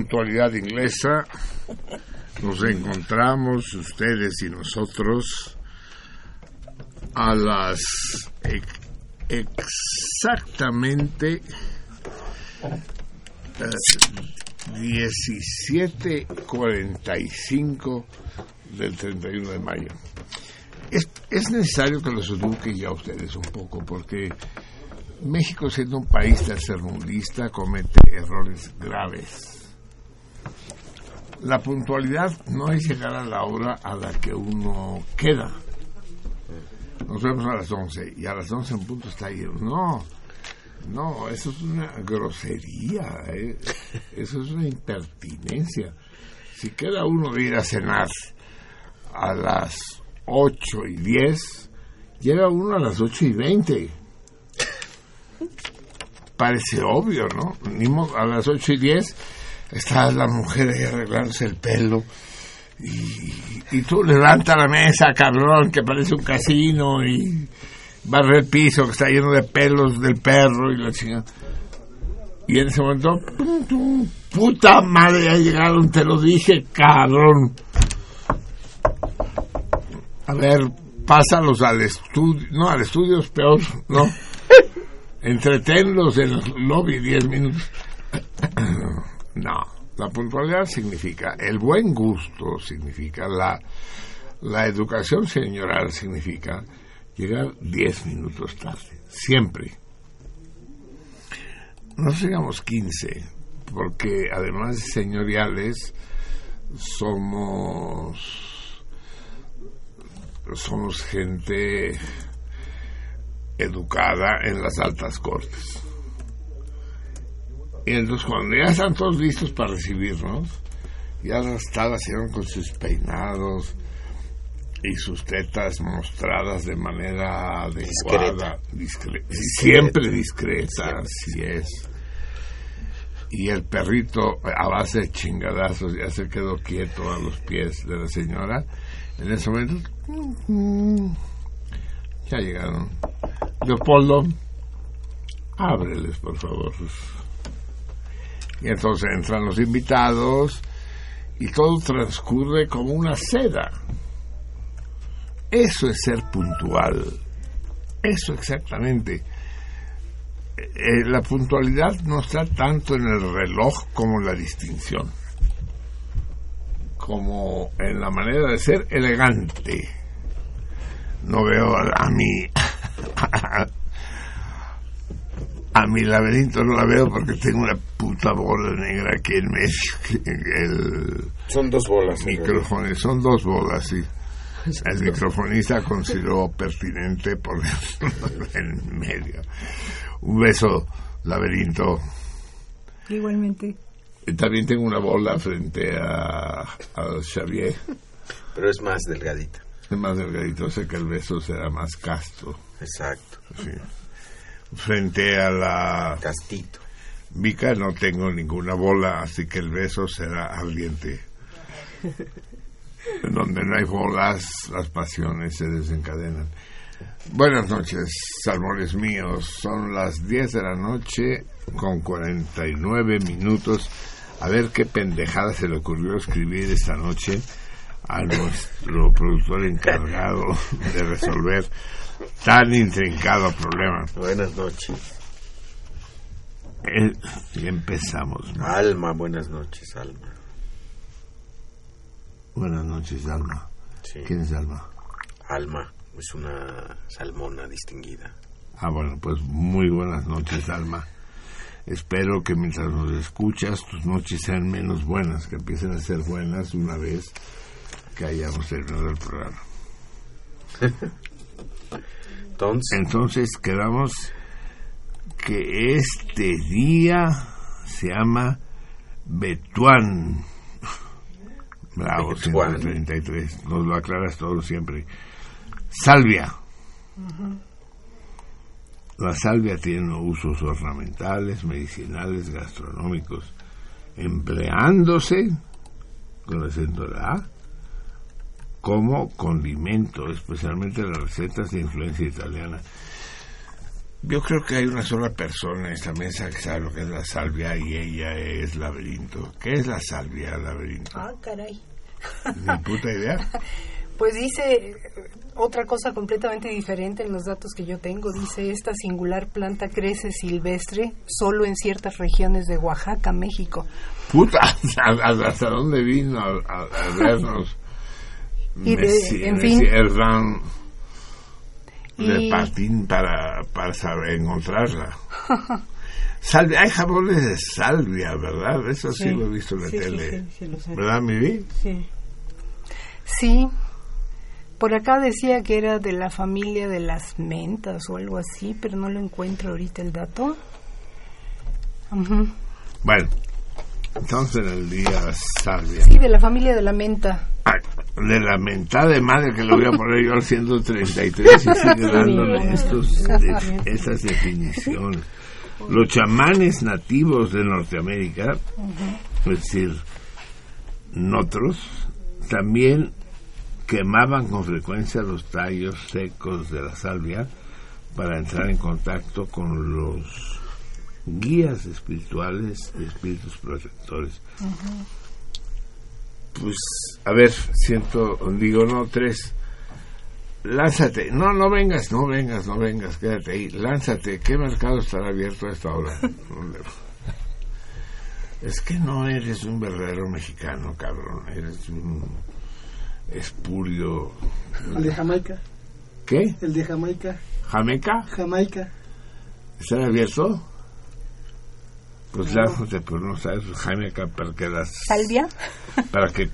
Puntualidad inglesa nos encontramos ustedes y nosotros a las ex- exactamente eh, 17:45 del 31 de mayo. Es, es necesario que los eduque ya ustedes un poco porque México siendo un país tercermundista comete errores graves. La puntualidad no es llegar a la hora a la que uno queda. Nos vemos a las 11 y a las 11 en punto está ahí. No, no, eso es una grosería, ¿eh? eso es una impertinencia. Si queda uno de ir a cenar a las 8 y 10, llega uno a las 8 y 20 parece obvio, ¿no? A las 8 y 10 está la mujer ahí arreglándose el pelo y, y tú levanta la mesa, cabrón, que parece un casino y barre el piso que está lleno de pelos del perro y la chingada. Y en ese momento, puta madre, ya llegaron, te lo dije, cabrón. A ver, pásalos al estudio, no, al estudio es peor, ¿no? entretenlos en el lobby 10 minutos. No, la puntualidad significa, el buen gusto significa, la, la educación señoral significa llegar 10 minutos tarde, siempre. No digamos 15, porque además de señoriales, somos somos gente educada en las altas cortes. Y entonces cuando ya están todos listos para recibirnos, ya las talas con sus peinados y sus tetas mostradas de manera adecuada, discre- siempre discreta, así es. Y el perrito a base de chingadazos ya se quedó quieto a los pies de la señora. En ese momento, ya llegaron. Leopoldo, ábreles, por favor. Y entonces entran los invitados y todo transcurre como una seda. Eso es ser puntual. Eso exactamente. Eh, la puntualidad no está tanto en el reloj como en la distinción. Como en la manera de ser elegante. No veo a, a mi a mi laberinto no la veo porque tengo una puta bola negra aquí en medio. El Son dos bolas. micrófono, son dos bolas, sí. El microfonista consideró pertinente ponerlo en medio. Un beso, laberinto. Igualmente. También tengo una bola frente a, a Xavier. Pero es más delgadita. Es más delgadito, sé que el beso será más casto. Exacto. Sí. Frente a la Castito. Mica no tengo ninguna bola, así que el beso será ardiente. En donde no hay bolas, las pasiones se desencadenan. Buenas noches, salmones míos. Son las 10 de la noche con 49 minutos. A ver qué pendejada se le ocurrió escribir esta noche a nuestro productor encargado de resolver tan intrincado problema. Buenas noches. Eh, y empezamos. Alma, buenas noches, Alma. Buenas noches, Alma. Sí. ¿Quién es Alma? Alma es una salmona distinguida. Ah, bueno, pues muy buenas noches, Alma. Espero que mientras nos escuchas, tus noches sean menos buenas, que empiecen a ser buenas una vez que hayamos terminado el programa. Entonces, Entonces quedamos que este día se llama Betuán. Bravo, Betuán. 133. Nos lo aclaras todo siempre. Salvia. La salvia tiene usos ornamentales, medicinales, gastronómicos, empleándose, con acento de la A, como condimento, especialmente en las recetas de influencia italiana. Yo creo que hay una sola persona en esta mesa que sabe lo que es la salvia y ella es laberinto. ¿Qué es la salvia, laberinto? Ah, caray. Ni puta idea. Pues dice otra cosa completamente diferente en los datos que yo tengo. Dice, esta singular planta crece silvestre solo en ciertas regiones de Oaxaca, México. Puta, ¿hasta, hasta dónde vino a, a- a vernos? Y de- en Messi fin. De Y- patín para, para saber encontrarla. Salvia, hay jabones de salvia, ¿verdad? Eso sí, Sí, lo he visto en la sí, tele. sí. ¿Verdad, mi vi? Sí. Sí. Por acá decía que era de la familia de las mentas o algo así, pero no lo encuentro ahorita el dato. Bueno, entonces en el día salvia. Sí, de la familia de la menta. Ah, de la mentada de madre que lo voy a poner yo al 133 y sigue dándole estos, de- estas definiciones. Los chamanes nativos de Norteamérica, es decir, nosotros, también quemaban con frecuencia los tallos secos de la salvia para entrar en contacto con los guías espirituales y espíritus protectores. Pues, a ver, siento, digo, no, tres. Lánzate. No, no vengas, no vengas, no vengas, quédate ahí. Lánzate. ¿Qué mercado estará abierto a esta hora? Es que no eres un verdadero mexicano, cabrón. Eres un espurio. El de Jamaica. ¿Qué? El de Jamaica. ¿Jameca? Jamaica. ¿Está abierto? Pues lánzate, pero no sabes, Jameca, para que las ¿Salvia? para que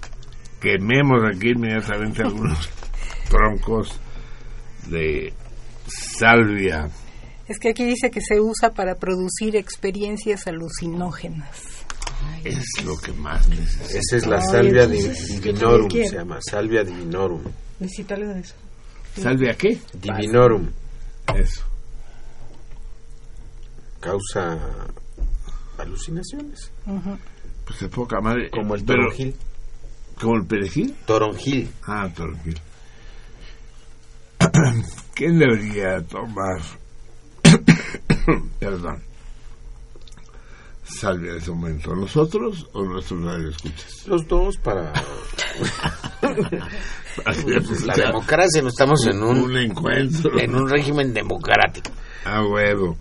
quememos aquí inmediatamente algunos troncos de salvia. Es que aquí dice que se usa para producir experiencias alucinógenas. Es lo que más necesito. esa es la Ay, salvia entonces, ¿qué divinorum, se llama. Salvia divinorum. Necesita algo de eso. ¿Salvia qué? Divinorum. Eso. Causa alucinaciones. Pues de poca madre. Como el Pero- toronjil. ¿Como el perejil? Toronjil. Ah, toronjil. ¿Quién debería tomar? Perdón. Salvia en ese momento. ¿Nosotros o nuestros radioescuchas? Los dos para la democracia. No estamos en un un, encuentro. en un régimen democrático. A huevo.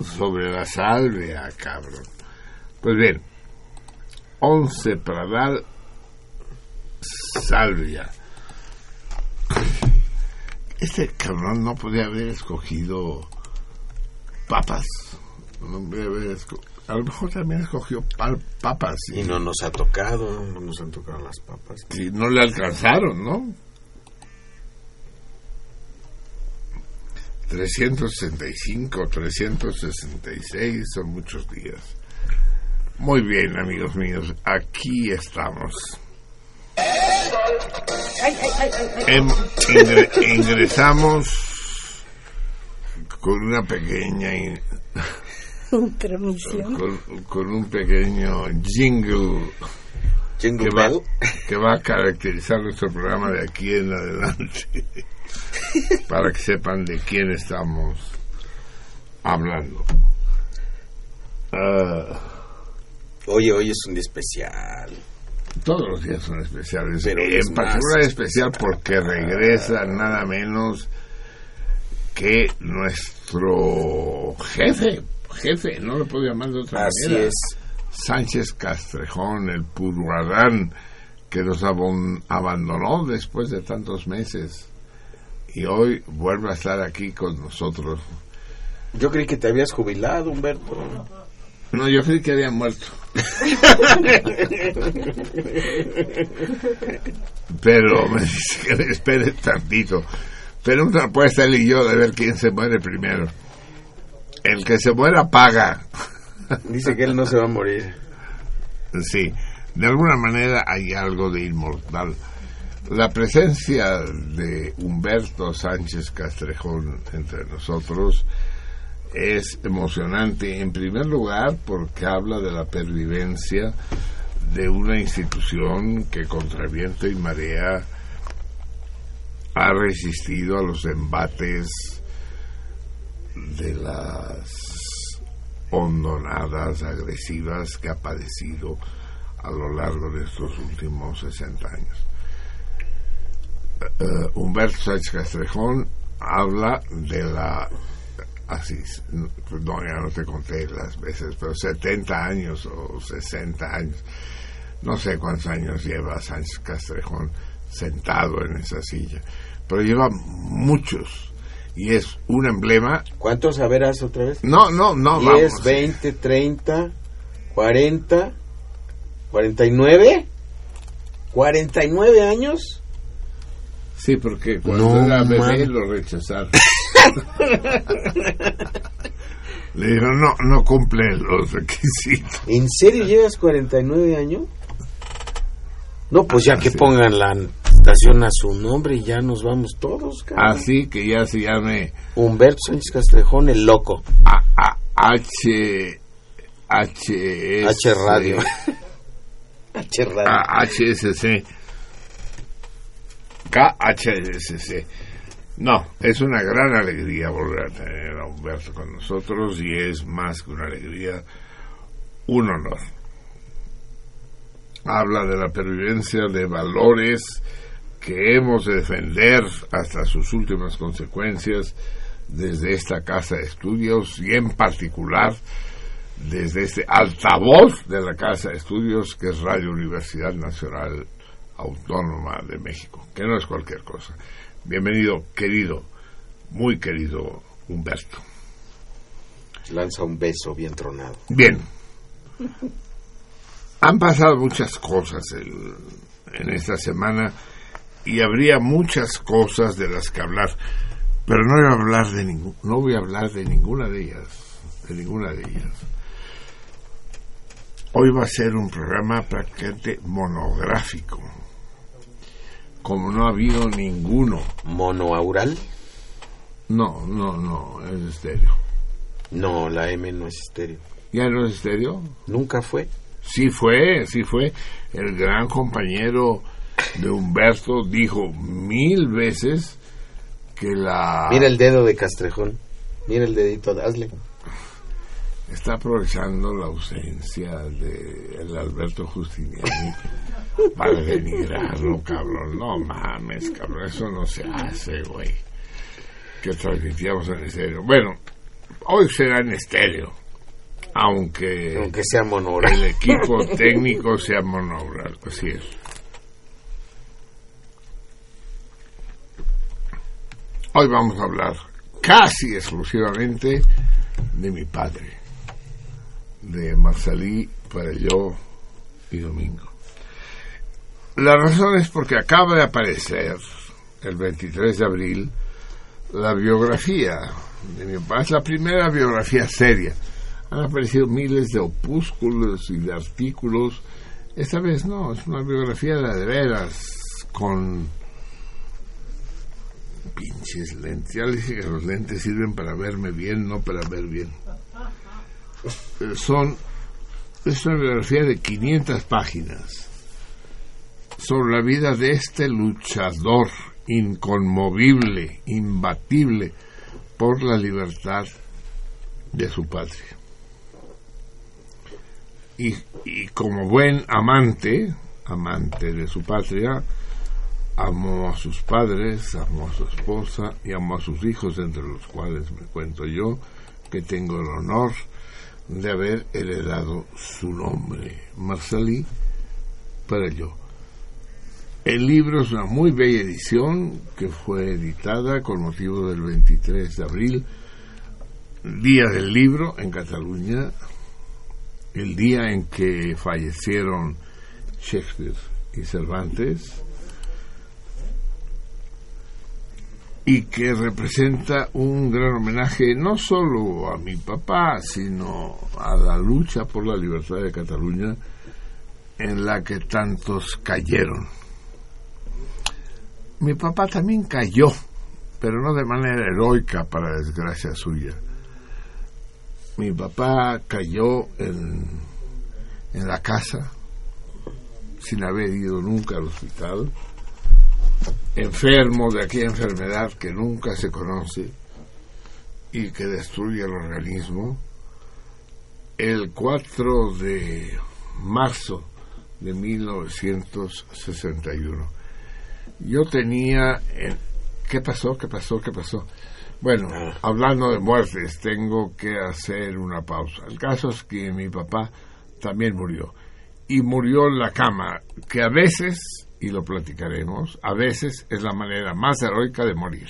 Sobre la salvia, cabrón. Pues bien. 11 para dar salvia. Este cabrón no podía haber escogido papas. No podía haber A lo mejor también escogió pa- papas. Y no nos ha tocado, no nos han tocado las papas. y no le alcanzaron, ¿no? 365, 366 son muchos días. Muy bien, amigos míos, aquí estamos. ay, ay, ay, ay, ay. Em- ingre- ingresamos con una pequeña in- con, con un pequeño jingle Jingle que va, que va a caracterizar nuestro programa de aquí en adelante para que sepan de quién estamos hablando. Ah, Oye, hoy es un día especial. todos los días son especiales. Pero en es particular especial porque regresa nada menos que nuestro jefe. Jefe, no lo puedo llamar de otra Así manera. es. Sánchez Castrejón, el Purguarán, que nos abon- abandonó después de tantos meses y hoy vuelve a estar aquí con nosotros. Yo creí que te habías jubilado, Humberto. No, yo creí que había muerto. Pero me dice que le espere tantito. Pero una apuesta él y yo de ver quién se muere primero. El que se muera paga. Dice que él no se va a morir. Sí, de alguna manera hay algo de inmortal. La presencia de Humberto Sánchez Castrejón entre nosotros es emocionante, en primer lugar porque habla de la pervivencia de una institución que contra viento y marea ha resistido a los embates de las hondonadas agresivas que ha padecido a lo largo de estos últimos 60 años. Eh, Humberto Sánchez Castrejón habla de la así no ya no te conté las veces pero 70 años o 60 años no sé cuántos años lleva Sánchez Castrejón sentado en esa silla pero lleva muchos y es un emblema ¿Cuántos a verás otra vez? no no no 10, vamos 20, 30, 40, 49. ¿49 años? Sí, porque cuando No, era bebé man. lo rechazaron. Le dijeron, no, no cumple los requisitos. ¿En serio llevas 49 años? No, pues ya que pongan la estación a su nombre y ya nos vamos todos, cabrón. Así que ya se llame Humberto Sánchez Castrejón, el loco. A- A- H... H... H Radio. H Radio. A- HSC. KHSC. No, es una gran alegría volver a tener a Humberto con nosotros y es más que una alegría, un honor. Habla de la pervivencia de valores que hemos de defender hasta sus últimas consecuencias desde esta casa de estudios y en particular desde este altavoz de la Casa de Estudios que es Radio Universidad Nacional Autónoma de México, que no es cualquier cosa. Bienvenido, querido, muy querido Humberto. Lanza un beso bien tronado. Bien, han pasado muchas cosas el- en esta semana y habría muchas cosas de las que hablar, pero no voy a hablar de ningún, no voy a hablar de ninguna de ellas, de ninguna de ellas. Hoy va a ser un programa prácticamente monográfico, como no ha habido ninguno. ¿Monoaural? No, no, no, es estéreo. No, la M no es estéreo. ¿Ya no es estéreo? Nunca fue. Sí fue, sí fue. El gran compañero de Humberto dijo mil veces que la... Mira el dedo de Castrejón. Mira el dedito, hazle. Está aprovechando la ausencia de el Alberto Justiniani para denigrarlo, cabrón. No mames, cabrón, eso no se hace, güey. Que transmitíamos en estéreo. Bueno, hoy será en estéreo, aunque... Aunque sea monoaural. el equipo técnico sea monaural, así es. Hoy vamos a hablar casi exclusivamente de mi padre, de Marcelí, yo y Domingo. La razón es porque acaba de aparecer el 23 de abril la biografía de mi papá. Es la primera biografía seria. Han aparecido miles de opúsculos y de artículos. Esta vez no, es una biografía de veras, con Pinches lentes. Ya le dije que los lentes sirven para verme bien, no para ver bien. Son. Es una biografía de 500 páginas sobre la vida de este luchador inconmovible, imbatible por la libertad de su patria. Y, y como buen amante, amante de su patria, amó a sus padres, amó a su esposa y amó a sus hijos, entre los cuales me cuento yo, que tengo el honor de haber heredado su nombre, Marcelí, para yo. El libro es una muy bella edición que fue editada con motivo del 23 de abril, Día del Libro en Cataluña, el día en que fallecieron Shakespeare y Cervantes, y que representa un gran homenaje no solo a mi papá, sino a la lucha por la libertad de Cataluña en la que tantos cayeron. Mi papá también cayó, pero no de manera heroica para desgracia suya. Mi papá cayó en, en la casa, sin haber ido nunca al hospital, enfermo de aquella enfermedad que nunca se conoce y que destruye el organismo, el 4 de marzo de 1961. Yo tenía... ¿Qué pasó? ¿Qué pasó? ¿Qué pasó? Bueno, hablando de muertes, tengo que hacer una pausa. El caso es que mi papá también murió. Y murió en la cama, que a veces, y lo platicaremos, a veces es la manera más heroica de morir.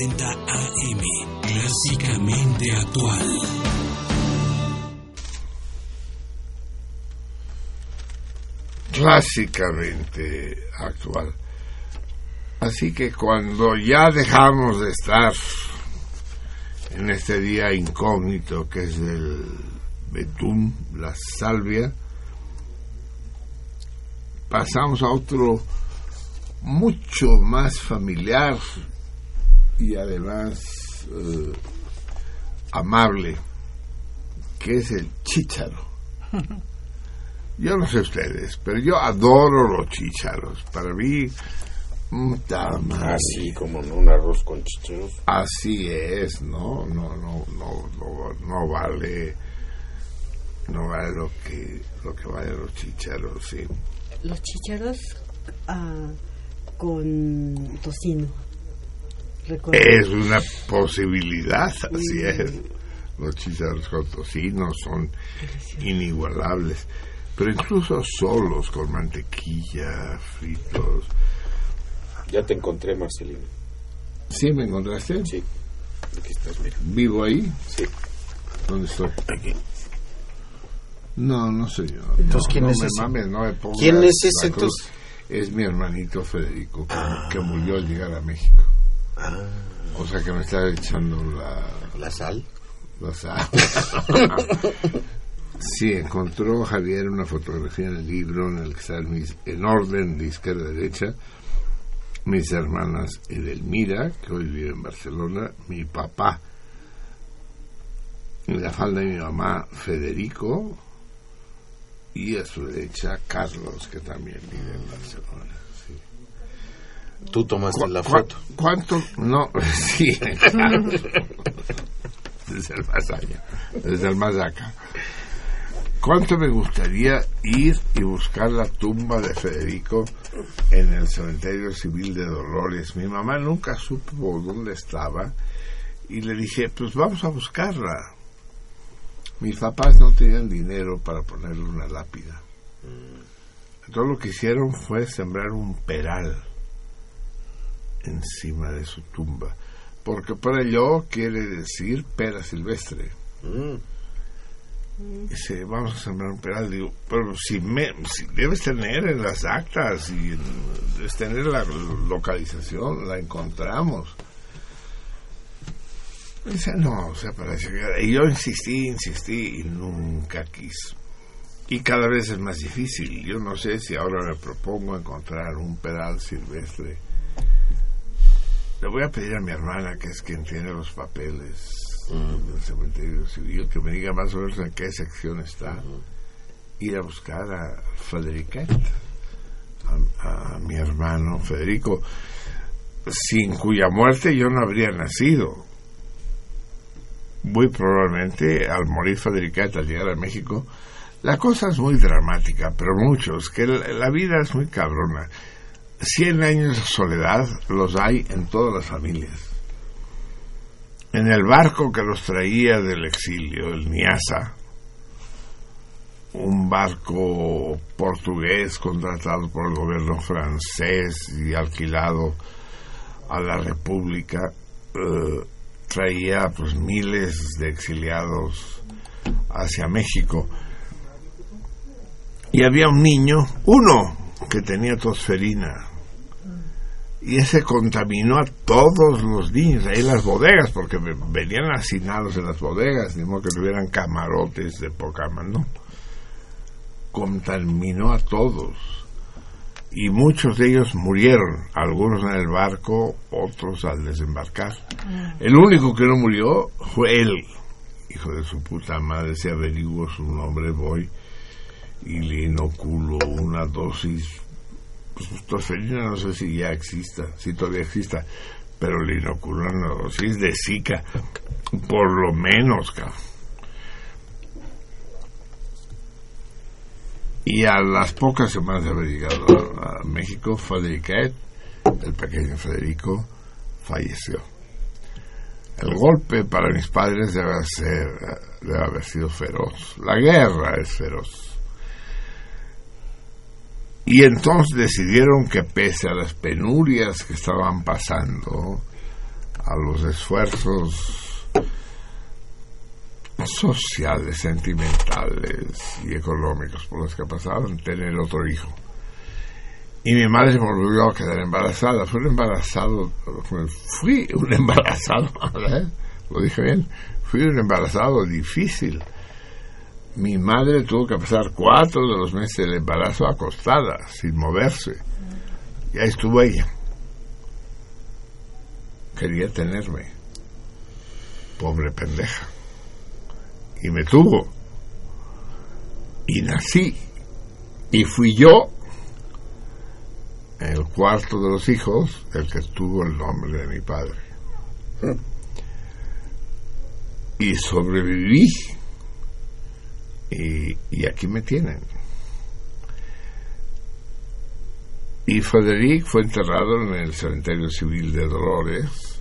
860 AM. Clásicamente actual. clásicamente actual. Así que cuando ya dejamos de estar en este día incógnito que es el betún, la salvia, pasamos a otro mucho más familiar y además eh, amable, que es el chícharo. Yo no sé ustedes, pero yo adoro los chícharos. Para mí. Así como en un arroz con chicheros. Así es, ¿no? No, no, no, no, no vale, no vale lo que, lo que valen los chícharos, sí. Los chícharos ah, con tocino. Es una posibilidad, así es. Los chicharros con tocino son inigualables. Pero incluso solos, con mantequilla, fritos. Ya te encontré, Marcelino. ¿Sí me encontraste? Sí. Aquí estás, mira. ¿Vivo ahí? Sí. ¿Dónde estoy? Aquí. No, no soy yo. Entonces, No, ¿quién no es me ese? mames, no me pongas ¿Quién es ese, entonces? Es mi hermanito Federico, que, Ah. que murió al llegar a México. Ah, O sea que me está echando la, la sal. la sal. sí, encontró Javier una fotografía en el libro en el que están mis, en orden de izquierda a derecha mis hermanas Edelmira, que hoy vive en Barcelona, mi papá, en la falda de mi mamá Federico, y a su derecha Carlos, que también vive en Barcelona. Tú tomaste la ¿Cu- foto. ¿Cuánto? No, sí. desde el más allá, desde el más acá. ¿Cuánto me gustaría ir y buscar la tumba de Federico en el cementerio civil de Dolores? Mi mamá nunca supo dónde estaba y le dije, pues vamos a buscarla. Mis papás no tenían dinero para ponerle una lápida. Entonces lo que hicieron fue sembrar un peral encima de su tumba. Porque para ello quiere decir pera silvestre. Mm. Dice, vamos a sembrar un peral. Digo, pero si, me, si debes tener en las actas y en- debes tener la localización, la encontramos. Dice, no, o sea, parece que... Y yo insistí, insistí y nunca quiso. Y cada vez es más difícil. Yo no sé si ahora me propongo encontrar un peral silvestre. Le voy a pedir a mi hermana, que es quien tiene los papeles del cementerio civil, que me diga más o menos en qué sección está. Ir a buscar a Federica, a, a mi hermano Federico, sin cuya muerte yo no habría nacido. Muy probablemente al morir Federica al llegar a México, la cosa es muy dramática, pero muchos, que la, la vida es muy cabrona. Cien años de soledad los hay en todas las familias. En el barco que los traía del exilio, el Niasa, un barco portugués contratado por el gobierno francés y alquilado a la República, eh, traía pues miles de exiliados hacia México. Y había un niño, uno, que tenía tosferina. Y ese contaminó a todos los niños, ahí en las bodegas, porque ve- venían hacinados en las bodegas, ni modo que tuvieran camarotes de poca mano. Contaminó a todos. Y muchos de ellos murieron, algunos en el barco, otros al desembarcar. El único que no murió fue él. Hijo de su puta madre, si averiguo su nombre, voy y le inoculo una dosis. Pues tosferina no sé si ya exista, si todavía exista, pero le inoculo una dosis de Zika, por lo menos. Y a las pocas semanas de haber llegado a, México, Federiquet, el pequeño Federico, falleció. El golpe para mis padres debe, ser, debe haber sido feroz. La guerra es feroz. Y entonces decidieron que pese a las penurias que estaban pasando, a los esfuerzos sociales, sentimentales y económicos por los que pasaban, tener otro hijo. Y mi madre volvió a quedar embarazada. Fue un embarazado, fui un embarazado, ¿eh? lo dije bien, fui un embarazado difícil. Mi madre tuvo que pasar cuatro de los meses del embarazo acostada, sin moverse. Y ahí estuvo ella. Quería tenerme. Pobre pendeja. Y me tuvo. Y nací. Y fui yo, el cuarto de los hijos, el que tuvo el nombre de mi padre. Y sobreviví. Y, y aquí me tienen. Y Frederic fue enterrado en el cementerio civil de Dolores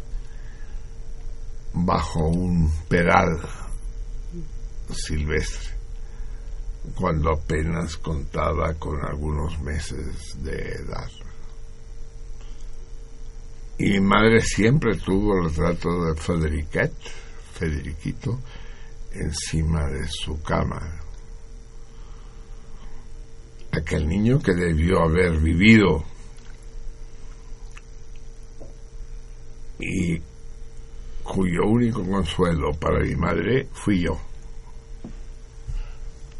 bajo un peral silvestre cuando apenas contaba con algunos meses de edad. Y mi madre siempre tuvo el retrato de Federiquet, Federiquito, encima de su cama. Aquel niño que debió haber vivido y cuyo único consuelo para mi madre fui yo,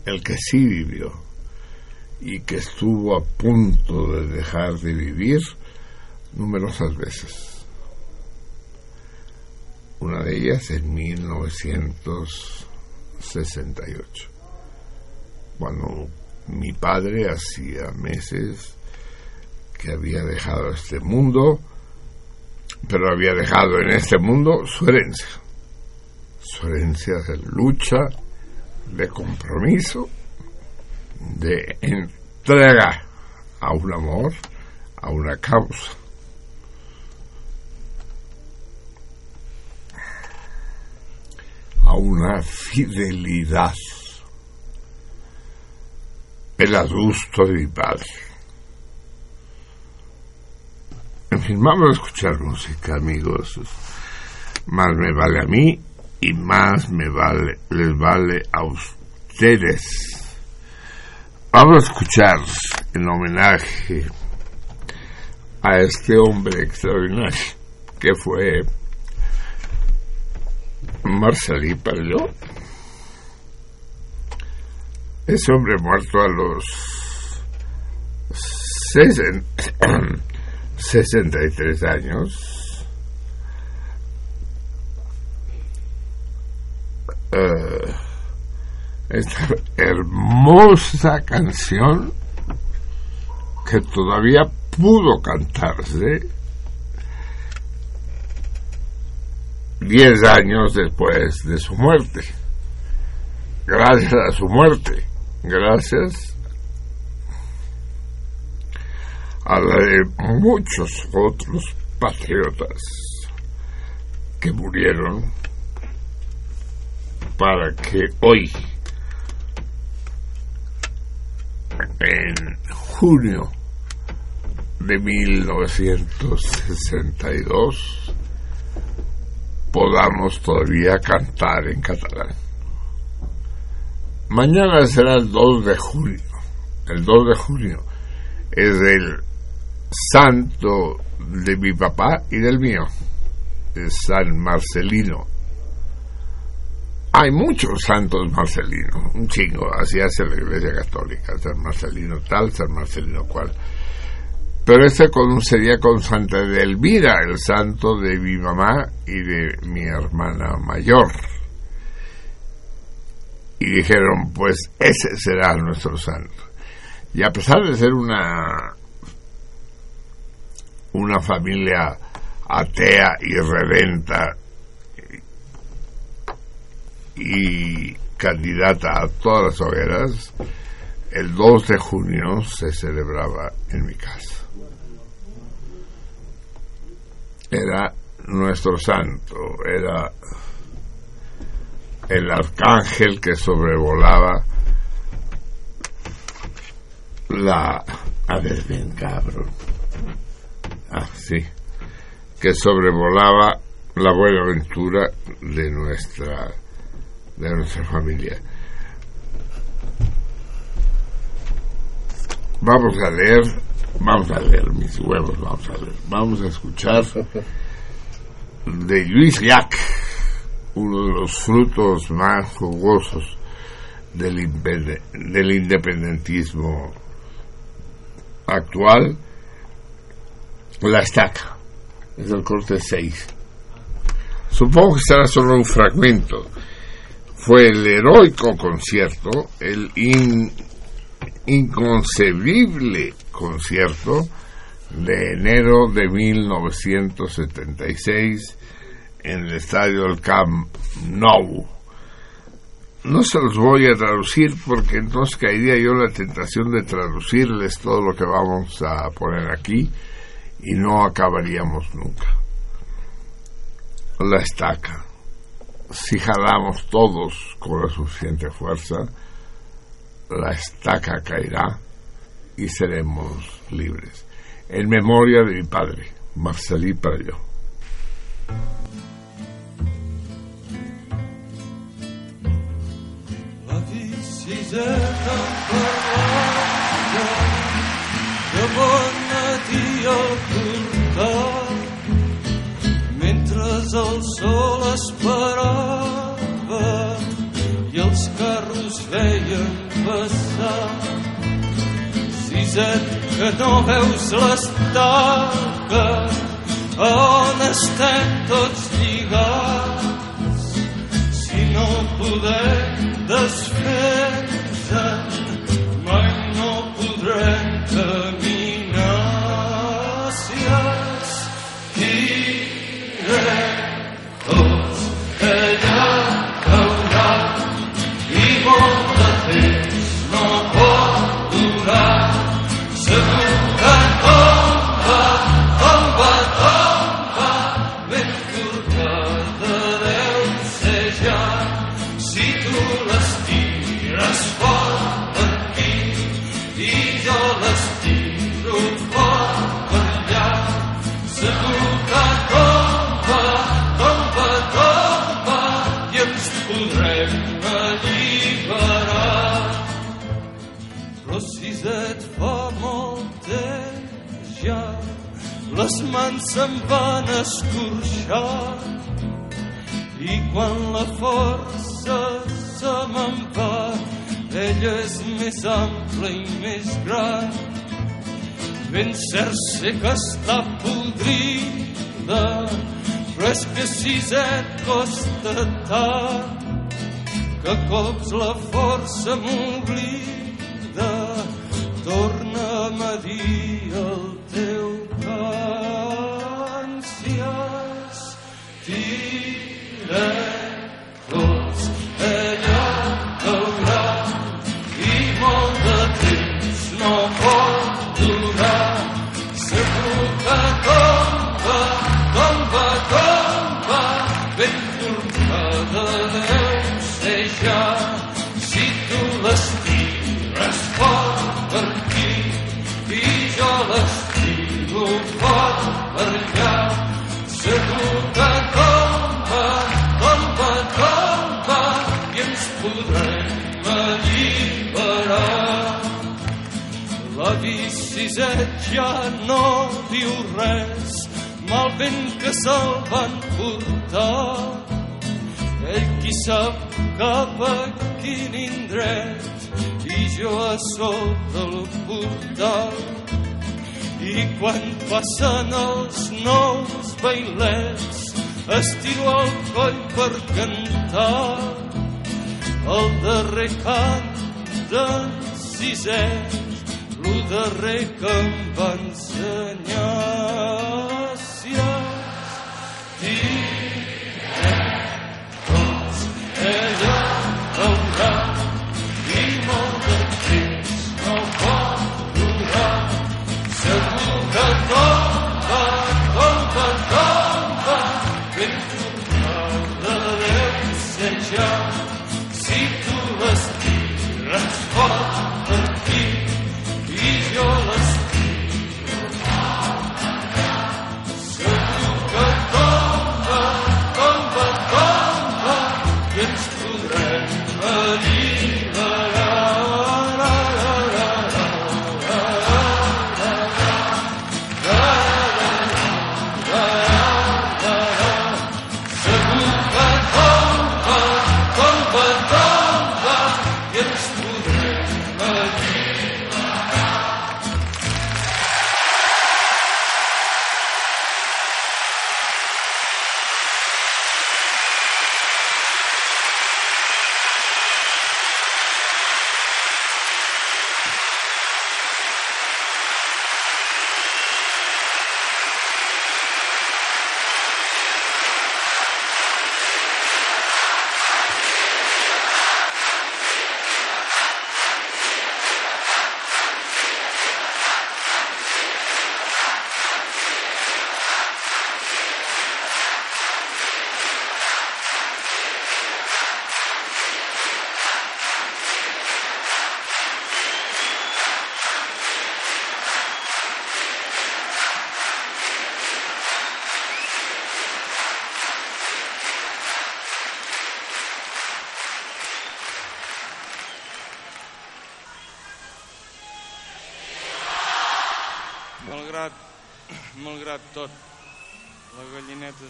el que sí vivió y que estuvo a punto de dejar de vivir numerosas veces. Una de ellas en 1968, cuando mi padre hacía meses que había dejado este mundo, pero había dejado en este mundo su herencia, su herencia de lucha, de compromiso, de entrega a un amor, a una causa. a una fidelidad. El adusto de mi padre. En fin, vamos a escuchar música, amigos. Más me vale a mí y más me vale, les vale a ustedes. Vamos a escuchar en homenaje a este hombre extraordinario que fue Marcelí Parelló. Ese hombre muerto a los 63 años. Uh, esta hermosa canción que todavía pudo cantarse diez años después de su muerte. Gracias a su muerte, gracias a la de muchos otros patriotas que murieron para que hoy, en junio de 1962, podamos todavía cantar en catalán. Mañana será el 2 de junio. El 2 de junio es el santo de mi papá y del mío, San Marcelino. Hay muchos santos marcelinos, un chingo, así hace la Iglesia Católica, San Marcelino tal, San Marcelino cual. Pero este sería con Santa Elvira, el santo de mi mamá y de mi hermana mayor. Y dijeron, pues ese será nuestro santo. Y a pesar de ser una una familia atea y reventa y candidata a todas las hogueras, el 2 de junio se celebraba en mi casa. Era nuestro santo, era el arcángel que sobrevolaba la... A ver, ven, cabrón. Ah, sí. Que sobrevolaba la buena aventura de nuestra de nuestra familia. Vamos a leer, vamos a leer mis huevos, vamos a leer, vamos a escuchar de Luis Llach, uno de los frutos más jugosos del, del independentismo actual, la estaca, es el corte 6. Supongo que será solo un fragmento. Fue el heroico concierto, el inconcebible concierto de enero de 1976 en el estadio del Camp Nou. No se los voy a traducir porque entonces caería yo la tentación de traducirles todo lo que vamos a poner aquí y no acabaríamos nunca. La estaca. si jalamos todos con la suficiente fuerza, la estaca caerá y seremos libres. En memoria de mi padre, Marcelí yo. Visiteta parlada de bon matí al portal mentre el sol esperava i els carros veien passar. Siset que no veus l'estaca on estem tots lligats no podem desfer-nos mai no podrem caminar les mans se'n van escorxar i quan la força se me'n va ella és més ampla i més gran. Ben cert sé que està podrida però és que si et costa tant que cops la força m'oblida torna'm a dir el biciset ja no diu res. Mal vent que se'l van portar. Ell qui sap cap a quin indret. I jo a sota el portal i quan passen els nous bailets estiro el coll per cantar. El darrer cant d'en sisè lo darrer que em va ensenyar si has ella veurà i molt de temps no pot durar segur que tomba, tomba, tomba ben tornada ser ja si tu les tires fort per your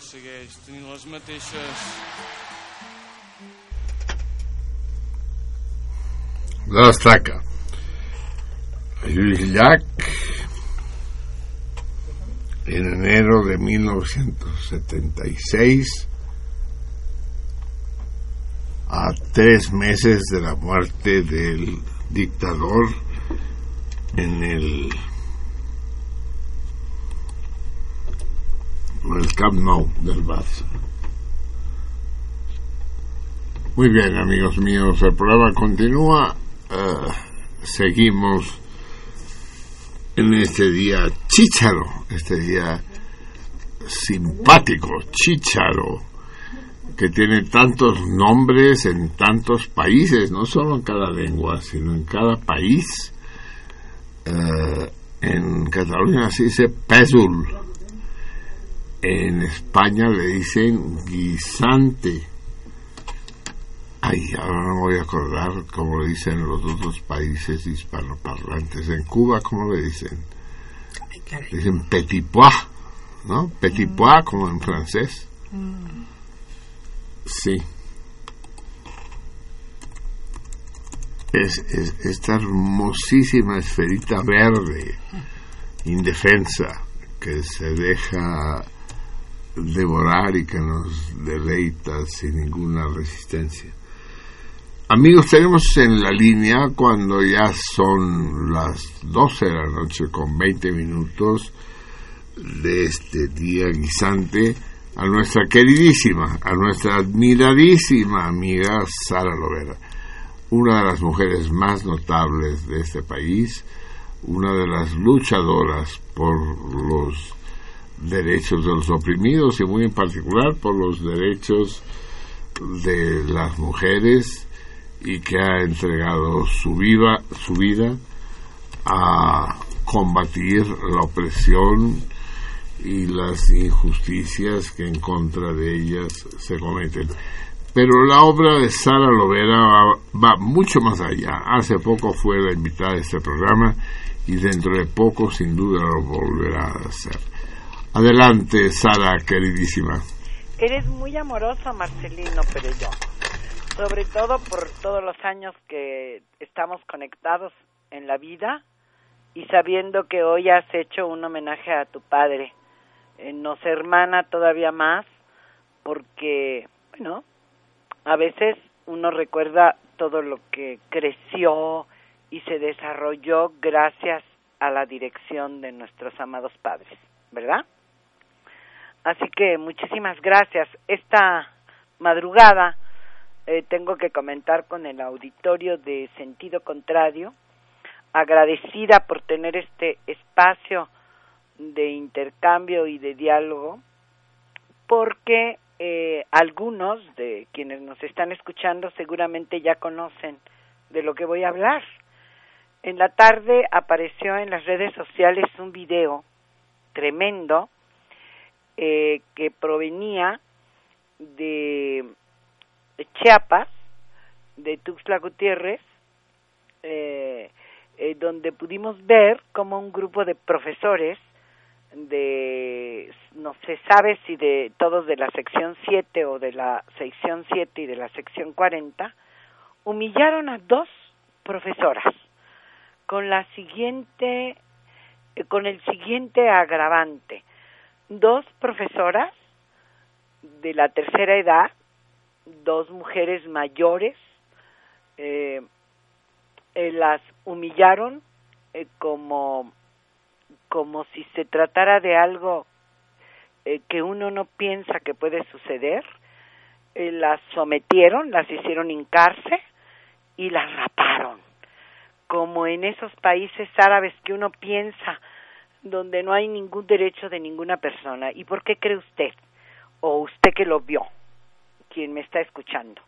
segueix tenint les mateixes... La destaca. Lluís Llach, en enero de 1976, a tres meses de la muerte del dictador en el, el Camp Nou del Barça. Muy bien, amigos míos, el programa continúa. eh, seguimos en este día chícharo, este día simpático, chícharo, que tiene tantos nombres en tantos países, no solo en cada lengua, sino en cada país. Eh, en Cataluña se dice pésul, en España le dicen guisante. Ay, ahora no me voy a acordar cómo le dicen los otros países hispanoparlantes. En Cuba, ¿cómo le dicen? Dicen petit pois, ¿no? Petit pois, como en francés. Sí. Es, es esta hermosísima esferita verde, indefensa, que se deja devorar y que nos deleita sin ninguna resistencia. Amigos, tenemos en la línea cuando ya son las 12 de la noche con 20 minutos de este día guisante a nuestra queridísima, a nuestra admiradísima amiga Sara Lovera, una de las mujeres más notables de este país, una de las luchadoras por los derechos de los oprimidos y muy en particular por los derechos de las mujeres y que ha entregado su vida, su vida a combatir la opresión y las injusticias que en contra de ellas se cometen. Pero la obra de Sara Lovera va, va mucho más allá. Hace poco fue la invitada de este programa y dentro de poco sin duda lo volverá a hacer. Adelante, Sara, queridísima. Eres muy amoroso, Marcelino Perellón. Sobre todo por todos los años que estamos conectados en la vida y sabiendo que hoy has hecho un homenaje a tu padre. Eh, nos hermana todavía más porque, bueno, a veces uno recuerda todo lo que creció y se desarrolló gracias a la dirección de nuestros amados padres, ¿verdad? Así que muchísimas gracias. Esta madrugada eh, tengo que comentar con el auditorio de sentido contrario, agradecida por tener este espacio de intercambio y de diálogo, porque eh, algunos de quienes nos están escuchando seguramente ya conocen de lo que voy a hablar. En la tarde apareció en las redes sociales un video tremendo eh, que provenía de Chiapas, de Tuxtla Gutiérrez, eh, eh, donde pudimos ver como un grupo de profesores de, no se sabe si de todos de la sección 7 o de la sección 7 y de la sección 40, humillaron a dos profesoras con la siguiente, eh, con el siguiente agravante. Dos profesoras de la tercera edad, dos mujeres mayores, eh, eh, las humillaron eh, como como si se tratara de algo eh, que uno no piensa que puede suceder, las sometieron, las hicieron hincarse y las raparon, como en esos países árabes que uno piensa donde no hay ningún derecho de ninguna persona. ¿Y por qué cree usted? O usted que lo vio, quien me está escuchando.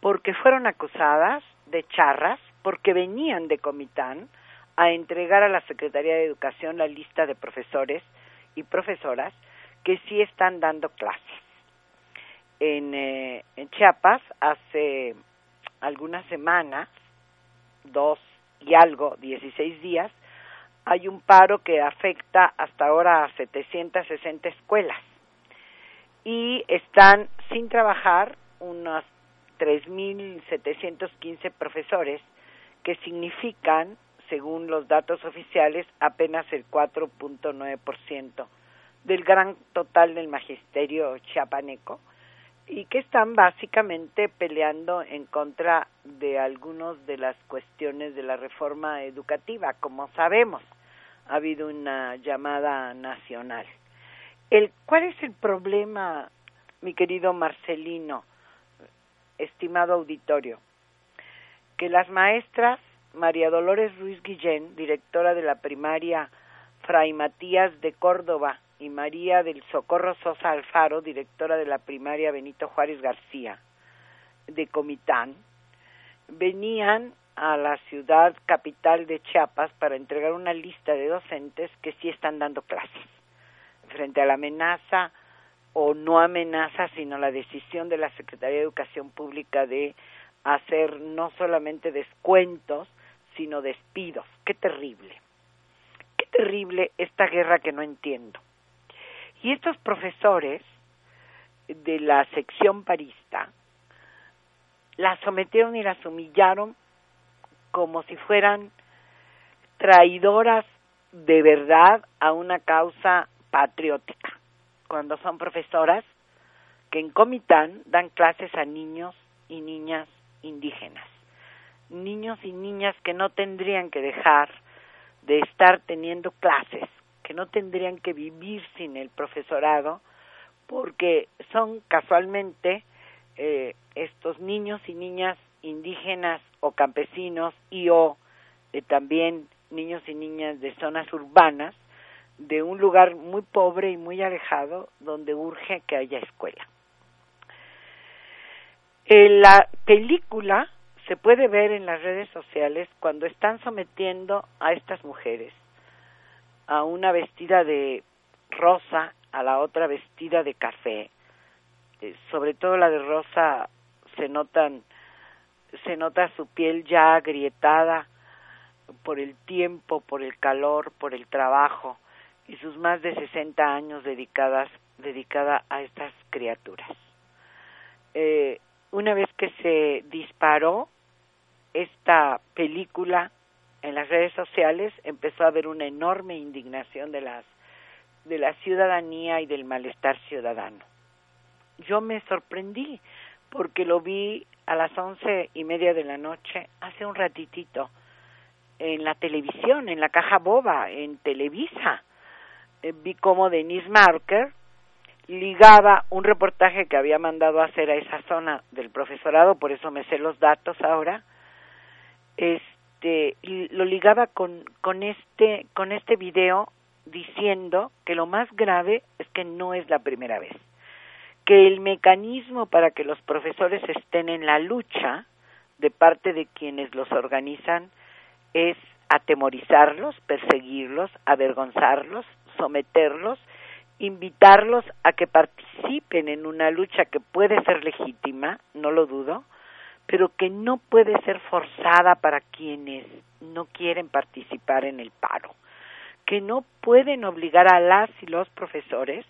Porque fueron acusadas de charras, porque venían de Comitán, a entregar a la Secretaría de Educación la lista de profesores y profesoras que sí están dando clases. En, eh, en Chiapas, hace algunas semanas, dos y algo, 16 días, hay un paro que afecta hasta ahora a 760 escuelas. Y están sin trabajar unos 3.715 profesores, que significan, según los datos oficiales, apenas el 4.9% del gran total del magisterio chiapaneco y que están básicamente peleando en contra de algunas de las cuestiones de la reforma educativa, como sabemos, ha habido una llamada nacional. El, ¿Cuál es el problema, mi querido Marcelino, estimado auditorio? Que las maestras María Dolores Ruiz Guillén, directora de la primaria Fray Matías de Córdoba, y María del Socorro Sosa Alfaro, directora de la primaria Benito Juárez García de Comitán, venían a la ciudad capital de Chiapas para entregar una lista de docentes que sí están dando clases frente a la amenaza o no amenaza, sino la decisión de la Secretaría de Educación Pública de hacer no solamente descuentos, sino despidos. Qué terrible. Qué terrible esta guerra que no entiendo. Y estos profesores de la sección parista las sometieron y las humillaron como si fueran traidoras de verdad a una causa patriótica, cuando son profesoras que en Comitán dan clases a niños y niñas indígenas, niños y niñas que no tendrían que dejar de estar teniendo clases que no tendrían que vivir sin el profesorado porque son casualmente eh, estos niños y niñas indígenas o campesinos y o eh, también niños y niñas de zonas urbanas de un lugar muy pobre y muy alejado donde urge que haya escuela. En la película se puede ver en las redes sociales cuando están sometiendo a estas mujeres a una vestida de rosa, a la otra vestida de café. Eh, sobre todo la de rosa se notan se nota su piel ya agrietada por el tiempo, por el calor, por el trabajo y sus más de 60 años dedicadas dedicada a estas criaturas. Eh, una vez que se disparó esta película en las redes sociales empezó a haber una enorme indignación de las de la ciudadanía y del malestar ciudadano. Yo me sorprendí porque lo vi a las once y media de la noche hace un ratitito en la televisión, en la caja boba, en Televisa. Eh, vi cómo Denise Marker ligaba un reportaje que había mandado hacer a esa zona del profesorado, por eso me sé los datos ahora, es, este lo ligaba con con este con este video diciendo que lo más grave es que no es la primera vez que el mecanismo para que los profesores estén en la lucha de parte de quienes los organizan es atemorizarlos, perseguirlos, avergonzarlos, someterlos, invitarlos a que participen en una lucha que puede ser legítima, no lo dudo, pero que no puede ser forzada para quienes no quieren participar en el paro, que no pueden obligar a las y los profesores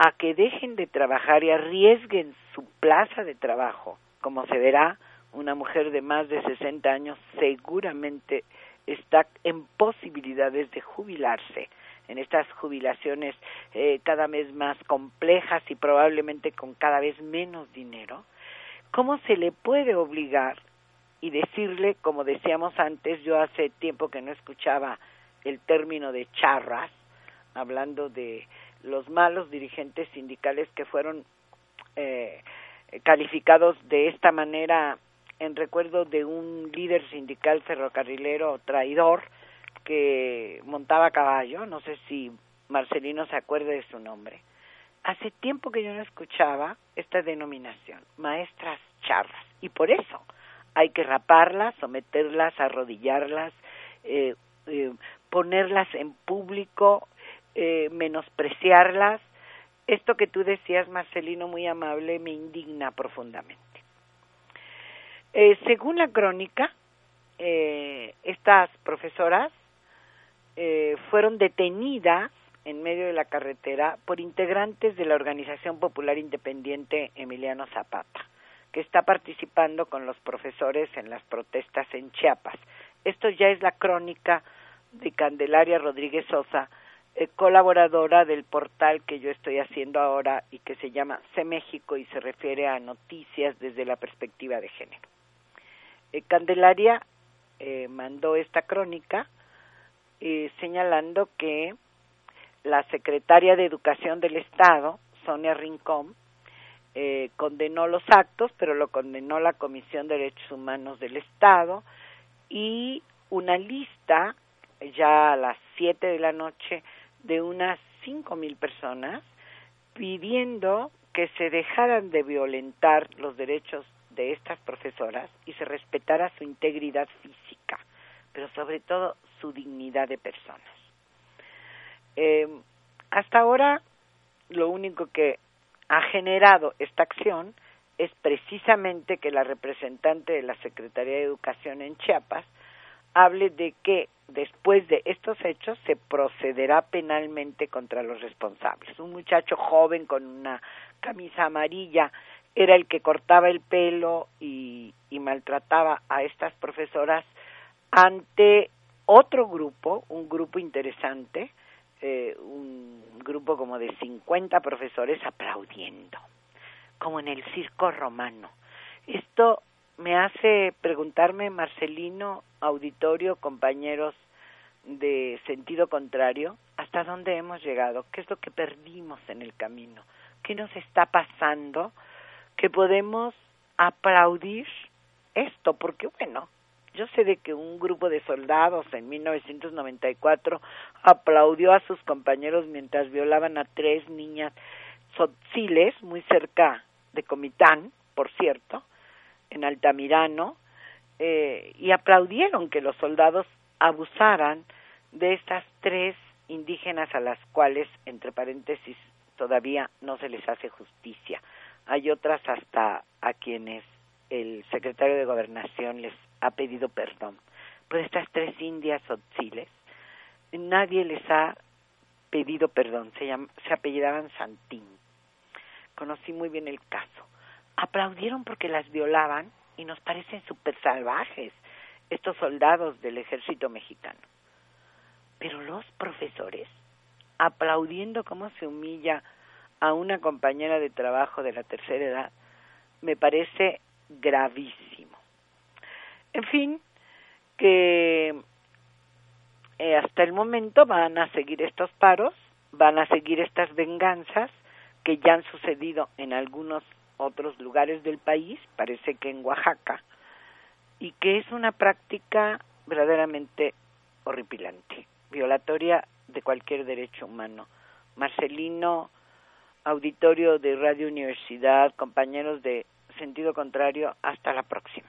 a que dejen de trabajar y arriesguen su plaza de trabajo. Como se verá, una mujer de más de 60 años seguramente está en posibilidades de jubilarse en estas jubilaciones eh, cada vez más complejas y probablemente con cada vez menos dinero ¿cómo se le puede obligar y decirle, como decíamos antes, yo hace tiempo que no escuchaba el término de charras, hablando de los malos dirigentes sindicales que fueron eh, calificados de esta manera en recuerdo de un líder sindical ferrocarrilero traidor que montaba caballo, no sé si Marcelino se acuerda de su nombre. Hace tiempo que yo no escuchaba esta denominación, maestras charlas, y por eso hay que raparlas, someterlas, arrodillarlas, eh, eh, ponerlas en público, eh, menospreciarlas. Esto que tú decías, Marcelino, muy amable, me indigna profundamente. según la crónica, estas profesoras fueron detenidas en medio de la carretera por integrantes de la Organización Popular Independiente Emiliano Zapata, que está participando con los profesores en las protestas en Chiapas. Esto ya es la crónica de Candelaria Rodríguez Sosa, eh, colaboradora del portal que yo estoy haciendo ahora y que se llama C México y se refiere a noticias desde la perspectiva de género. Eh, Candelaria eh, mandó esta crónica señalando que la secretaria de Educación del Estado, Sonia Rincón, condenó los actos, pero lo condenó la Comisión de Derechos Humanos del Estado y una lista ya a las 7 de la noche de unas cinco mil personas pidiendo que se dejaran de violentar los derechos de estas profesoras y se respetara su integridad física, pero sobre todo su dignidad de personas. Eh, hasta ahora, lo único que ha generado esta acción es precisamente que la representante de la Secretaría de Educación en Chiapas hable de que después de estos hechos se procederá penalmente contra los responsables. Un muchacho joven con una camisa amarilla era el que cortaba el pelo y, maltrataba a estas profesoras ante otro grupo, un grupo interesante, eh, un grupo como de 50 profesores aplaudiendo, como en el circo romano. Esto me hace preguntarme, Marcelino, auditorio, compañeros de sentido contrario, hasta dónde hemos llegado, qué es lo que perdimos en el camino, qué nos está pasando, que podemos aplaudir esto, porque bueno, yo sé de que un grupo de soldados en 1994 aplaudió a sus compañeros mientras violaban a tres niñas sotziles muy cerca de Comitán, por cierto, en Altamirano, eh, y aplaudieron que los soldados abusaran de estas tres indígenas a las cuales, entre paréntesis, todavía no se les hace justicia. Hay otras hasta a quienes el secretario de Gobernación les ha pedido perdón. Pero estas tres indias otziles, nadie les ha pedido perdón, se, se apellidaban Santín. Conocí muy bien el caso. Aplaudieron porque las violaban y nos parecen súper salvajes estos soldados del ejército mexicano. Pero los profesores, aplaudiendo cómo se humilla a una compañera de trabajo de la tercera edad, me parece gravísimo. En fin, que eh, hasta el momento van a seguir estos paros, van a seguir estas venganzas que ya han sucedido en algunos otros lugares del país, parece que en Oaxaca, y que es una práctica verdaderamente horripilante, violatoria de cualquier derecho humano. Marcelino, auditorio de Radio Universidad, compañeros de sentido contrario, hasta la próxima.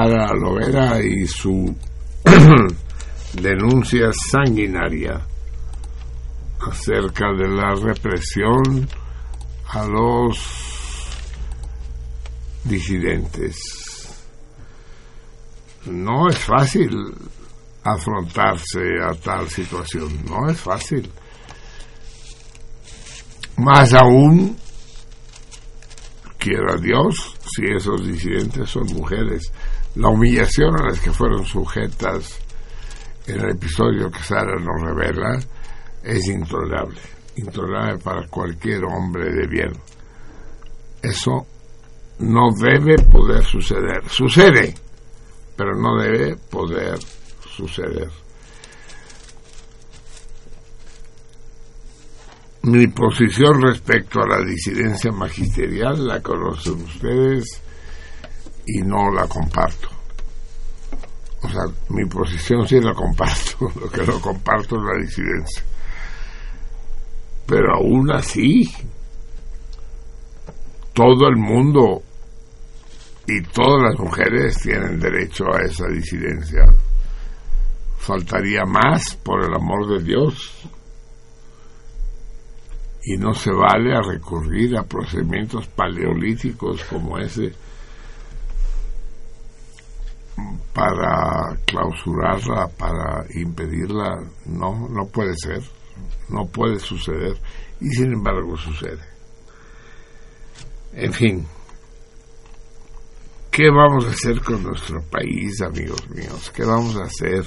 Sara Lovera y su denuncia sanguinaria acerca de la represión a los disidentes. No es fácil afrontarse a tal situación, no es fácil. Más aún, quiera Dios, si esos disidentes son mujeres, la humillación a las que fueron sujetas en el episodio que Sara nos revela es intolerable, intolerable para cualquier hombre de bien. Eso no debe poder suceder. Sucede, pero no debe poder suceder. Mi posición respecto a la disidencia magisterial la conocen ustedes y no la comparto. O sea, mi posición sí la comparto, lo que no comparto es la disidencia. Pero aún así, todo el mundo y todas las mujeres tienen derecho a esa disidencia. Faltaría más, por el amor de Dios. Y no se vale a recurrir a procedimientos paleolíticos como ese para clausurarla, para impedirla. No, no puede ser. No puede suceder. Y sin embargo sucede. En fin, ¿qué vamos a hacer con nuestro país, amigos míos? ¿Qué vamos a hacer?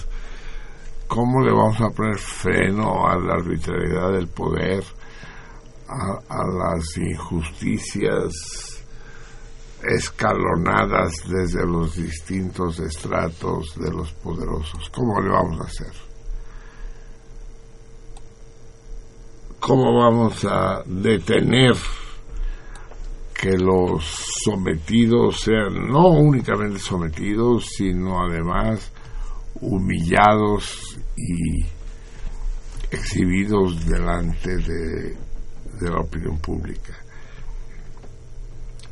¿Cómo le vamos a poner freno a la arbitrariedad del poder, a, a las injusticias escalonadas desde los distintos estratos de los poderosos? ¿Cómo le vamos a hacer? ¿Cómo vamos a detener que los sometidos sean no únicamente sometidos, sino además humillados y exhibidos delante de, de la opinión pública?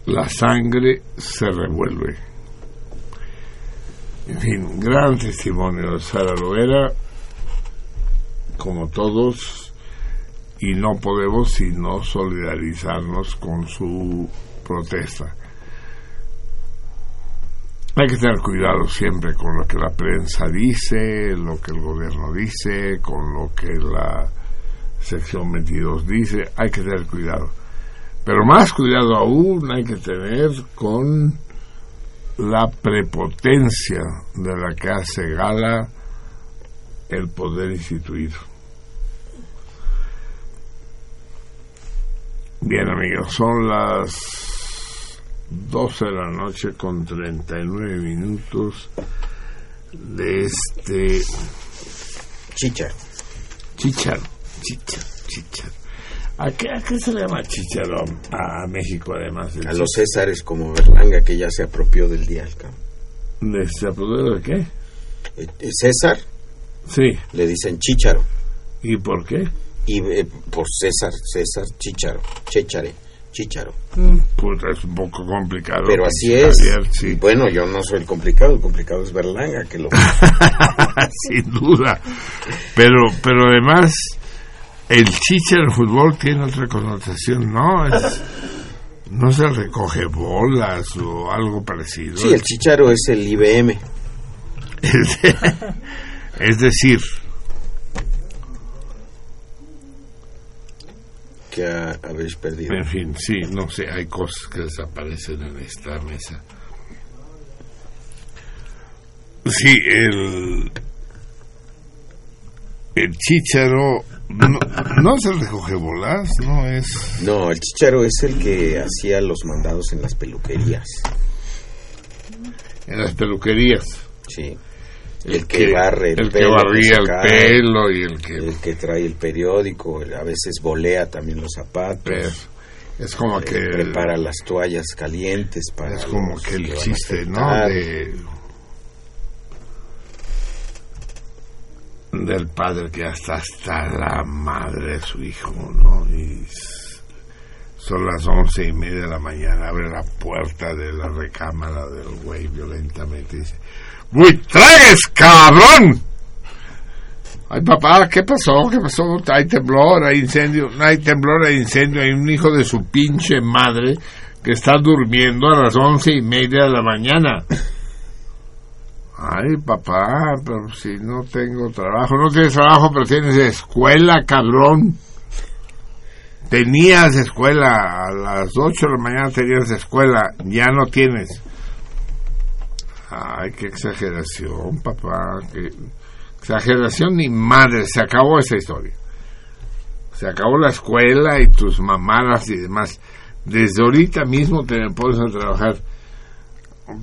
La sangre se revuelve. En fin, gran testimonio de Sara Loera, como todos, y no podemos sino solidarizarnos con su protesta. Hay que tener cuidado siempre con lo que la prensa dice, lo que el gobierno dice, con lo que la sección 22 dice, hay que tener cuidado. Pero más cuidado aún hay que tener con la prepotencia de la que hace gala el poder instituido. Bien amigos, son las 12 de la noche con 39 minutos de este Chichar. chicharo, chicharo, chicharo. ¿A qué, ¿A qué se le llama chicharo a México además? A los Césares como Berlanga que ya se apropió del día. el cabrón. ¿De ¿Se apoderó de qué? Eh, eh, César Sí. le dicen Chícharo. ¿Y por qué? Y eh, por César, César, Chícharo. Chéchare, Chícharo. Puta, es un poco complicado. Pero así es. Sí. Bueno, yo no soy el complicado, el complicado es Berlanga que lo... Sin duda. Pero, pero además, el chicha del fútbol tiene otra connotación, ¿no? Es- no se recoge bolas o algo parecido. Sí, el Chícharo es el IBM. Es, es decir, que ha- habéis perdido. en fin, sí, no sé, hay cosas que desaparecen en esta mesa. Sí, el, el chícharo no, no se recoge bolas, no es... No, el Chícharo es el que hacía los mandados en las peluquerías. en las peluquerías. Sí. El, que, barre el, el que pelo, barría el saca, pelo y el que el que trae el periódico, el- a veces volea también los zapatos. es, es como eh, que prepara las toallas calientes para es como los que el chiste no de del padre que hasta hasta la madre de su hijo no y Son las once y media de la mañana. Abre la puerta de la recámara del güey violentamente y dice: ¡Buitragues, cabrón! Ay, papá, ¿qué pasó? ¿Qué pasó? Hay temblor, hay incendio. Hay temblor, hay incendio. Hay un hijo de su pinche madre que está durmiendo a las once y media de la mañana. Ay, papá, pero si no tengo trabajo. No tienes trabajo, pero tienes escuela, cabrón. Tenías escuela, a las 8 de la mañana tenías escuela, ya no tienes. Ay, qué exageración, papá. Exageración ni madre, se acabó esa historia. Se acabó la escuela y tus mamadas y demás. Desde ahorita mismo te pones a trabajar.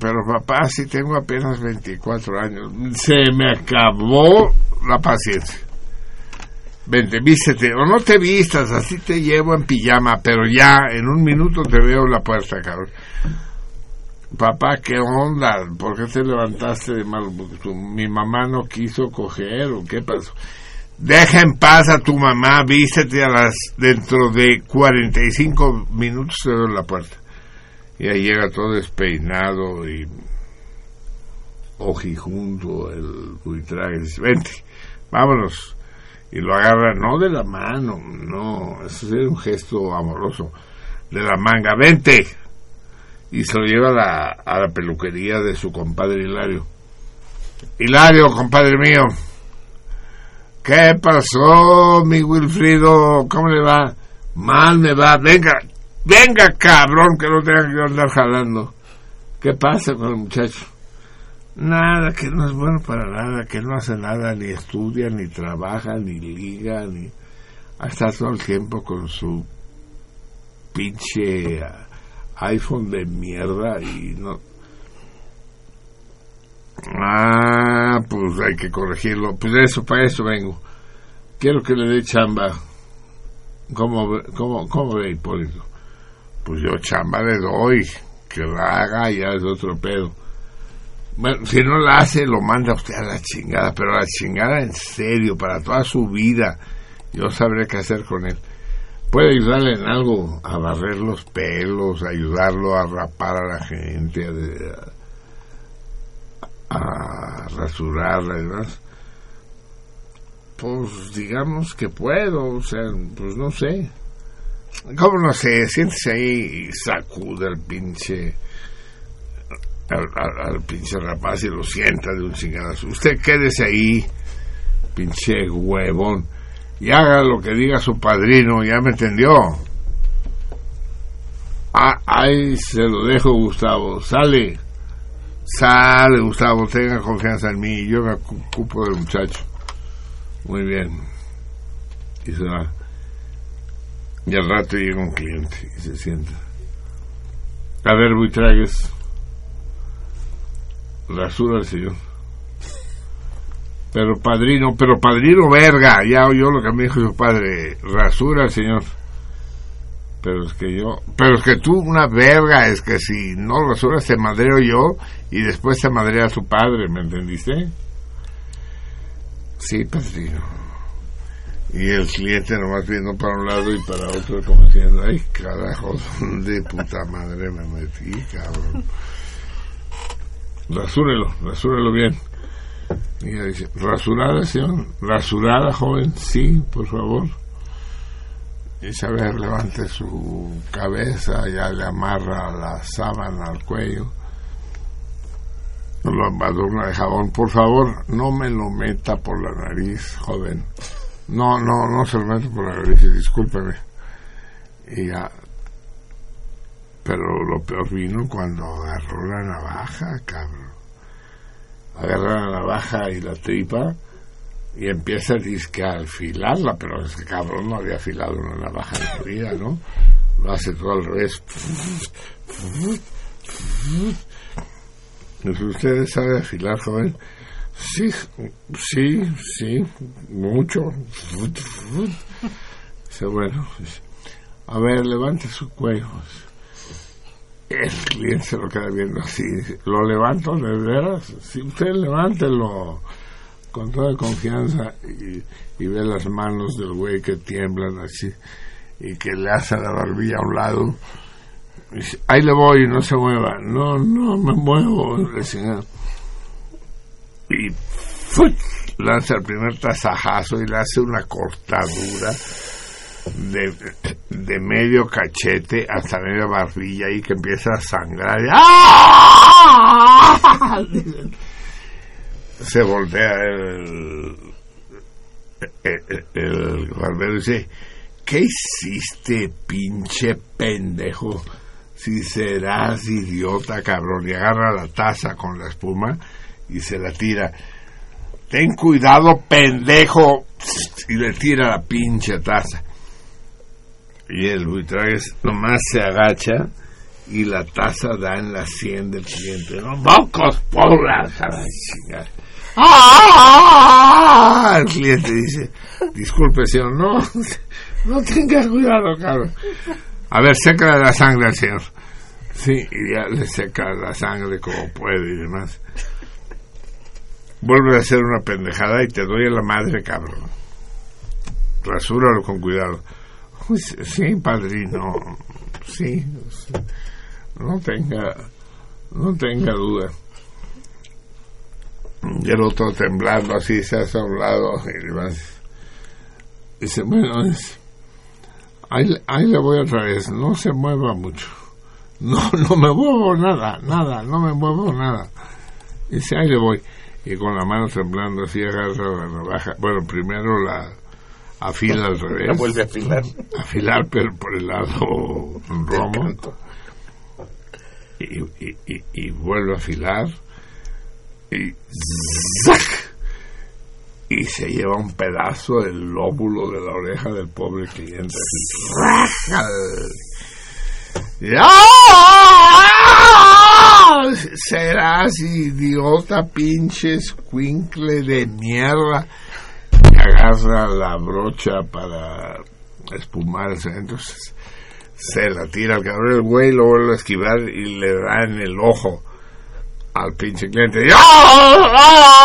Pero papá, si tengo apenas 24 años, se me acabó la paciencia. Vente, vístete, o no te vistas, así te llevo en pijama, pero ya en un minuto te veo en la puerta, cabrón. Papá, ¿qué onda? ¿Por qué te levantaste de mal? Mi mamá no quiso coger, ¿o qué pasó? Deja en paz a tu mamá, vístete a las dentro de 45 minutos te veo en la puerta. Y ahí llega todo despeinado y ojijunto el buitrague. y Dice, vente, vámonos. Y lo agarra, no de la mano, no, eso es un gesto amoroso, de la manga, vente. Y se lo lleva a la, a la peluquería de su compadre Hilario. Hilario, compadre mío, ¿qué pasó, mi Wilfrido? ¿Cómo le va? Mal me va, venga, venga cabrón, que no tenga que andar jalando. ¿Qué pasa con el muchacho? Nada, que no es bueno para nada, que no hace nada, ni estudia, ni trabaja, ni liga, ni... Está todo el tiempo con su pinche iPhone de mierda y no... Ah, pues hay que corregirlo. Pues eso, para eso vengo. Quiero que le dé chamba. ¿Cómo, cómo, cómo ve Hipólito? Pues yo chamba le doy. Que la haga ya es otro pedo. Bueno, si no la hace, lo manda usted a la chingada, pero a la chingada en serio, para toda su vida. Yo sabré qué hacer con él. Puede ayudarle en algo, a barrer los pelos, ayudarlo a rapar a la gente, a, a rasurarla y demás. Pues digamos que puedo, o sea, pues no sé. ¿Cómo no sé? Siéntese ahí y sacude al pinche al, pinche rapaz y lo sienta de un chingadazo. Usted quédese ahí, pinche huevón, y haga lo que diga su padrino, ya me entendió. Ah, ahí se lo dejo, Gustavo. Sale, sale, Gustavo, tenga confianza en mí, yo me ocupo del muchacho. Muy bien. Y se va. Y al rato llega un cliente y se sienta. A ver, Buitragues. Rasura al señor. Pero padrino, pero padrino verga, ya oyó lo que me dijo su padre, rasura al señor. Pero es que yo, pero es que tú una verga, es que si no rasuras te madreo yo y después te madrea tu padre, ¿me entendiste? Sí, padrino. Y el cliente nomás viendo para un lado y para otro como diciendo, ay carajo, de puta madre me metí, cabrón. Rasúrelo, rasúrelo bien. Y ella dice, ¿rasurada, señor? ¿Rasurada, joven? Sí, por favor. Y saber levante su cabeza, ya le amarra la sábana al cuello. Lo embadurna de jabón. Por favor, no me lo meta por la nariz, joven. No, no, no meto por la nariz, discúlpeme. Y ya. Pero lo peor vino cuando agarró la navaja, cabrón agarra la navaja y la tripa y empieza disque a afilarla, pero es que cabrón no había afilado una navaja en la vida, ¿no? Lo hace todo al revés. ¿Usted sabe afilar, joven? Sí, sí, sí, mucho. Bueno, a ver, levante su cuello. El cliente se lo queda viendo así. ¿Lo levanto de veras? Si usted levántelo con toda confianza y, ve las manos del güey que tiemblan así. y que le hace la barbilla a un lado. Dice, ahí le voy, no se mueva. No, no me muevo. le señala. Y lanza el primer tasajazo y le hace una cortadura de, de medio cachete hasta media barbilla y que empieza a sangrar. ¡ah! Se voltea el, el, el barbero y dice, ¿qué hiciste, pinche pendejo? Si serás idiota, cabrón, y agarra la taza con la espuma y se la tira. Ten cuidado, pendejo, y le tira la pinche taza. Y el buitragues nomás se agacha y la taza da en la sien del cliente. ¡No, mocos, porras! ¡Ah! El cliente dice, disculpe, señor, no, no tenga cuidado, cabrón. A ver, seca la sangre al señor. Sí, y ya le seca la sangre como puede y demás. Vuelve a hacer una pendejada y te doy a la madre, cabrón. Rasúralo con cuidado. Sí, padrino, sí. No tenga, no tenga duda. Y el otro temblando así, se hace a un lado y demás. Dice, bueno, ahí, ahí le voy otra vez, no se mueva mucho. No, no me muevo nada, nada, no me muevo nada. Dice, ahí le voy. Y con la mano temblando así agarra la navaja. Bueno, primero la afila al revés. La vuelve a afilar. Afilar, pero por el lado romo. Y, y, y, y vuelve a afilar. Y ¡zac! Y se lleva un pedazo del lóbulo de la oreja del pobre cliente. Serás idiota, pinche escuincle de mierda. Y agarra la brocha para espumarse. Entonces se la tira al cabrón. El güey lo vuelve a esquivar y le da en el ojo al pinche cliente. Y ¡ah!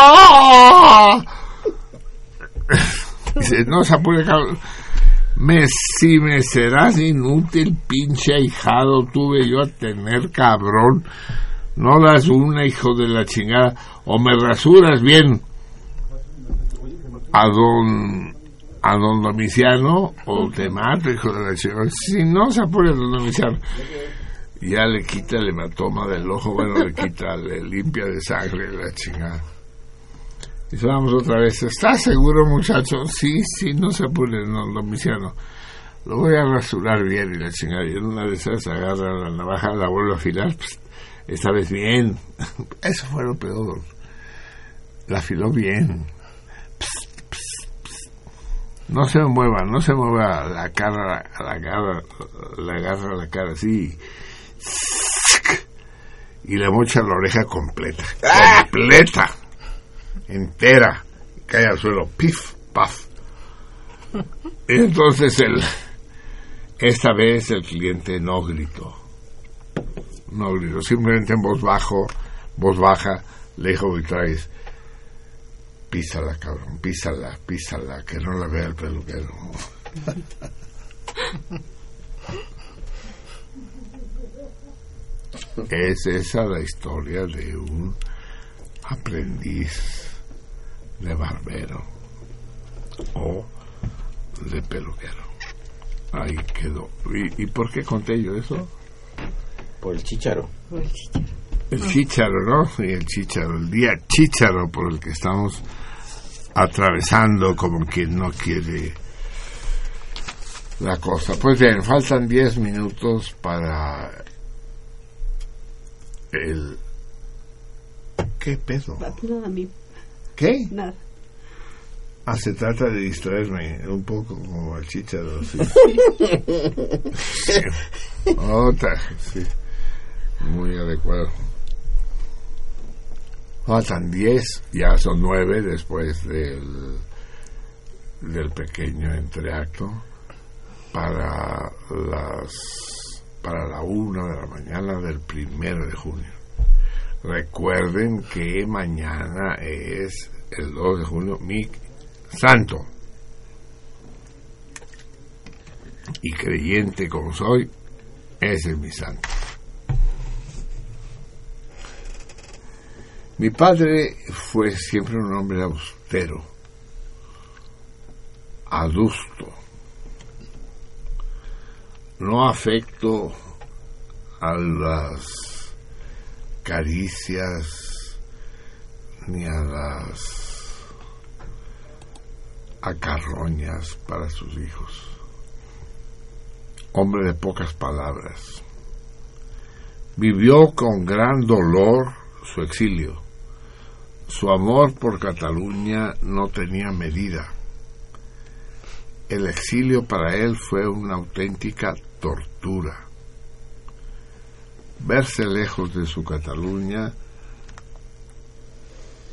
Dice, no se apure, cabrón. Me, si me serás inútil, pinche ahijado, tuve yo a tener cabrón. No das una, hijo de la chingada. O me rasuras bien a don a don Domiciano o te mato, hijo de la chingada. Si no se apure don Domiciano. Ya le quita el hematoma del ojo, bueno, le quita, le limpia de sangre la chingada. Dice, vamos otra vez. ¿Estás seguro, muchacho? Sí, sí, no se apure, don Domiciano. Lo voy a rasurar bien y la chingada. Y en una de esas agarra la navaja, la vuelve a afilar. pues, esta vez bien. Eso fue lo peor. La afiló bien. No se mueva, no se mueva la cara, la cara, la agarra la cara así. Y le mocha la oreja completa. Completa. Entera. Cae al suelo. Pif, paf. Entonces el, esta vez el cliente no gritó. No gritó. Simplemente en voz bajo, voz baja, le dijo Vitraes, písala, cabrón, písala, písala, que no la vea el peluquero. es esa la historia de un aprendiz de barbero o de peluquero. Ahí quedó. ¿Y, y por qué conté yo eso? Por el chicharo. El chícharo, ¿no? Sí, el chícharo, el día chícharo por el que estamos atravesando como quien no quiere la cosa. Pues bien, faltan 10 minutos para el... ¿Qué pedo? Mí, ¿Qué? nada. Ah, se trata de distraerme un poco como el chícharo, sí. Sí. Otra, sí. Muy adecuado. Faltan 10, ya son 9 después del, del pequeño entreacto para las para la 1 de la mañana del primero de junio. Recuerden que mañana es el 2 de junio, mi santo. y creyente como soy, ese es mi santo. Mi padre fue siempre un hombre austero, adusto, no afecto a las caricias ni a las acarroñas para sus hijos. Hombre de pocas palabras. Vivió con gran dolor su exilio. Su amor por Cataluña no tenía medida. El exilio para él fue una auténtica tortura. Verse lejos de su Cataluña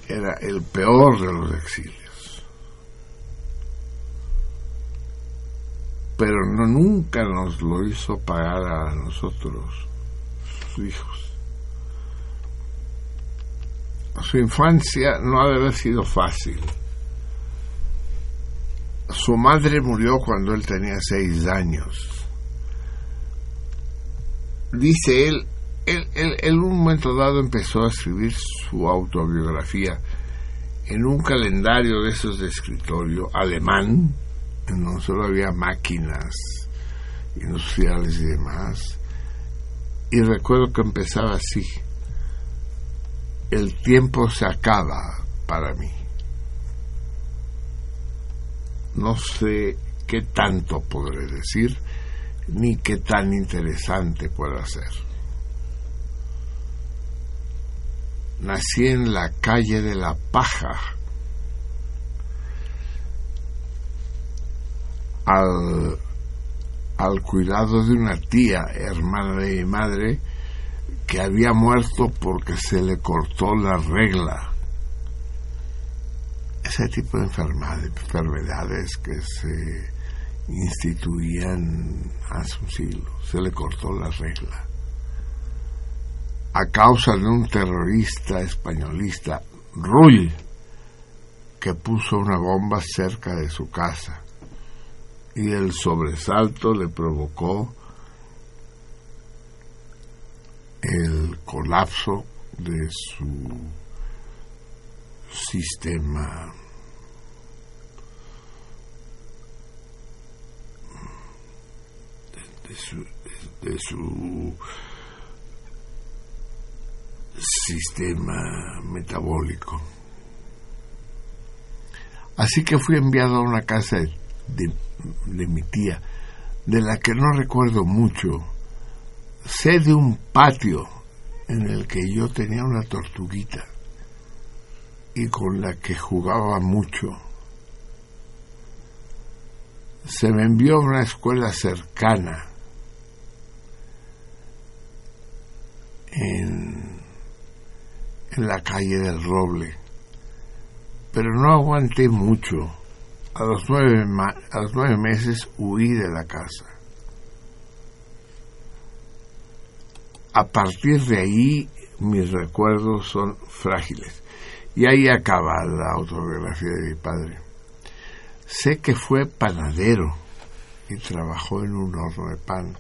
era el peor de los exilios. Pero no nunca nos lo hizo pagar a nosotros, sus hijos. Su infancia no ha de haber sido fácil. Su madre murió cuando él tenía seis años. Dice él, él, él, en un momento dado empezó a escribir su autobiografía en un calendario de esos de escritorio alemán, en donde solo había máquinas industriales y demás. Y recuerdo que empezaba así el tiempo se acaba para mí. No sé qué tanto podré decir, ni qué tan interesante pueda ser. Nací en la calle de la paja, al, al cuidado de una tía, hermana de mi madre, que había muerto porque se le cortó la regla. Ese tipo de enfermedades que se instituían hace un siglo. Se le cortó la regla. A causa de un terrorista españolista, Rull, que puso una bomba cerca de su casa. Y el sobresalto le provocó el colapso de su sistema de, su, de su sistema metabólico. Así que fui enviado a una casa de, de, mi tía, de la que no recuerdo mucho. Sé de un patio en el que yo tenía una tortuguita y con la que jugaba mucho. Se me envió a una escuela cercana en, en la calle del Roble, pero no aguanté mucho. A los nueve, a los nueve meses huí de la casa. A partir de ahí mis recuerdos son frágiles. Y ahí acaba la autobiografía de mi padre. Sé que fue panadero y trabajó en un horno de pan.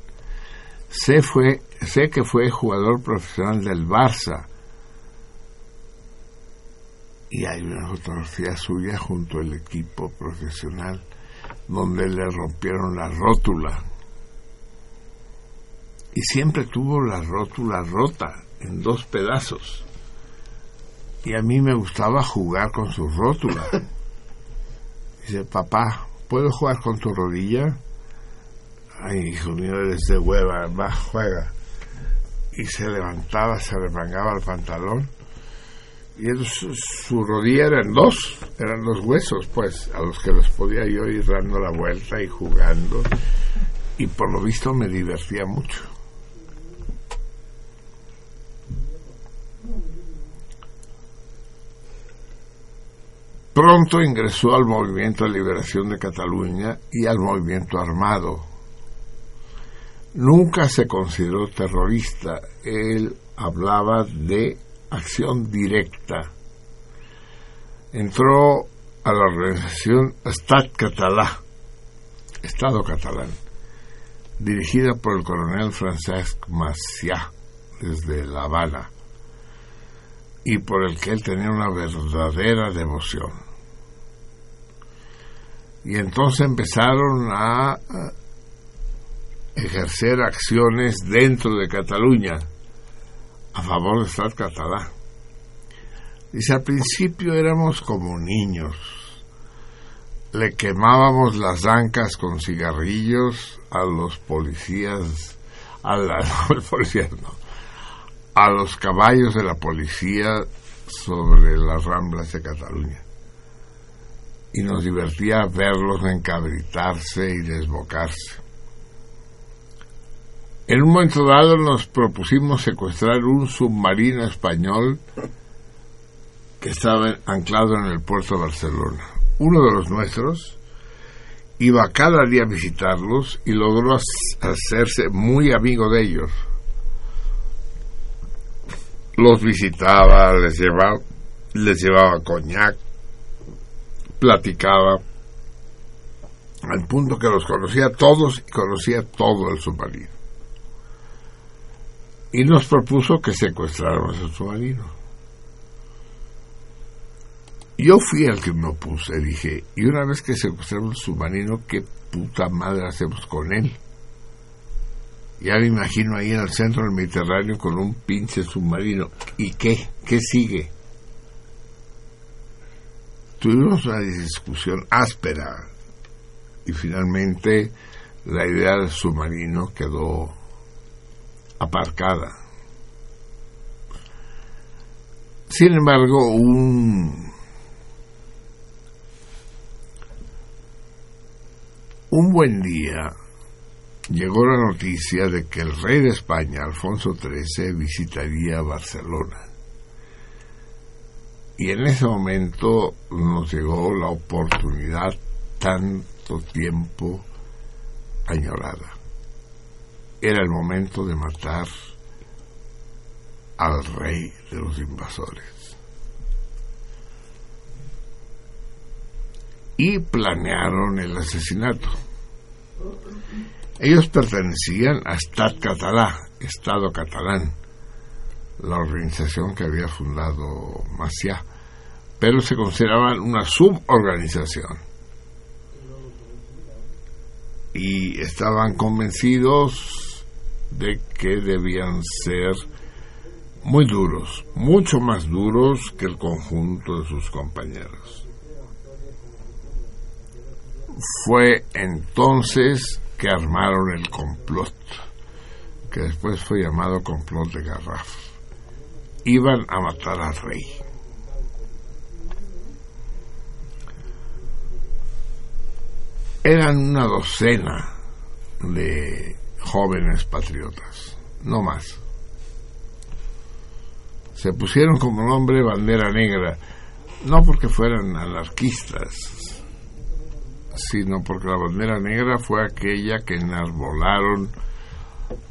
Sé, fue, sé que fue jugador profesional del Barça. Y hay una fotografía suya junto al equipo profesional donde le rompieron la rótula. Y siempre tuvo la rótula rota en dos pedazos. Y a mí me gustaba jugar con su rótula. Dice, papá, ¿puedo jugar con tu rodilla? Ay, hijo mío, eres de hueva, va, juega. Y se levantaba, se remangaba el pantalón. Y su, su, rodilla eran dos, eran dos huesos, pues, a los que los podía yo ir dando la vuelta y jugando. Y por lo visto me divertía mucho. Pronto ingresó al Movimiento de Liberación de Cataluña y al Movimiento Armado. Nunca se consideró terrorista, él hablaba de acción directa. Entró a la organización Estat Català, Estado catalán, dirigida por el coronel Francesc Maciá desde La Habana y por el que él tenía una verdadera devoción. Y entonces empezaron a ejercer acciones dentro de Cataluña a favor del Estado catalán. Dice, al principio éramos como niños. Le quemábamos las ancas con cigarrillos a los policías, a, la, no, policías no, a los caballos de la policía sobre las ramblas de Cataluña. Y nos divertía verlos encabritarse y desbocarse. En un momento dado nos propusimos secuestrar un submarino español que estaba anclado en el puerto de Barcelona. Uno de los nuestros iba cada día a visitarlos y logró hacerse muy amigo de ellos. Los visitaba, les llevaba, les llevaba coñac, platicaba, al punto que los conocía todos y conocía todo el submarino y nos propuso que secuestráramos el submarino. Yo fui el que me opuse, dije, y una vez que secuestramos el submarino, ¿qué puta madre hacemos con él? Ya me imagino ahí en el centro del Mediterráneo con un pinche submarino. ¿Y qué? ¿Qué sigue? Tuvimos una discusión áspera y finalmente la idea del submarino quedó aparcada. Sin embargo, un, un buen día llegó la noticia de que el rey de España, Alfonso XIII, visitaría Barcelona. Y en ese momento nos llegó la oportunidad tanto tiempo añorada era el momento de matar al rey de los invasores. Y planearon el asesinato. Ellos pertenecían a Stat Català, Estado catalán, la organización que había fundado Maciá, pero se consideraban una suborganización. Y estaban convencidos de que debían ser muy duros, mucho más duros que el conjunto de sus compañeros. Fue entonces que armaron el complot, que después fue llamado complot de Garraf. Iban a matar al rey. Eran una docena de jóvenes patriotas, no más. Se pusieron como nombre bandera negra, no porque fueran anarquistas, sino porque la bandera negra fue aquella que enarbolaron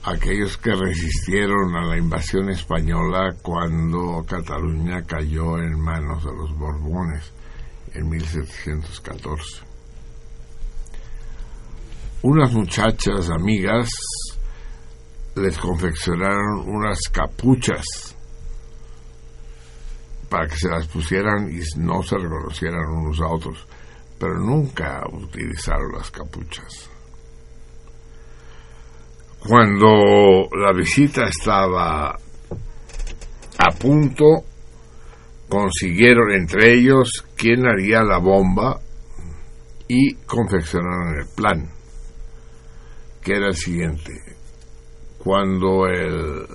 aquellos que resistieron a la invasión española cuando Cataluña cayó en manos de los Borbones en 1714 unas muchachas amigas les confeccionaron unas capuchas para que se las pusieran y no se reconocieran unos a otros, pero nunca utilizaron las capuchas. Cuando la visita estaba a punto, consiguieron entre ellos quién haría la bomba y confeccionaron el plan que era el siguiente. Cuando el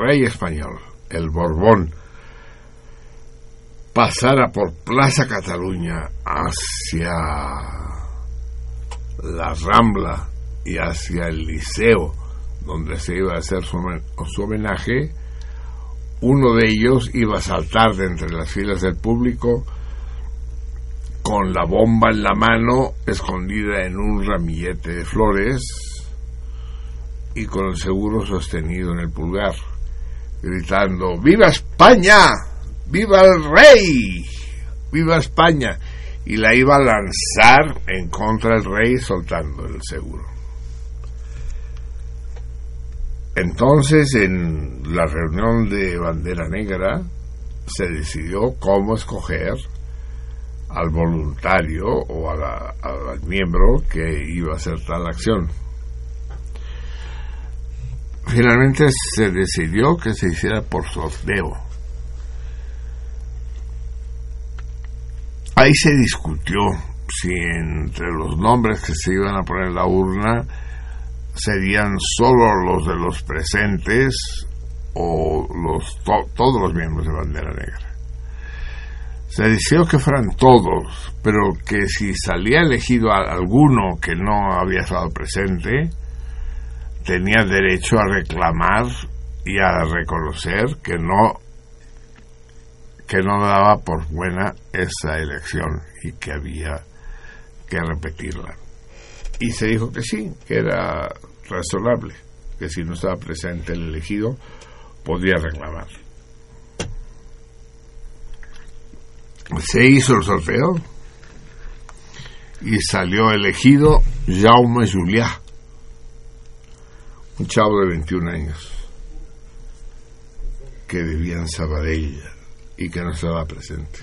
rey español, el Borbón, pasara por Plaza Cataluña hacia la Rambla y hacia el Liceo, donde se iba a hacer su, su homenaje, uno de ellos iba a saltar de entre las filas del público con la bomba en la mano, escondida en un ramillete de flores, y con el seguro sostenido en el pulgar, gritando ¡Viva España! ¡Viva el rey! ¡Viva España! Y la iba a lanzar en contra del rey soltando el seguro. entonces en la reunión de bandera negra se decidió cómo escoger al voluntario o al miembro que iba a hacer tal acción. Finalmente se decidió que se hiciera por sorteo. Ahí se discutió si entre los nombres que se iban a poner en la urna serían solo los de los presentes o los to- todos los miembros de Bandera Negra. Se decidió que fueran todos, pero que si salía elegido alguno que no había estado presente, tenía derecho a reclamar y a reconocer que no que no daba por buena esa elección y que había que repetirla. Y se dijo que sí, que era razonable, que si no estaba presente el elegido, podía reclamar. Se hizo el sorteo y salió elegido Jaume Juliá, un chavo de 21 años que vivía en Sabadell y que no estaba presente.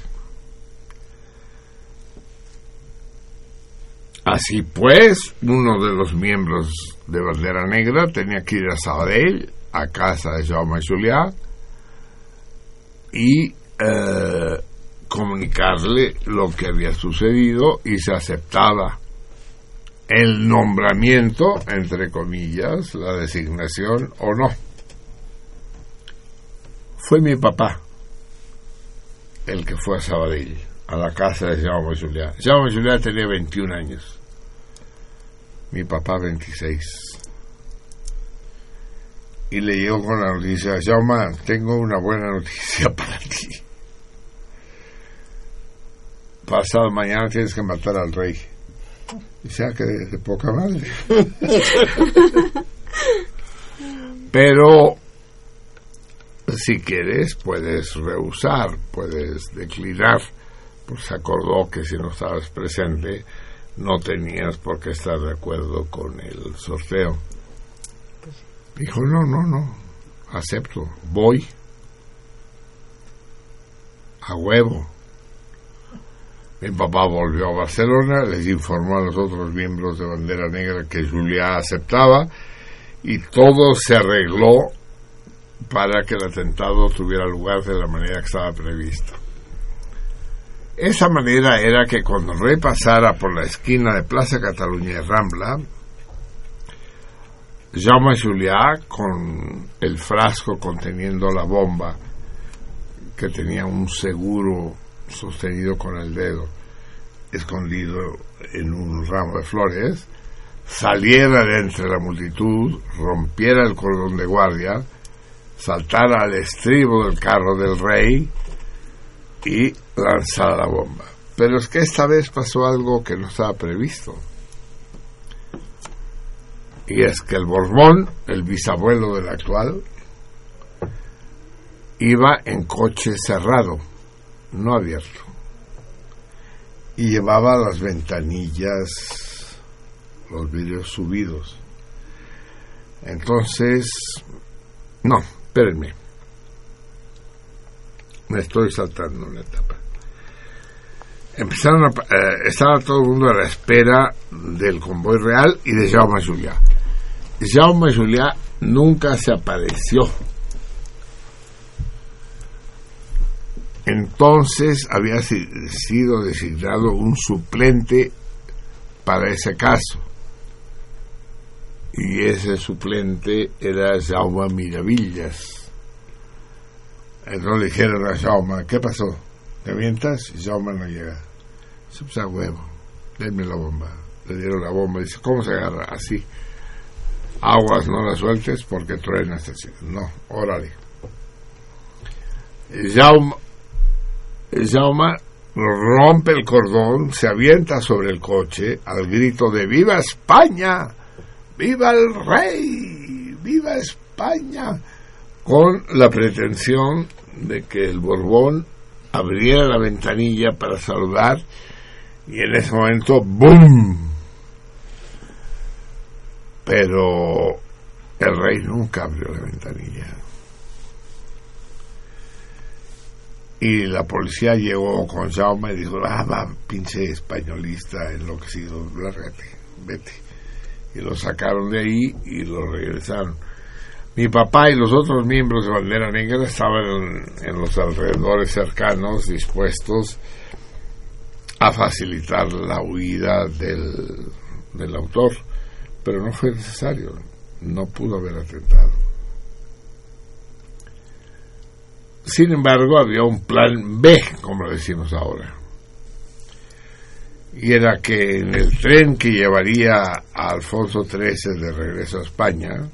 Así pues, uno de los miembros de Bandera Negra tenía que ir a Sabadell, a casa de Jaume Juliá, y eh, comunicarle lo que había sucedido y se aceptaba el nombramiento, entre comillas, la designación o no. Fue mi papá el que fue a Sabadell, a la casa de Jaume Juliá. Jaume Juliá tenía 21 años, mi papá 26. Y le llegó con la noticia, Jaume, tengo una buena noticia para ti. Pasado mañana tienes que matar al rey. Y sea que de, de poca madre. Pero si quieres puedes rehusar, puedes declinar. Pues se acordó que si no estabas presente no tenías por qué estar de acuerdo con el sorteo. Dijo, no, no, no, acepto, voy a huevo. Mi papá volvió a Barcelona, les informó a los otros miembros de Bandera Negra que Julia aceptaba y todo se arregló para que el atentado tuviera lugar de la manera que estaba prevista. Esa manera era que cuando el rey pasara por la esquina de Plaza Cataluña y Rambla, Jaume Juliá, con el frasco conteniendo la bomba, que tenía un seguro sostenido con el dedo, escondido en un ramo de flores, saliera de entre la multitud, rompiera el cordón de guardia, saltara al estribo del carro del rey y lanzara la bomba. Pero es que esta vez pasó algo que no estaba previsto. Y es que el Borbón, el bisabuelo del actual, iba en coche cerrado, no abierto. Y llevaba las ventanillas, los vidrios subidos. Entonces, no, espérenme. Me estoy saltando una etapa. Empezaron a, eh, estaba todo el mundo a la espera del convoy real y de Jaume Juliá. Jaume Juliá nunca se apareció. Entonces había si- sido designado un suplente para ese caso. Y ese suplente era Jaume Miravillas. Entonces le dijeron a Jaume, ¿qué pasó? ¿Te mientas? Y Jaume no llega. Se puso a huevo. Denme la bomba. Le dieron la bomba. Dice, ¿cómo se agarra? Así. Aguas, no la sueltes porque truenas así. No, órale. Jaume, Jaume rompe el cordón, se avienta sobre el coche al grito de ¡Viva España! ¡Viva el rey! ¡Viva España! Con la pretensión de que el Borbón abriera la ventanilla para saludar y en ese momento ¡boom! Pero El rey nunca abrió la ventanilla. Y la policía llegó con Jaume y dijo, ah, va, pinche españolista enloquecido, lárgate, vete. Y lo sacaron de ahí y lo regresaron. Mi papá y los otros miembros de Bandera Negra estaban en, los alrededores cercanos dispuestos a facilitar la huida del, del autor, pero no fue necesario, no pudo haber atentado. Sin embargo, había un plan B, como decimos ahora. Y era que en el tren que llevaría a Alfonso XIII de regreso a España,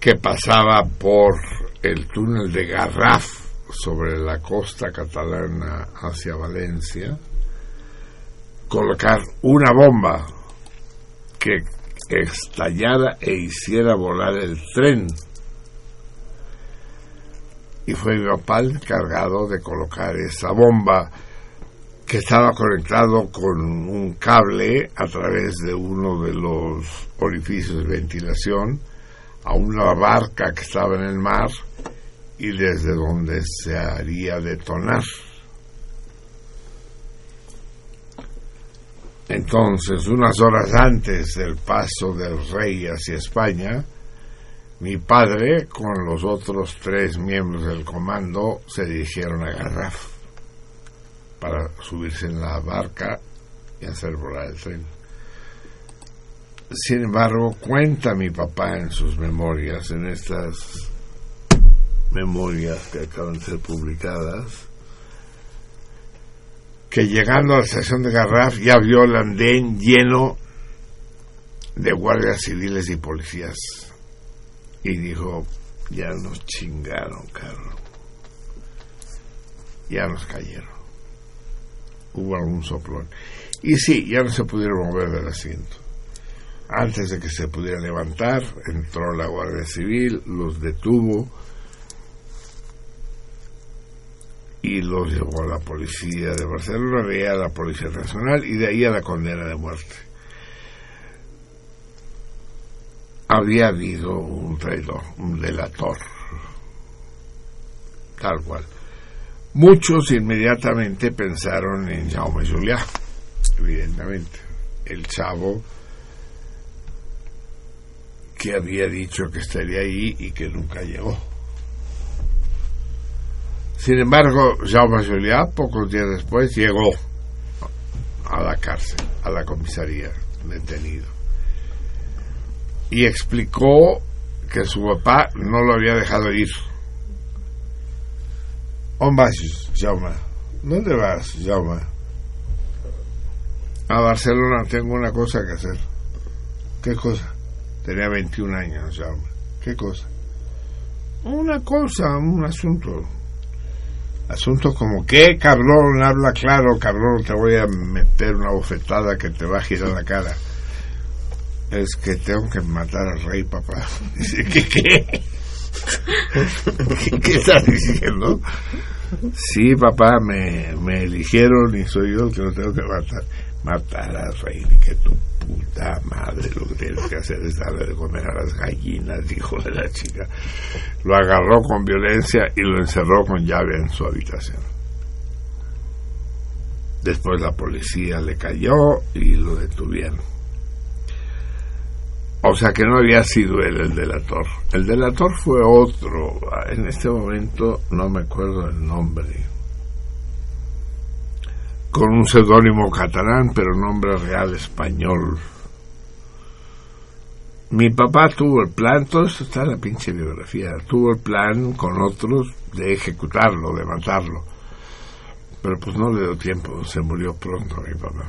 que pasaba por el túnel de Garraf sobre la costa catalana hacia Valencia, colocar una bomba que estallara e hiciera volar el tren. Y fue mi encargado de colocar esa bomba que estaba conectado con un cable a través de uno de los orificios de ventilación a una barca que estaba en el mar y desde donde se haría detonar. Entonces, unas horas antes del paso del rey hacia España, mi padre, con los otros tres miembros del comando, se dirigieron a Garraf para subirse en la barca y hacer volar el tren. Sin embargo, cuenta mi papá en sus memorias, en estas memorias que acaban de ser publicadas, que llegando a la estación de Garraf ya vio el andén lleno de guardias civiles y policías. Y dijo, ya nos chingaron, Carlos. Ya nos cayeron. Hubo algún soplón. Y sí, ya no se pudieron mover del asiento. Antes de que se pudiera levantar, entró la Guardia Civil, los detuvo y los llevó a la policía de Barcelona, a la Policía Nacional y de ahí a la condena de muerte. Había habido un traidor, un delator, tal cual. Muchos inmediatamente pensaron en Jaume Juliá, evidentemente, el chavo que había dicho que estaría ahí y que nunca llegó. Sin embargo, Jaume Juliá, pocos días después, llegó a la cárcel, a la comisaría, detenido. Y explicó que su papá no lo había dejado ir. ¿Dónde vas, Jaume? ¿Dónde vas, Jaume? A Barcelona tengo una cosa que hacer. ¿Qué cosa? Tenía 21 años, Jaume. ¿Qué cosa? Una cosa, un asunto. Asunto como, ¿qué, cabrón? Habla claro, cabrón, te voy a meter una bofetada que te va a girar la cara. Es que tengo que matar al rey, papá. ¿qué, qué? ¿Qué, estás diciendo? Sí, papá, me, me eligieron y soy yo el que lo tengo que matar. Matar al rey, ni que tu puta madre lo que tienes que hacer es darle de comer a las gallinas, dijo de la chica. Lo agarró con violencia y lo encerró con llave en su habitación. Después la policía le cayó y lo detuvieron. O sea que no había sido él el delator. El delator fue otro. En este momento no me acuerdo el nombre. Con un seudónimo catalán, pero nombre real español. Mi papá tuvo el plan, todo esto está en la pinche biografía, tuvo el plan con otros de ejecutarlo, de matarlo. Pero pues no le dio tiempo, se murió pronto mi papá.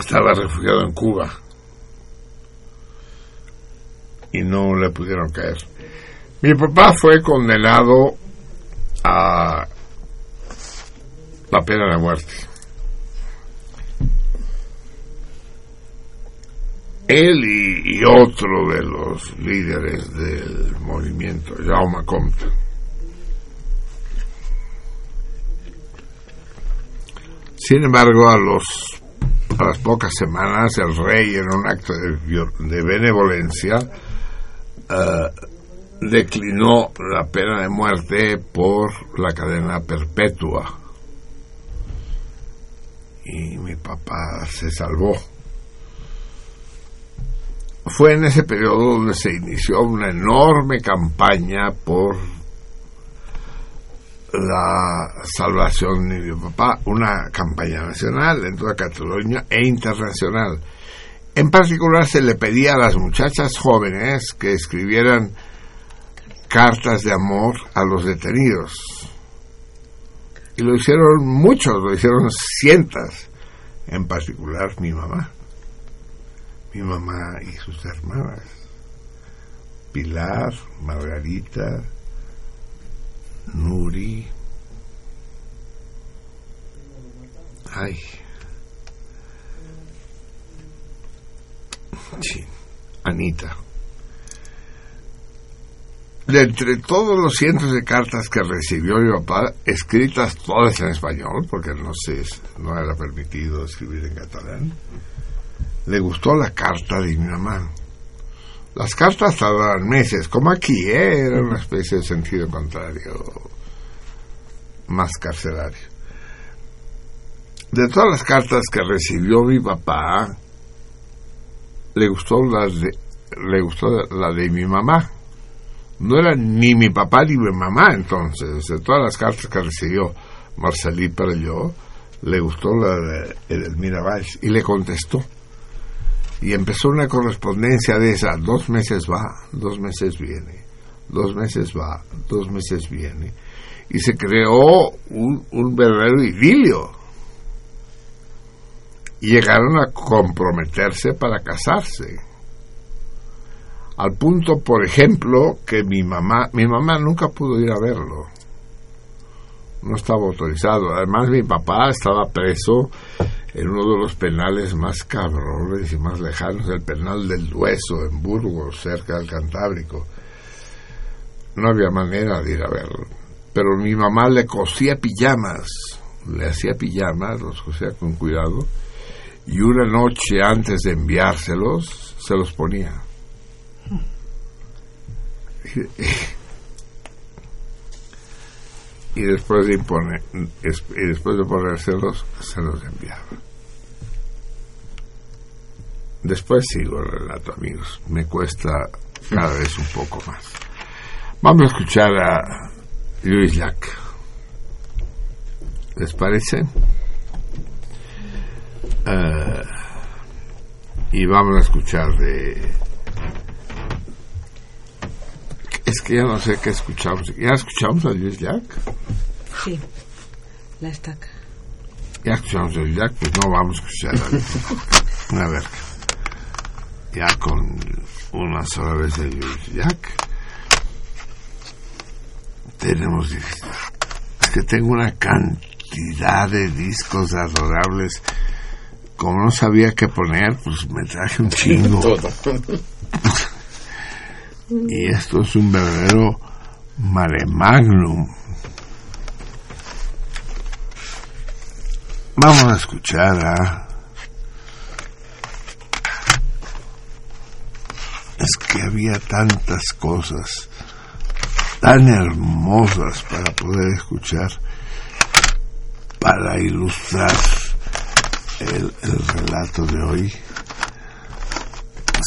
Estaba refugiado en Cuba y no le pudieron caer. Mi papá fue condenado a la pena de muerte. Él y, otro de los líderes del movimiento, Jaume Comte. Sin embargo, a los A las pocas semanas, el rey, en un acto de, benevolencia, eh, declinó la pena de muerte por la cadena perpetua. Y mi papá se salvó. Fue en ese periodo donde se inició una enorme campaña por la salvación de mi papá, una campaña nacional en toda Cataluña e internacional. En particular se le pedía a las muchachas jóvenes que escribieran cartas de amor a los detenidos. Y lo hicieron muchos, lo hicieron cientos, en particular mi mamá, mi mamá y sus hermanas, Pilar, Margarita, Nuri. Ay. Sí, Anita. De entre todos los cientos de cartas que recibió mi papá, escritas todas en español, porque no se, no era permitido escribir en catalán, le gustó la carta de mi mamá. Las cartas tardaban meses, como aquí, ¿eh? era una especie de sentido contrario, más carcelario. De todas las cartas que recibió mi papá, le gustó la de, le gustó la de mi mamá. No era ni mi papá ni mi mamá entonces. De todas las cartas que recibió Marcelí para yo, le gustó la de Edelmira Valls y le contestó. Y empezó una correspondencia de esa, dos meses va, dos meses viene, dos meses va, dos meses viene. Y se creó un, un verdadero idilio. Y llegaron a comprometerse para casarse. Al punto, por ejemplo, que mi mamá, mi mamá nunca pudo ir a verlo. No estaba autorizado. Además, mi papá estaba preso en uno de los penales más cabrones y más lejanos, el penal del Dueso, en Burgos, cerca del Cantábrico. No había manera de ir a verlo. Pero mi mamá le cosía pijamas, le hacía pijamas, los cosía con cuidado, y una noche antes de enviárselos, se los ponía. y después de imponer, y después de ponérselos, se los enviaba. Después sigo el relato, amigos. Me cuesta cada vez un poco más. Vamos a escuchar a Luis Jack. ¿Les parece? Eh, y vamos a escuchar de... Es que ya no sé qué escuchamos. ¿Ya escuchamos a Luis Jack? Sí, la estaca. Ya escuchamos a Luis Jack, pues no vamos a escuchar a Luis Jack. A ver, ya con una sola vez Luis Jack. Tenemos es que tengo una cantidad de discos adorables. Como no sabía qué poner pues me traje un chingo. Y esto es un verdadero mare magnum vamos a escuchar a es que había tantas cosas tan hermosas para poder escuchar, para ilustrar el, el relato de hoy.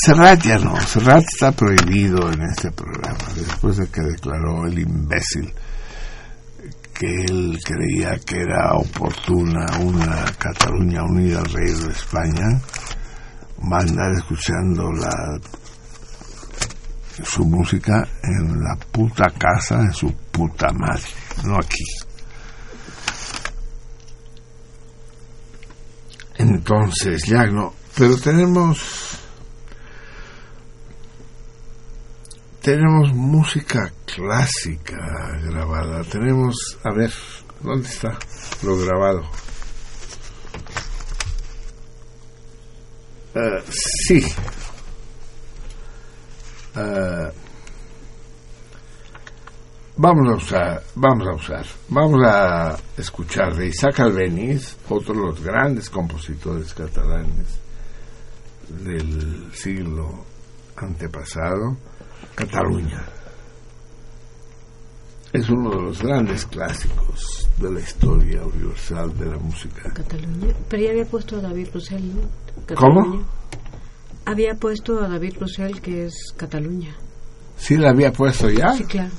Serrat ya no, Serrat está prohibido en este programa, después de que declaró el imbécil que él creía que era oportuna una Cataluña unida al rey de España, va a escuchando la su música en la puta casa de su puta madre, no aquí. Entonces, ya no, pero tenemos tenemos música clásica grabada, tenemos, a ver, ¿dónde está lo grabado? Uh, sí, Uh, Vamos a usar, vamos a usar, vamos a escuchar de Isaac Albeniz, otro de los grandes compositores catalanes del siglo antepasado, Cataluña. Es uno de los grandes clásicos de la historia universal de la música. Cataluña. Pero ya había puesto a David Roussel, ¿no? ¿Cómo? Había puesto a David Roussel, que es Cataluña. ¿Sí la había puesto ya? Sí, claro.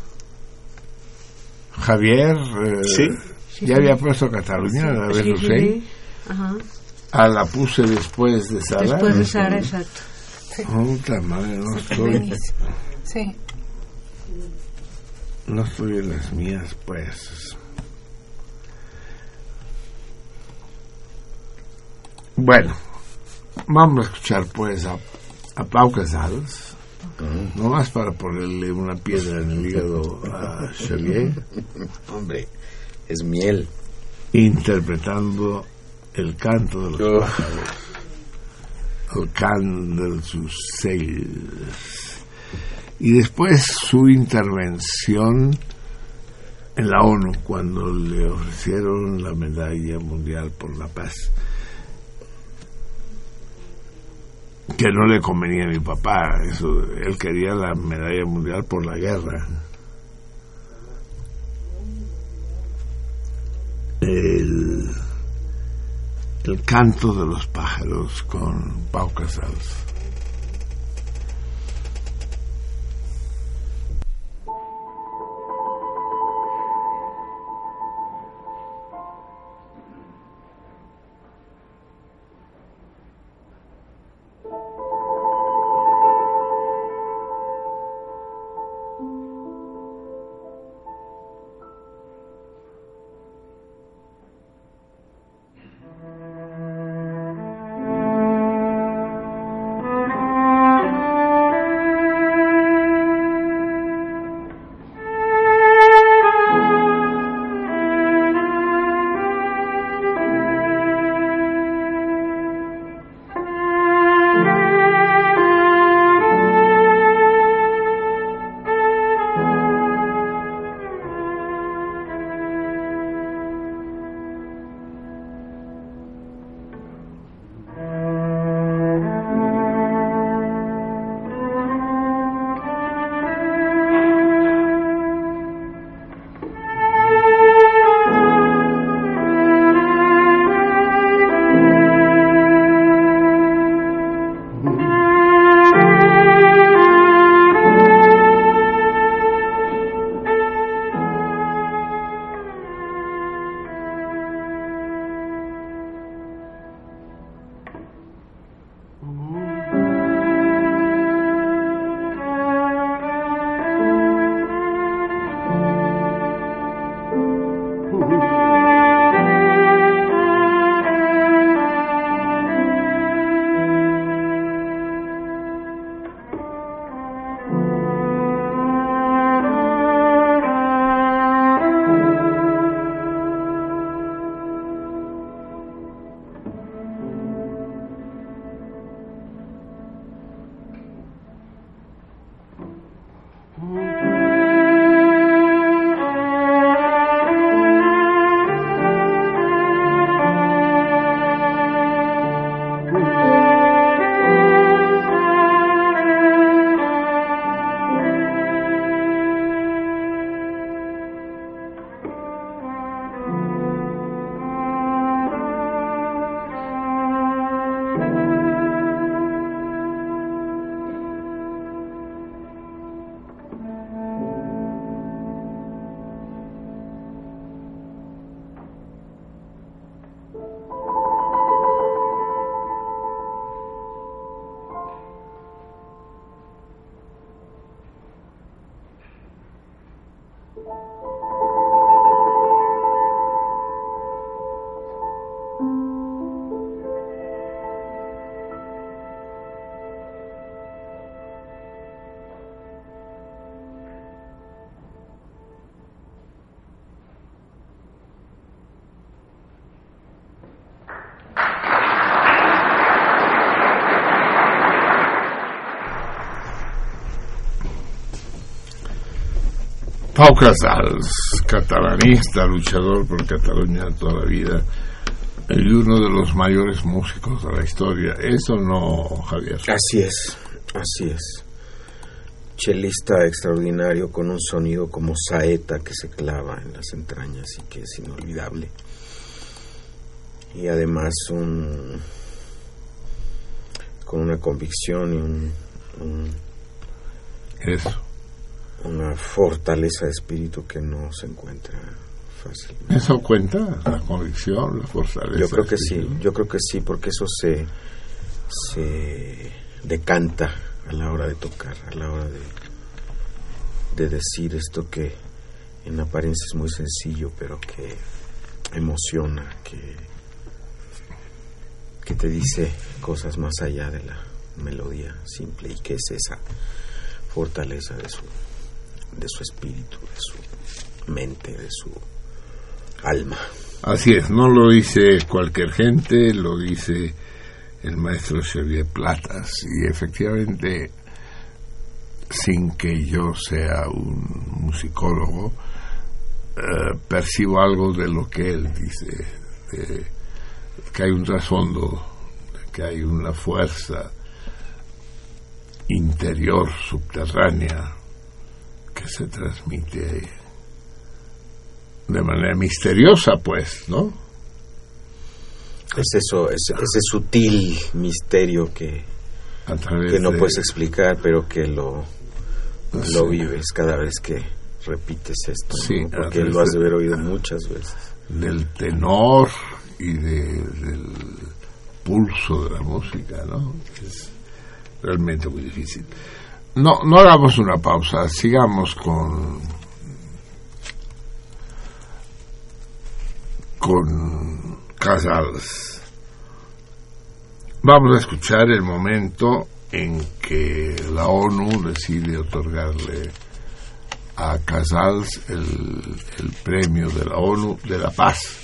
Javier, eh, Sí, ya sí. había puesto Cataluña, Sí, Rossell. sí. Ajá. Ah, la puse después de Sara. Después de Sara, exacto. Puta madre, no estoy, Sí. no estoy en las mías, pues. Bueno, vamos a escuchar pues a, a Pau Casals, nomás para ponerle una piedra en el hígado a Xavier, Hombre, es miel. interpretando el canto de los pájaros, el can de sus cells. Y después su intervención en la ONU cuando le ofrecieron la medalla mundial por la paz. Que no le convenía a mi papá, eso, él quería la medalla mundial por la guerra. El, el canto de los pájaros con Pau Casals. Pau Casals, catalanista, luchador por Cataluña toda la vida y uno de los mayores músicos de la historia. ¿Eso no, Javier? Así es, así es. Chelista extraordinario con un sonido como saeta que se clava en las entrañas y que es inolvidable. Y además un con una convicción y un, un Eso. Fortaleza de espíritu que no se encuentra fácilmente. ¿Eso cuenta? La convicción, la fortaleza. Yo creo que sí, sí, yo creo que sí, porque eso se, se decanta a la hora de tocar, a la hora de, de decir esto que en apariencia es muy sencillo, pero que emociona, que, que te dice cosas más allá de la melodía simple y que es esa fortaleza de su, de su espíritu, de su mente, de su alma. Así es, no lo dice cualquier gente, lo dice el maestro Xavier Platas y efectivamente sin que yo sea un musicólogo eh, percibo algo de lo que él dice de que hay un trasfondo que hay una fuerza interior subterránea se transmite de manera misteriosa pues no Es eso, es, ese sutil misterio que, que no de- puedes explicar, pero que lo, lo vives cada vez que repites esto, ¿no? Sí, a porque lo has de- de haber oído muchas veces. del tenor y de- del pulso de la música, ¿no? Es realmente muy difícil. No, no hagamos una pausa, sigamos con con Casals. Vamos a escuchar el momento en que la ONU decide otorgarle a Casals el, el premio de la ONU de la paz,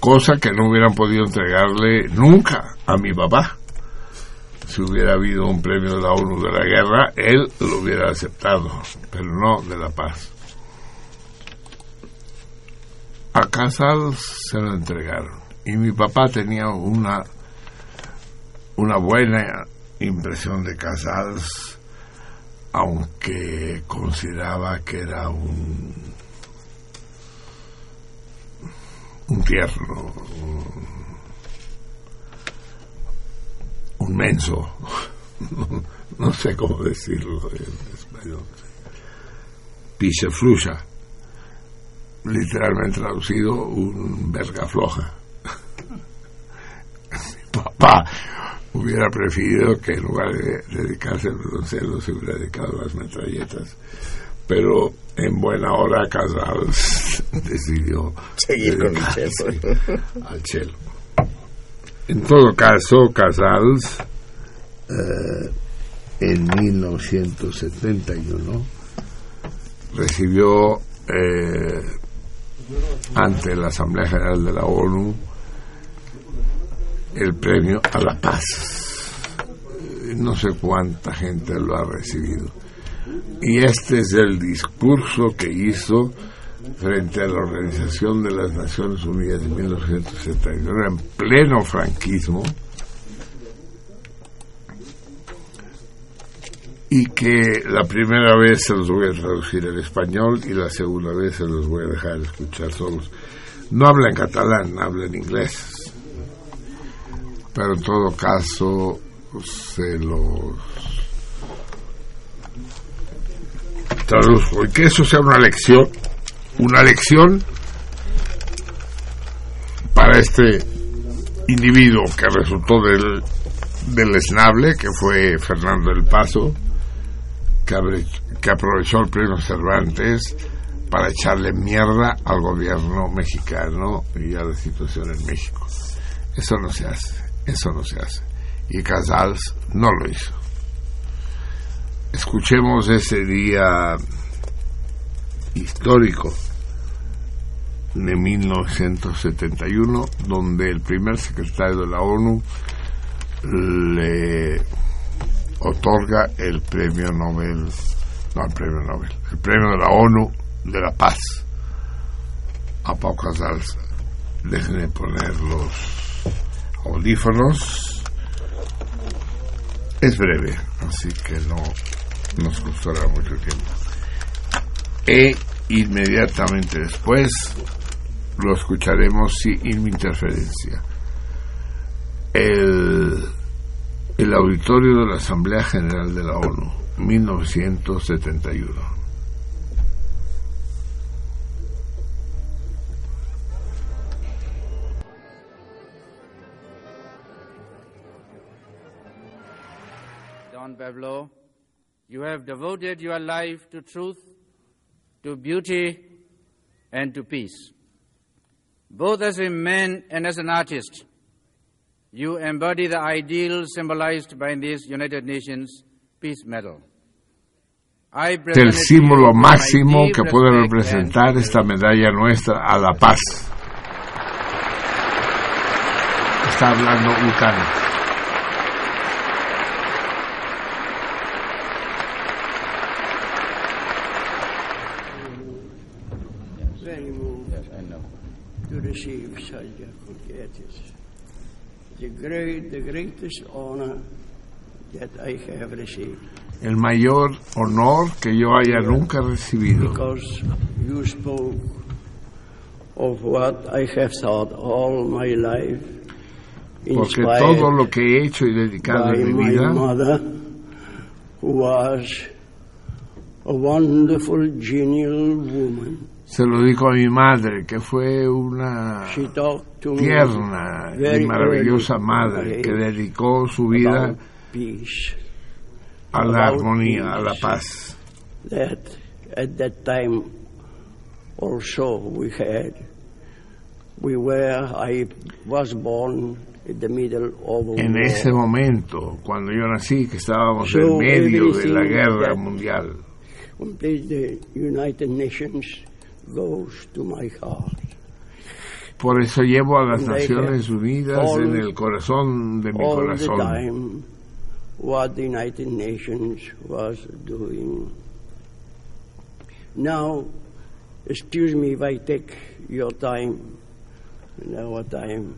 cosa que no hubieran podido entregarle nunca a mi papá. Si hubiera habido un premio de la ONU de la guerra, él lo hubiera aceptado, pero no de la paz. A Casals se lo entregaron y mi papá tenía una una buena impresión de Casals aunque consideraba que era un un tierno un, un menso. No, no sé cómo decirlo en español. Literalmente traducido un verga floja. Papá hubiera preferido que en lugar de dedicarse al violoncelo se hubiera dedicado a las metralletas. Pero en buena hora Casals decidió Seguir con el al cello. En todo caso, Casals eh, en 1971 recibió eh, ante la Asamblea General de la ONU el premio a la paz. No sé cuánta gente lo ha recibido. Y este es el discurso que hizo frente a la Organización de las Naciones Unidas en 1971, en pleno franquismo, y que la primera vez se los voy a traducir en español y la segunda vez se los voy a dejar escuchar solos. No habla en catalán, habla en inglés pero en todo caso se los traduzco y que eso sea una lección una lección para este individuo que resultó del del esnable que fue Fernando del Paso que, que aprovechó el premio Cervantes para echarle mierda al gobierno mexicano y a la situación en México eso no se hace, eso no se hace. Y Casals no lo hizo. Escuchemos ese día histórico de 1971, donde el primer secretario de la ONU le otorga el premio Nobel, no el premio Nobel, el premio de la ONU de la paz a poca salsa. Déjenme poner los audífonos. Es breve, así que no nos costará mucho tiempo. E inmediatamente después lo escucharemos sin interferencia. El, el auditorio de la Asamblea General de la ONU, 1971. Don Pablo, you have devoted your life to truth, to beauty, and to peace. Both as a man and as an artist, you embody the ideal symbolized by this United Nations Peace Medal. I el símbolo you with my máximo que puede representar esta medalla nuestra a la paz. Está hablando Utano. Great, the greatest honor that I have received. El mayor honor que yo haya nunca recibido. Because you spoke of what I have thought all my life, Porque todo lo que he hecho y dedicado en mi my vida mother, who was a wonderful, genial woman. Se lo digo a mi madre, que fue una tierna y maravillosa madre que dedicó su vida a la armonía, a la paz. that at that time also we had. We were I was born in the middle of En ese momento, cuando yo nací, que estábamos So en medio de la guerra mundial, the United Nations goes to my heart. por eso llevo a las Naciones Unidas all- en el corazón de mi all the corazón. time what the United Nations was doing. Now, excuse me if I take your time, our time,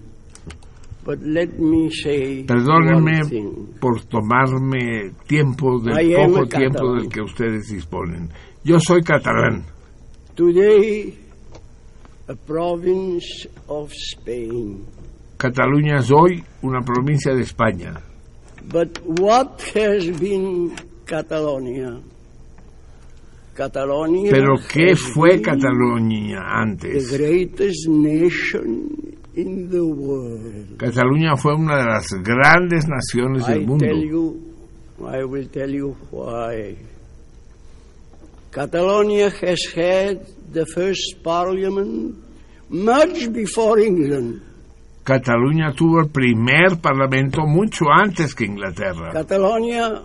but let me say Perdónenme por tomarme tiempo del I poco tiempo del que ustedes disponen. Yo soy catalán. Today, a province of Spain. Cataluña es hoy una provincia de España. But what has been Catalonia? Catalonia Pero ¿qué fue Cataluña the antes? greatest nation in the world. Cataluña fue una de las grandes naciones I del mundo. tell you, I will tell you why. Catalonia has had the first parliament much before England. Cataluña tuvo el primer parlamento mucho antes que Inglaterra. Catalonia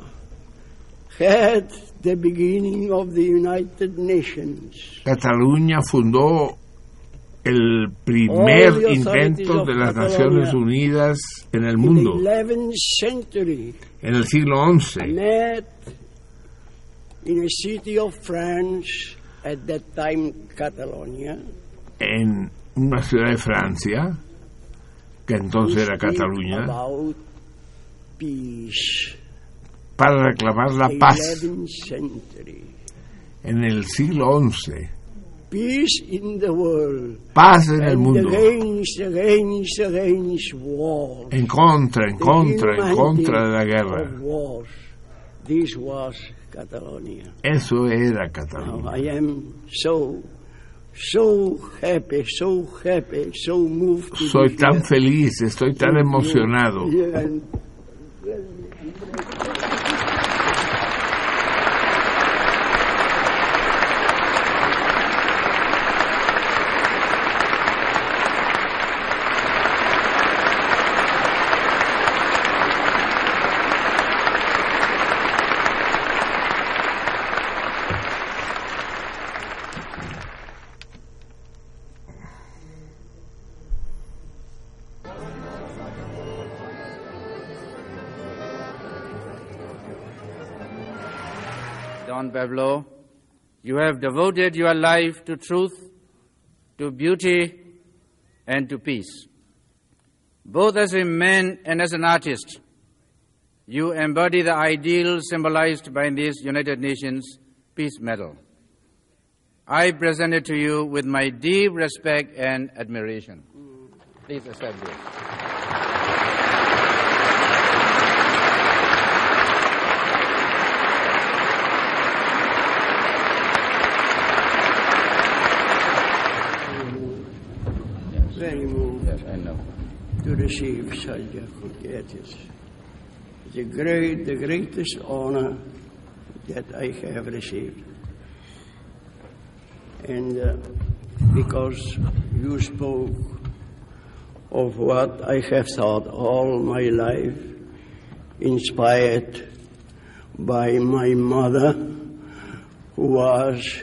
had the beginning of the United Nations. Cataluña fundó el primer intento de las Catalonia Naciones Unidas en el In mundo, the 11th century, en el siglo XI, in a city of France, at that time Catalonia, en una ciudad de Francia, que entonces era Cataluña, about peace. para reclamar la paz 11th century. en el siglo XI. Peace in the world. Paz en el mundo. Against, against, against war. En contra, en The contra, en contra de la guerra. This was Catalonia. Eso era Cataluña. I am so, so happy, so happy, so moved. Soy tan feliz, estoy tan emocionado. Pablo, You have devoted your life to truth, to beauty, and to peace. Both as a man and as an artist, you embody the ideal symbolized by this United Nations Peace Medal. I present it to you with my deep respect and admiration. Please accept this. Very moved Yes, I know. To receive Sajja Kulketis. The great, the greatest honor that I have received. And uh, because you spoke of what I have thought all my life, inspired by my mother, who was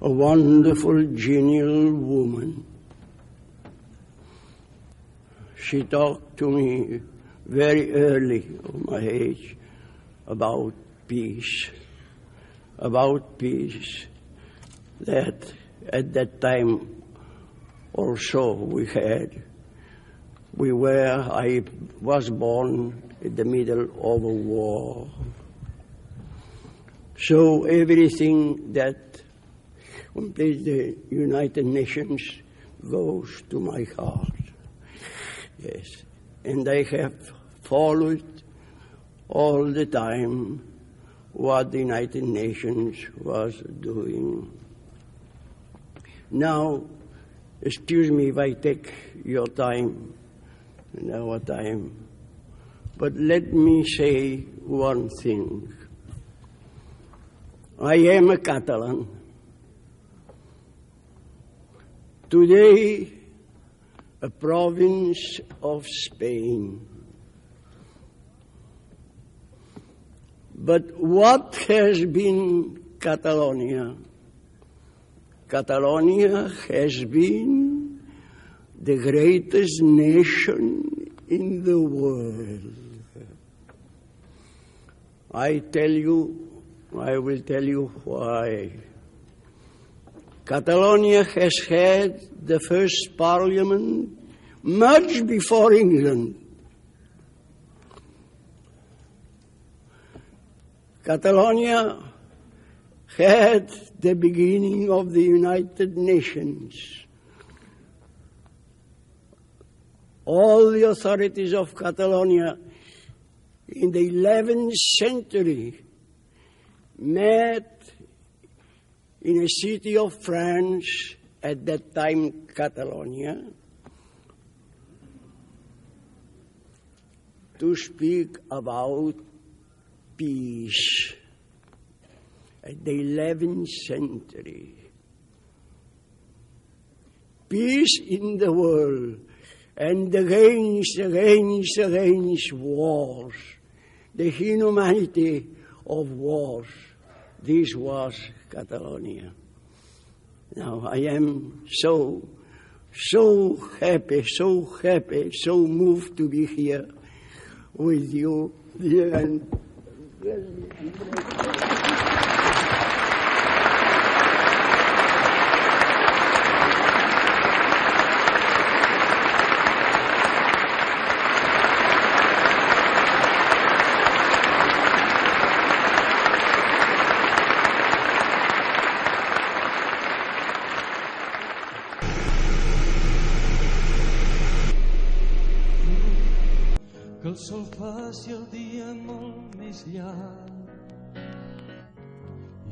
a wonderful, genial woman. She talked to me very early of my age about peace, about peace that at that time also we had. We were, I was born in the middle of a war. So everything that completes the United Nations goes to my heart. Yes. And I have followed all the time what the United Nations was doing. Now, excuse me if I take your time and our time, but let me say one thing. I am a Catalan. Today, a province of Spain. But what has been Catalonia? Catalonia has been the greatest nation in the world. I tell you, I will tell you why. Catalonia has had the first parliament much before England. Catalonia had the beginning of the United Nations. All the authorities of Catalonia in the 11th century met in a city of France, at that time Catalonia, to speak about peace at the 11th century. Peace in the world and against, against, against wars, the inhumanity of wars. This was Catalonia. Now I am so, so happy, so happy, so moved to be here with you, dear and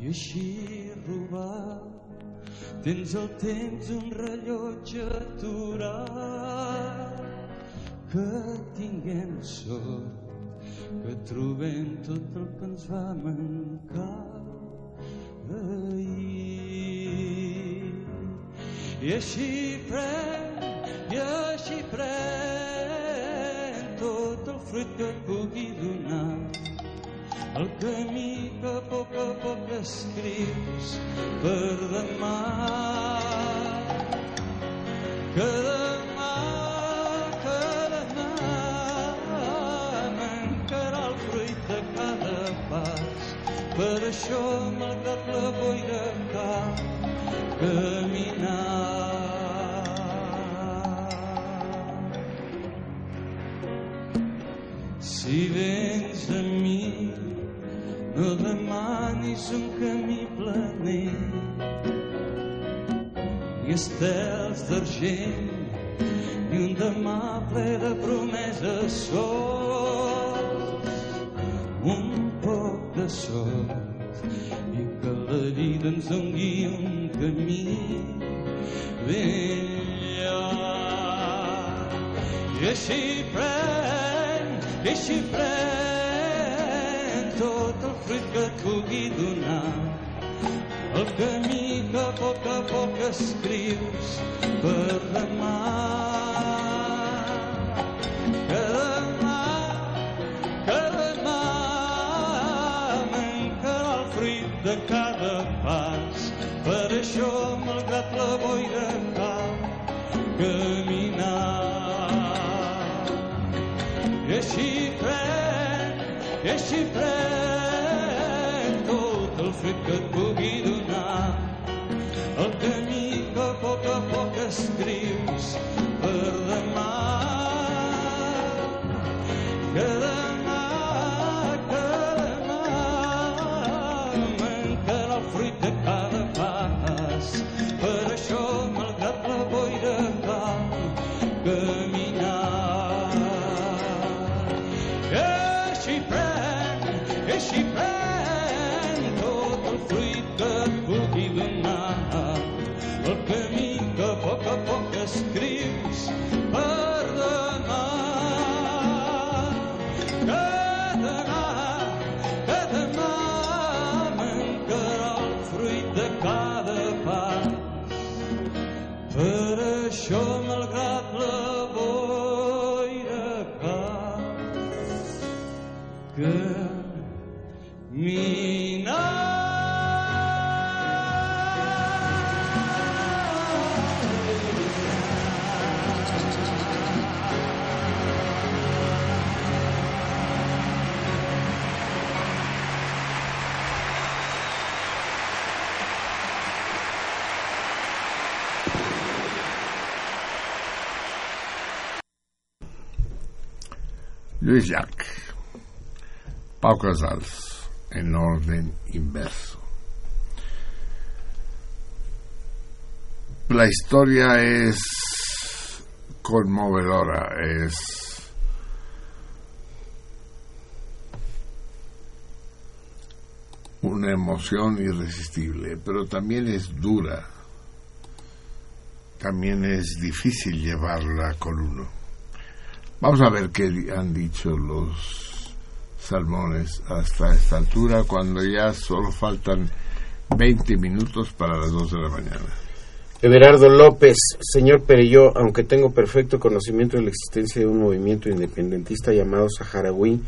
així robar tens el temps un rellotge aturat que tinguem sort que trobem tot el que ens va mancar ahir i així pren i així pren tot el fruit que pugui donar el camí que a poc a poc escrius per demà que demà que demà mancarà el fruit de cada pas per això, malgrat la boira cal caminar. I estels Luis Llach, Pau Casals, en orden inverso. La historia es conmovedora, es una emoción irresistible, pero también es dura, también es difícil llevarla con uno. Vamos a ver qué han dicho los salmones hasta esta altura, cuando ya solo faltan 20 minutos para las 2 de la mañana. Everardo López, señor Pereyó, aunque tengo perfecto conocimiento de la existencia de un movimiento independentista llamado saharaui,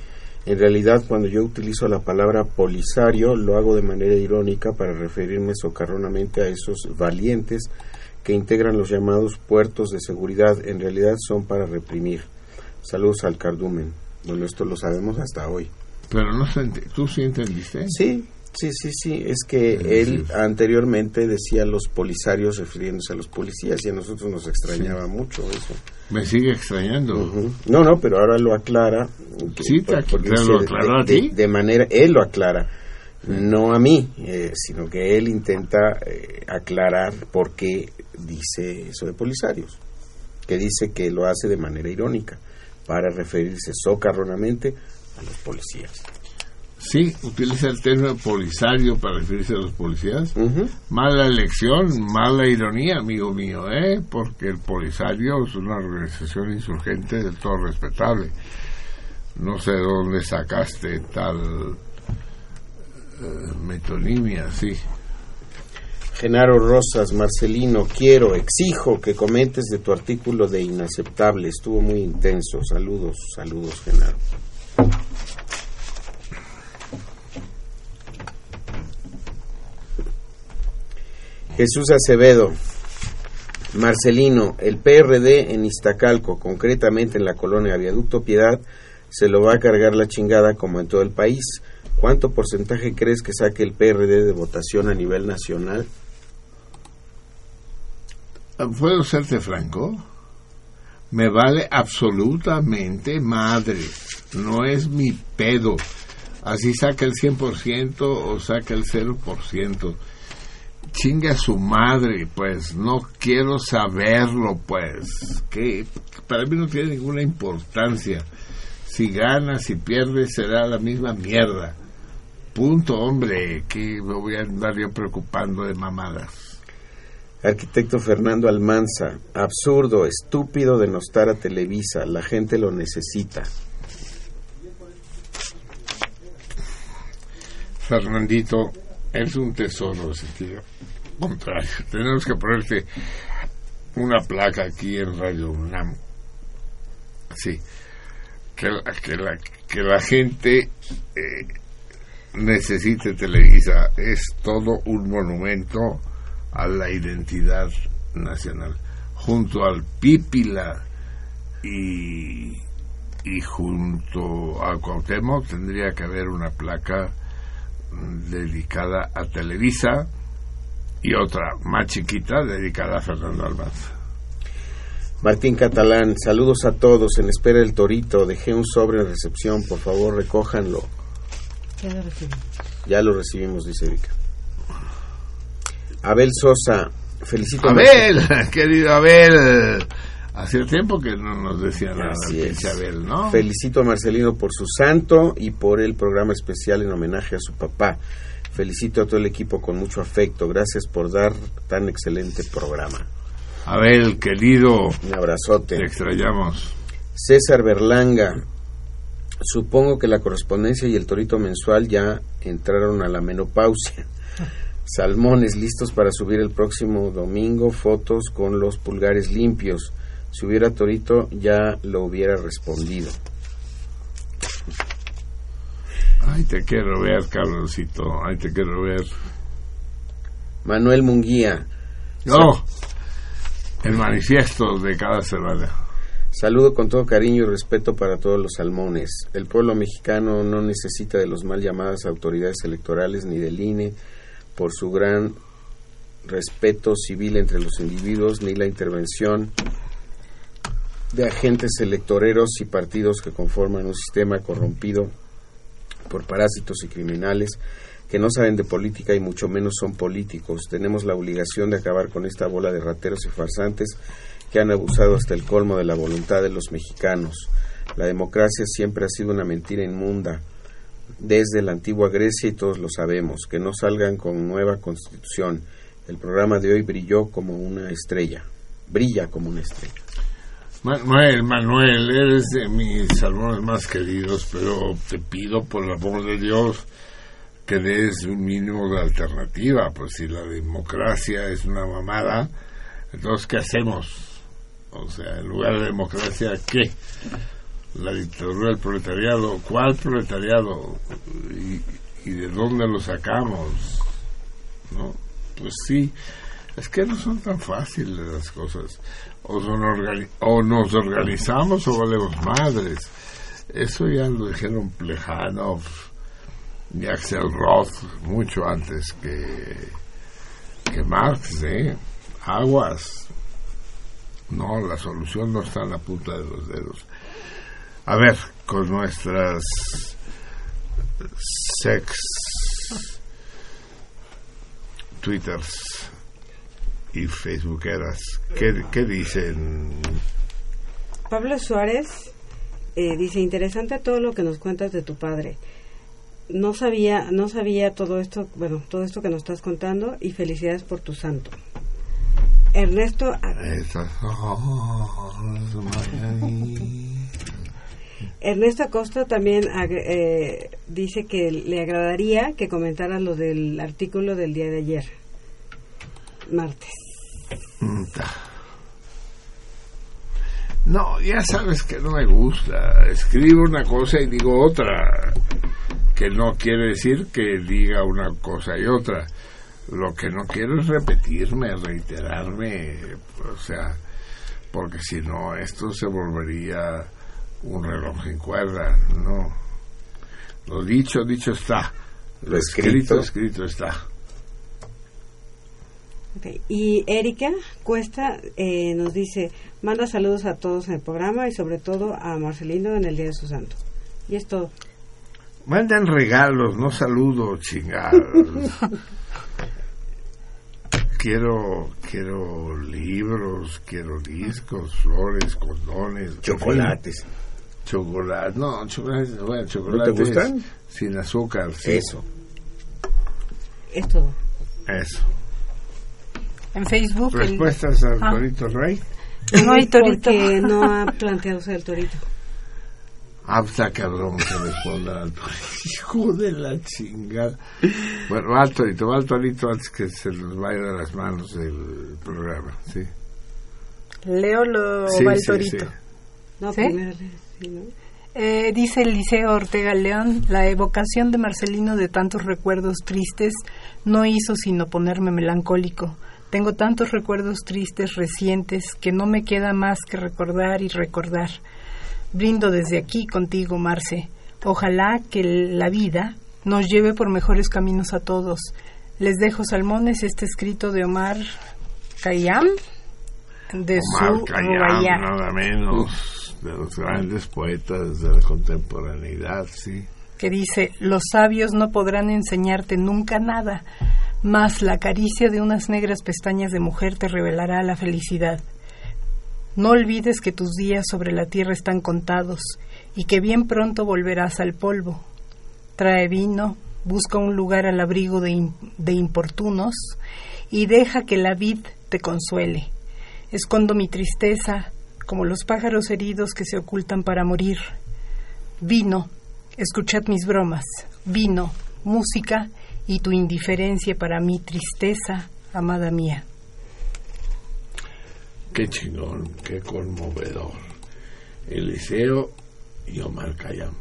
en realidad cuando yo utilizo la palabra polisario lo hago de manera irónica para referirme socarronamente a esos valientes que integran los llamados puertos de seguridad. En realidad son para reprimir. Saludos al cardumen. Bueno, esto lo sabemos hasta hoy. Pero no ¿tú sí entendiste? Sí, sí, sí, sí. Es que él anteriormente decía los polisarios refiriéndose a los policías y a nosotros nos extrañaba mucho eso. Me sigue extrañando. Ujú. No, no, pero ahora lo aclara. Sí, te dice lo de- aclaró a de, ti. de manera, él lo aclara, no a mí, eh, sino que él intenta eh, aclarar por qué dice eso de polisarios, que dice que lo hace de manera irónica, para referirse socarronamente a los policías. Sí, utiliza el término polisario para referirse a los policías. Mala elección, mala ironía, amigo mío, ¿eh? Porque el polisario es una organización insurgente del todo respetable. No sé de dónde sacaste tal eh, metonimia, sí. Genaro Rosas, Marcelino, quiero, exijo que comentes de tu artículo de Inaceptable. Estuvo muy intenso. Saludos, saludos, Genaro. Jesús Acevedo, Marcelino, el PRD en Iztacalco, concretamente en la colonia Viaducto Piedad, se lo va a cargar la chingada como en todo el país. ¿Cuánto porcentaje crees que saque el PRD de votación a nivel nacional? ¿Puedo serte franco? Me vale absolutamente madre. No es mi pedo. Así saca el 100% o saca el 0%. Chinga su madre, pues. No quiero saberlo, pues. Que para mí no tiene ninguna importancia. Si gana, si pierde, será la misma mierda. Punto, hombre. Que me voy a andar yo preocupando de mamadas. Arquitecto Fernando Almanza, absurdo, estúpido denostar a Televisa, la gente lo necesita. Fernandito, es un tesoro sentido contrario. Tenemos que ponerte una placa aquí en Radio UNAM. Sí, que la, que la, que la gente eh, necesite Televisa. Es todo un monumento a la identidad nacional. Junto al Pípila y, y junto a Cuauhtémoc tendría que haber una placa dedicada a Televisa y otra más chiquita dedicada a Fernando Almanza. Martín Catalán, saludos a todos. En espera del torito, dejé un sobre en recepción. Por favor, recójanlo. Ya lo recibimos. Ya lo recibimos, dice Erika. Abel Sosa, felicito a Abel, querido Abel. Hacía tiempo que no nos decía nada, Abel, ¿no? Felicito a Marcelino por su santo y por el programa especial en homenaje a su papá. Felicito a todo el equipo con mucho afecto. Gracias por dar tan excelente programa. Abel, querido. Un abrazote. Te extrañamos. César Berlanga. Supongo que la correspondencia y el torito mensual ya entraron a la menopausia. Salmones listos para subir el próximo domingo fotos con los pulgares limpios. Si hubiera torito ya lo hubiera respondido. Ay, te quiero ver, Carlosito. Ay, te quiero ver. Manuel Munguía. No, el manifiesto de cada semana. Saludo con todo cariño y respeto para todos los salmones. El pueblo mexicano no necesita de los mal llamadas autoridades electorales ni del INE por su gran respeto civil entre los individuos ni la intervención de agentes electoreros y partidos que conforman un sistema corrompido por parásitos y criminales que no saben de política y mucho menos son políticos. Tenemos la obligación de acabar con esta bola de rateros y farsantes que han abusado hasta el colmo de la voluntad de los mexicanos. La democracia siempre ha sido una mentira inmunda desde la antigua Grecia y todos lo sabemos. Que no salgan con nueva constitución. El programa de hoy brilló como una estrella. Brilla como una estrella. Manuel, Manuel, eres de mis salmones más queridos, pero te pido por el amor de Dios que des un mínimo de alternativa, pues si la democracia es una mamada, entonces ¿qué hacemos? O sea, en lugar de democracia, ¿qué? La dictadura del proletariado, ¿cuál proletariado? ¿Y, de dónde lo sacamos? ¿No? Pues sí, es que no son tan fáciles las cosas. O, son o nos organizamos o valemos madres. Eso ya lo dijeron Plejanov y Axel Roth mucho antes que, que Marx, ¿eh? Aguas. No, la solución no está en la punta de los dedos. A ver, con nuestras sex twitters y facebookeras, ¿qué, qué dicen? Pablo Suárez eh, dice interesante todo lo que nos cuentas de tu padre. No sabía, no sabía todo esto, bueno, todo esto que nos estás contando y felicidades por tu santo. Ernesto, Esas horas mañanitas. Ernesto Acosta también eh, dice que le agradaría que comentaras lo del artículo del día de ayer, martes. Mm. No, ya sabes que no me gusta. Escribo una cosa y digo otra. Que no quiere decir que diga una cosa y otra. Lo que no quiero es repetirme, reiterarme. O sea, porque si no, esto se volvería un reloj sin cuerda. No. Lo dicho, dicho está. Lo escrito. escrito está. Y Erika Cuesta eh, nos dice, manda saludos a todos en el programa y sobre todo a Marcelino en el Día de su Santo. Y es todo. Mandan regalos, no saludos, chingados. quiero, quiero libros, quiero discos, flores, condones, Chocolates. Chocolates, no, chocolates, bueno, chocolates gustan? sin azúcar. sí. Eso. Es todo. Eso. En Facebook. el- Respuestas al Ah. Torito Rey. No hay torito. Porque no ha planteado ser el torito. Ah, está cabrón que responda al Torito. Hijo de la chingada. Bueno, va al Torito, va al Torito antes que se nos vaya de las manos el programa, sí. Leo lo Sí, va el sí, torito. sí. No, ¿Sí? primero le- sí, ¿no? Eh, dice Eliseo Ortega León, la evocación de Marcelino de tantos recuerdos tristes no hizo sino ponerme melancólico. Tengo tantos recuerdos tristes recientes que no me queda más que recordar y recordar. Brindo desde aquí contigo, Marce. Ojalá que la vida nos lleve por mejores caminos a todos. Les dejo salmones este escrito de Omar Khayyam de Omar su Khayyam, nada menos de los grandes poetas de la contemporaneidad, sí. que dice, los sabios no podrán enseñarte nunca nada, mas la caricia de unas negras pestañas de mujer te revelará la felicidad. No olvides que tus días sobre la tierra están contados y que bien pronto volverás al polvo. Trae vino, busca un lugar al abrigo de, de importunos y deja que la vid te consuele. Escondo mi tristeza como los pájaros heridos que se ocultan para morir. Vino, escuchad mis bromas. Vino, música y tu indiferencia para mi tristeza, amada mía. Qué chingón, qué conmovedor. Eliseo y Omar Khayyam.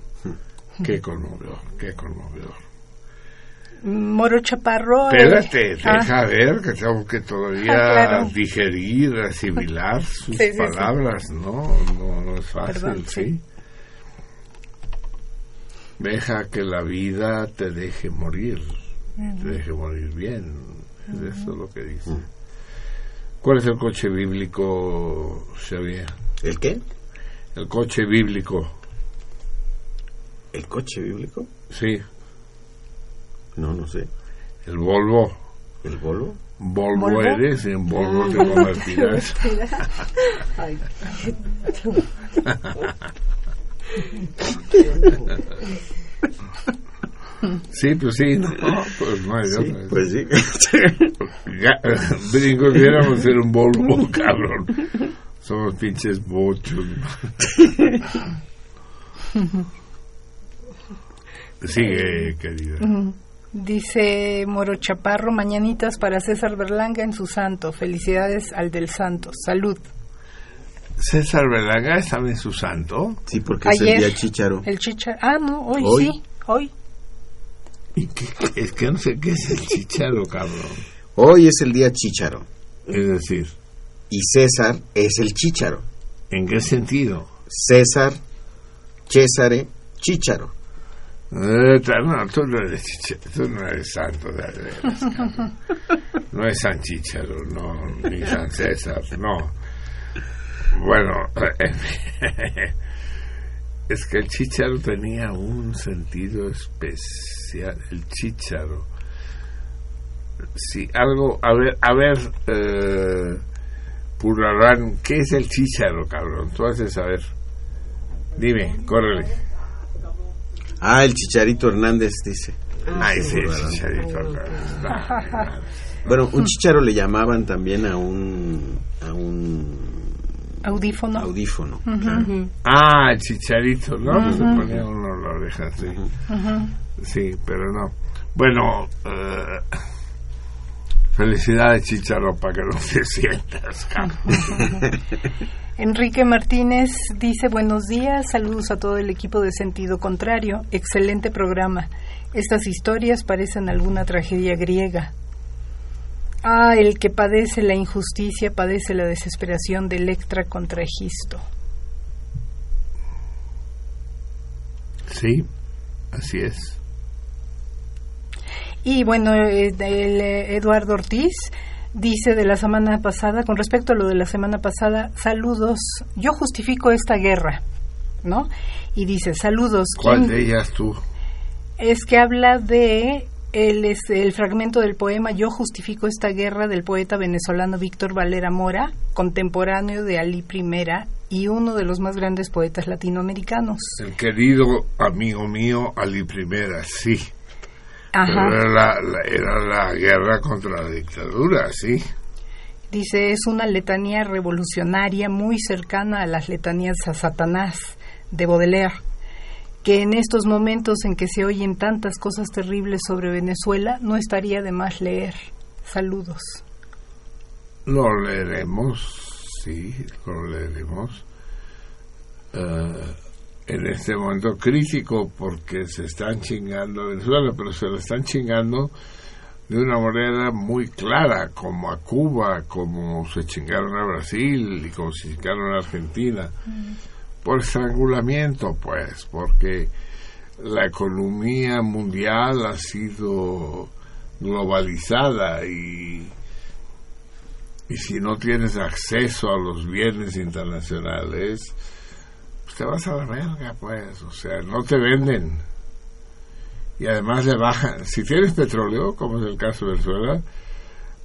Qué conmovedor, qué conmovedor. Moro Chaparro. eh, Espérate, ah, deja ver que tengo que todavía Ah, claro. digerir, asimilar sus Sí, sí, sí. palabras, ¿no? ¿no? No es fácil, Perdón, sí. sí. Deja que la vida te deje morir, te deje morir bien. Es eso lo que dice. ¿Cuál es el coche bíblico, Xavier? ¿El qué? El coche bíblico. ¿El coche bíblico? Sí. No, no sé. El Volvo. ¿El Volvo? Volvo, ¿Volvo? eres, en Volvo Ah. te convertirás. Sí, pues sí, no, pues no hay Sí, otra. pues sí. Brinco, quisiéramos ser un Volvo, cabrón. Somos pinches bochos. Sigue, querida. Dice Moro Chaparro, mañanitas para César Berlanga en su santo. Felicidades al del santo. Salud. César Berlanga es también su santo. Sí, porque Ayer, es el día chícharo. El chicharo. Ah, no, hoy, Hoy. sí, hoy. Es que no sé qué es el chicharo, cabrón. Hoy es el día chícharo. Es decir, Y César es el chícharo. ¿en qué sentido? César, Césare, chícharo. Eh, no, tú no eres no santo de. No es San Chicharo, no, ni San César, no. Bueno, es que el chicharo tenía un sentido especial, el chicharo. Sí, algo, a ver, a ver, eh, ¿qué es el chicharo, cabrón? Tú haces saber. Dime, córrele. Ah, el Chicharito Hernández dice. Ay, sí, el chicharito. No, Bueno, un chicharo le llamaban también a un a un Audífono. audífono. Claro. Ah, el chicharito, ¿no? Se ponía uno la oreja, sí. Ujú. Sí, pero no. Bueno, eh, felicidades, Chicharo, para que no te sientas. Enrique Martínez dice buenos días, saludos a todo el equipo de Sentido Contrario, excelente programa. Estas historias parecen alguna tragedia griega. Ah, el que padece la injusticia padece la desesperación de Electra contra Egisto. Sí, Así es. Y bueno, eh, el, eh, Eduardo Ortiz dice de la semana pasada, con respecto a lo de la semana pasada, saludos, yo justifico esta guerra, ¿no? Y dice, saludos. ¿Cuál ¿quién- de ellas tú? Es que habla de el, es el fragmento del poema Yo justifico esta guerra del poeta venezolano Víctor Valera Mora, contemporáneo de Ali I y uno de los más grandes poetas latinoamericanos. El querido amigo mío, Ali Primera, sí. Ajá. Era la, la- era la guerra contra la dictadura, sí. Dice, es una letanía revolucionaria muy cercana a las letanías a Satanás de Baudelaire, que en estos momentos en que se oyen tantas cosas terribles sobre Venezuela, no estaría de más leer. Saludos. Lo leeremos, sí, lo leeremos. Eh, en este momento crítico porque se están chingando a Venezuela, pero se lo están chingando de una manera muy clara, como a Cuba, como se chingaron a Brasil y como se chingaron a Argentina, por estrangulamiento, pues, porque la economía mundial ha sido globalizada y y si no tienes acceso a los bienes internacionales, pues te vas a la verga, pues. O sea, no te venden. Y además le bajan. Si tienes petróleo, como es el caso de Venezuela,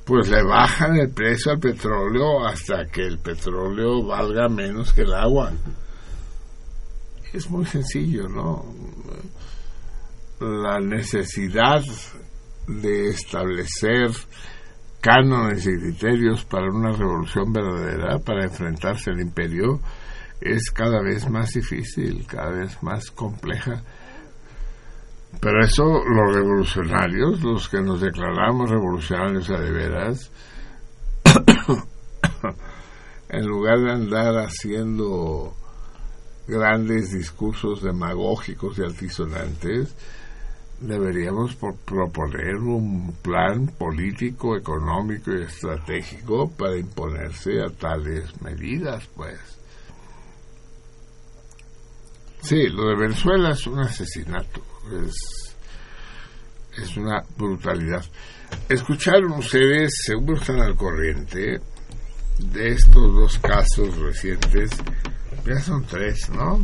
pues le bajan el precio al petróleo hasta que el petróleo valga menos que el agua. Es muy sencillo, ¿no? La necesidad de establecer cánones y criterios para una revolución verdadera, para enfrentarse al imperio, es cada vez más difícil, cada vez más compleja. Pero eso los revolucionarios, los que nos declaramos revolucionarios a de veras, en lugar de andar haciendo grandes discursos demagógicos y altisonantes, deberíamos proponer un plan político, económico y estratégico para imponerse a tales medidas, pues. Sí, lo de Venezuela es un asesinato, es, es una brutalidad. Escucharon ustedes, seguro están al corriente, de estos dos casos recientes, ya son tres, ¿no?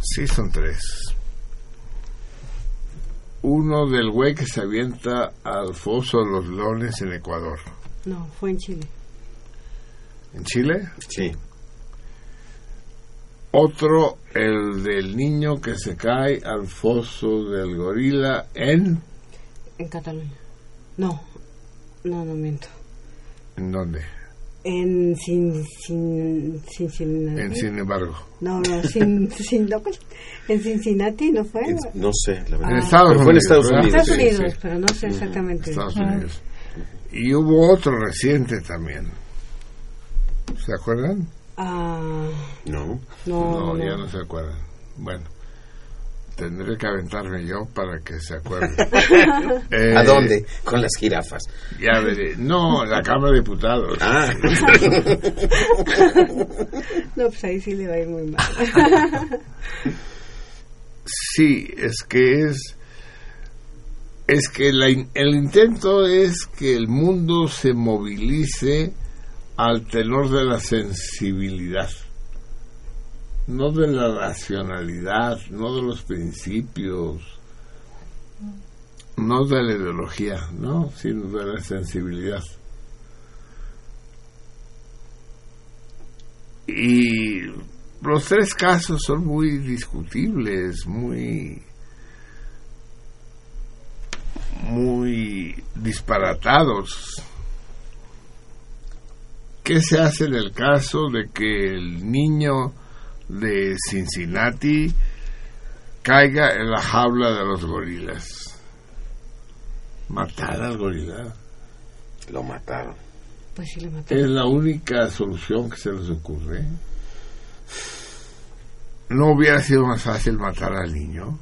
Sí, son tres uno del güey que se avienta al foso de los leones en Ecuador. No, fue en Chile. ¿En Chile? Sí. Otro, el del niño que se cae al foso del gorila en... En Cataluña. No, no, no miento. ¿En dónde? En sin, sin, Cincinnati. En sin embargo. No, no, sin, sin, no, en Cincinnati no fue. No sé, la verdad. En Estados fue en Unidos, Estados. Unidos. Estados sí, Unidos, sí. pero no sé exactamente. Estados Ah. Unidos. Y hubo otro reciente también. ¿Se acuerdan? Ah, No. no, no, ya no. se acuerdan. Bueno, tendré que aventarme yo para que se acuerden. Eh, ¿A dónde? Con las jirafas. Ya veré. No, la Cámara de Diputados. Ah. No, pues ahí sí le va a ir muy mal. Sí, es que es. Es que la in- el intento es que el mundo se movilice al tenor de la sensibilidad, no de la racionalidad, no de los principios, no de la ideología, no, sino de la sensibilidad. Y los tres casos son muy discutibles, muy muy disparatados. ¿Qué se hace en el caso de que el niño de Cincinnati caiga en la jaula de los gorilas? Matar al gorila. Lo mataron. Pues sí le mataron. Es la única solución que se les ocurre. ¿No hubiera sido más fácil matar al niño?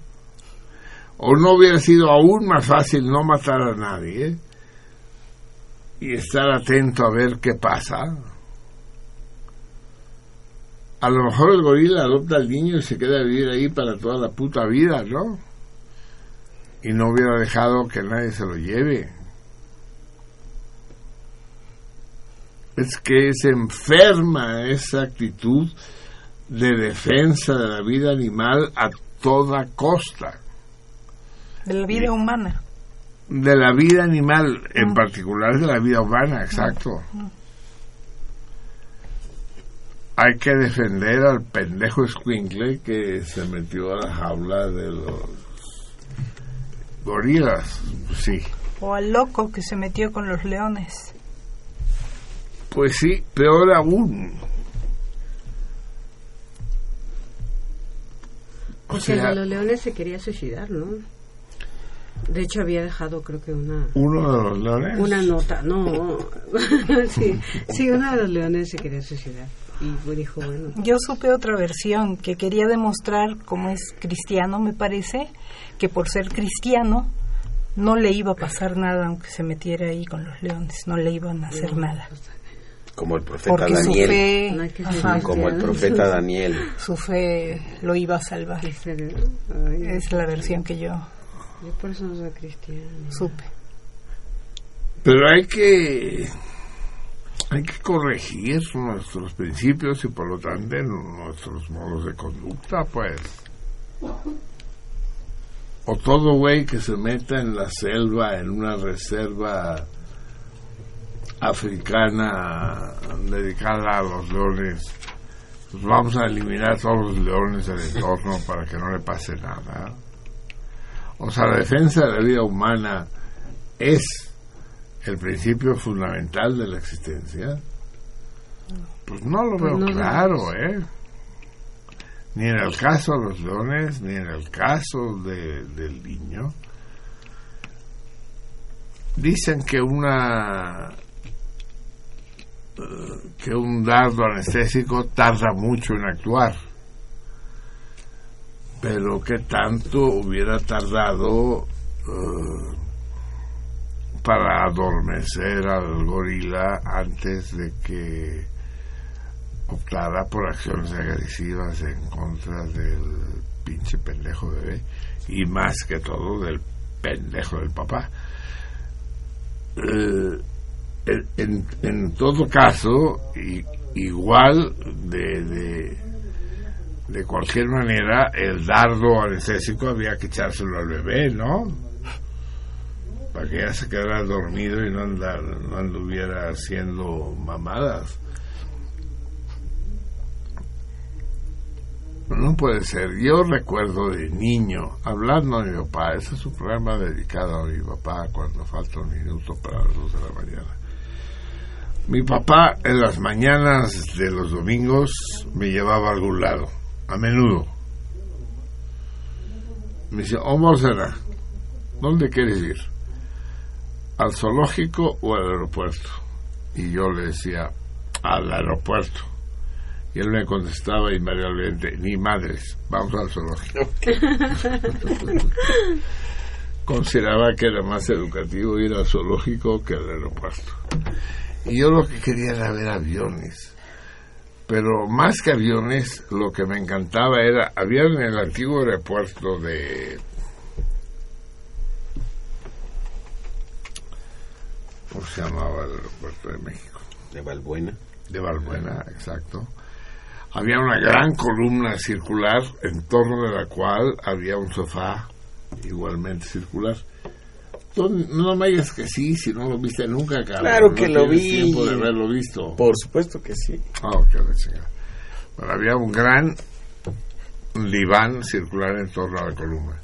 ¿O no hubiera sido aún más fácil no matar a nadie? Y estar atento a ver qué pasa. A lo mejor el gorila adopta al niño y se queda a vivir ahí para toda la puta vida, ¿no? Y no hubiera dejado que nadie se lo lleve. Es que es enferma esa actitud de defensa de la vida animal a toda costa. De la vida humana. De la vida animal, en particular de la vida humana, exacto. Hay que defender al pendejo Squinkle que se metió a la jaula de los gorilas, sí. O al loco que se metió con los leones. Pues sí, peor aún. O Porque sea, el de los leones se quería suicidar, ¿no? De hecho, había dejado, creo que una. uno de los leones. Una nota, no. sí, sí, uno de los leones se quería suicidar. Y dijo, bueno. Yo supe otra versión que quería demostrar cómo es cristiano, me parece, que por ser cristiano no le iba a pasar nada aunque se metiera ahí con los leones, no le iban a hacer nada. Como el profeta Porque su Daniel. fe, No hay que ser ajá, Como el profeta Daniel. su fe lo iba a salvar. Es la versión que yo Yo por eso no soy cristiano. supe. Pero hay que hay que corregir nuestros principios y por lo tanto nuestros modos de conducta, pues. O todo güey que se meta en la selva, en una reserva africana dedicada a los leones, pues vamos a eliminar todos los leones del entorno para que no le pase nada. O sea, la defensa de la vida humana es el principio fundamental de la existencia. Pues no lo Pues veo no claro, ¿eh? Ni en el caso de los leones, ni en el caso de- del niño. Dicen que una eh, que un dardo anestésico tarda mucho en actuar. Pero que tanto hubiera tardado eh, para adormecer al gorila antes de que optara por acciones agresivas en contra del pinche pendejo bebé y más que todo del pendejo del papá. Eh, en, en- todo caso, igual de, de, de cualquier manera, el dardo anestésico había que echárselo al bebé, ¿no? Para que ya se quedara dormido y no, andar, no anduviera haciendo mamadas. No puede ser. Yo recuerdo de niño, hablando de mi papá, ese es un programa dedicado a mi papá cuando falta un minuto para las dos de la mañana. Mi papá en las mañanas de los domingos me llevaba a algún lado, a menudo. Me dice, Omar Sena, ¿dónde quieres ir? ¿Al zoológico o al aeropuerto? Y yo le decía, al aeropuerto. Y él me contestaba invariablemente, ni madres, vamos al zoológico. Consideraba que era más educativo ir al zoológico que al aeropuerto. Y yo lo que quería era ver aviones. Pero más que aviones, lo que me encantaba era, había en el antiguo aeropuerto de... ¿Cómo se llamaba el aeropuerto de México? De Balbuena. De Balbuena, exacto. Había una gran columna circular en torno de la cual había un sofá igualmente circular. Tú no me digas que sí, si no lo viste nunca, cabrón. Claro No que lo vi. tiempo de haberlo visto. Por supuesto que sí. Ah, ok. Bueno, había un gran diván circular en torno a la columna.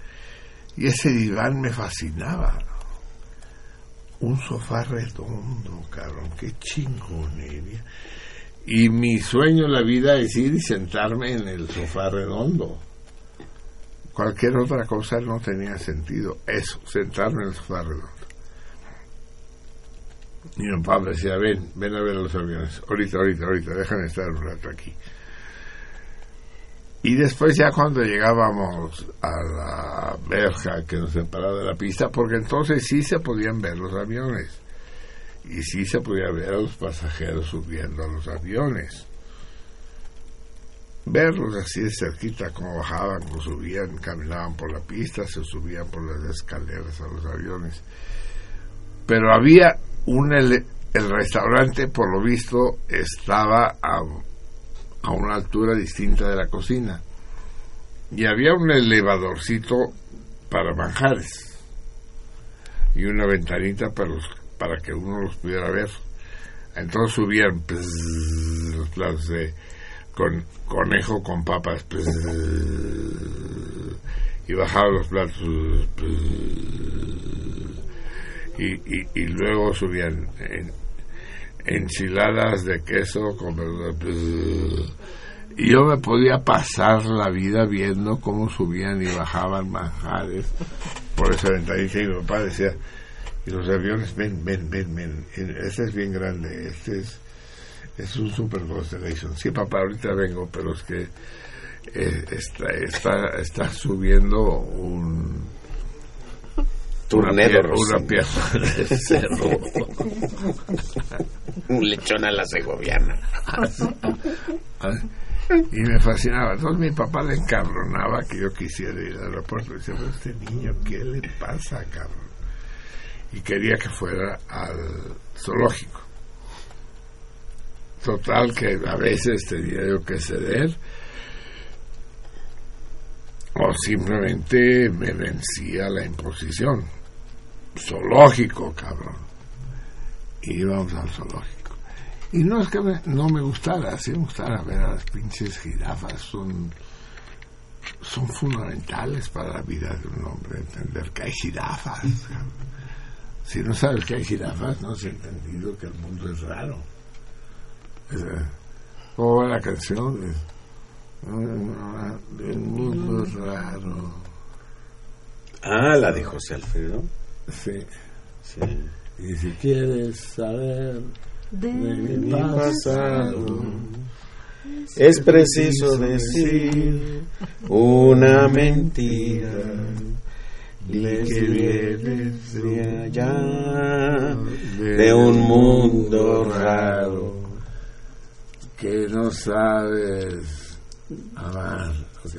Y ese diván me fascinaba. Un sofá redondo, cabrón, qué chingonería. Y mi sueño en la vida es ir y sentarme en el sofá redondo. Cualquier otra cosa no tenía sentido. Eso, sentarme en el sofá redondo. Y mi papá decía, ven, ven a ver los aviones. Ahorita, ahorita, ahorita, déjame estar un rato aquí. Y después ya cuando llegábamos a la verja que nos separaba de la pista, porque entonces sí se podían ver los aviones. Y sí se podía ver a los pasajeros subiendo a los aviones. Verlos así de cerquita, cómo bajaban, cómo subían, caminaban por la pista, se subían por las escaleras a los aviones. Pero había un ele- el restaurante, por lo visto, estaba a, a una altura distinta de la cocina. Y había un elevadorcito para manjares y una ventanita para, los, para que uno los pudiera ver. Entonces subían pzzz, los platos de con conejo con papas pzzz, y bajaban los platos y, y, y luego subían en- enchiladas de queso con pzzz, y yo me podía pasar la vida viendo cómo subían y bajaban manjares por esa ventanita y mi papá decía y los aviones ven ven ven ven este es bien grande este es es un super constellation sí papá ahorita vengo pero es que eh, está, está está subiendo un Turnero, una, pierna de cerdo Un lechón a la segoviana. y me fascinaba. Entonces mi papá le encabronaba que yo quisiera ir al aeropuerto. Dice, "Pero este niño, ¿qué le pasa, cabrón? Y quería que fuera al zoológico. Total que a veces tenía yo que ceder o simplemente me vencía la imposición. Zoológico, cabrón. Y íbamos al zoológico. Y no es que me- no me gustara, sí me gustara ver a las pinches jirafas, son, son fundamentales para la vida de un hombre, entender que hay jirafas. Si no sabes que hay jirafas, no has entendido que el mundo es raro. Es, eh, ¿Cómo va la canción? Es, "Ah, el mundo es raro. Ah, la de José Alfredo. Sí. Sí. Y si quieres saber De mi pasado, es preciso decir una mentira. Dile que vienes de allá, de un mundo raro. Que no sabes amar,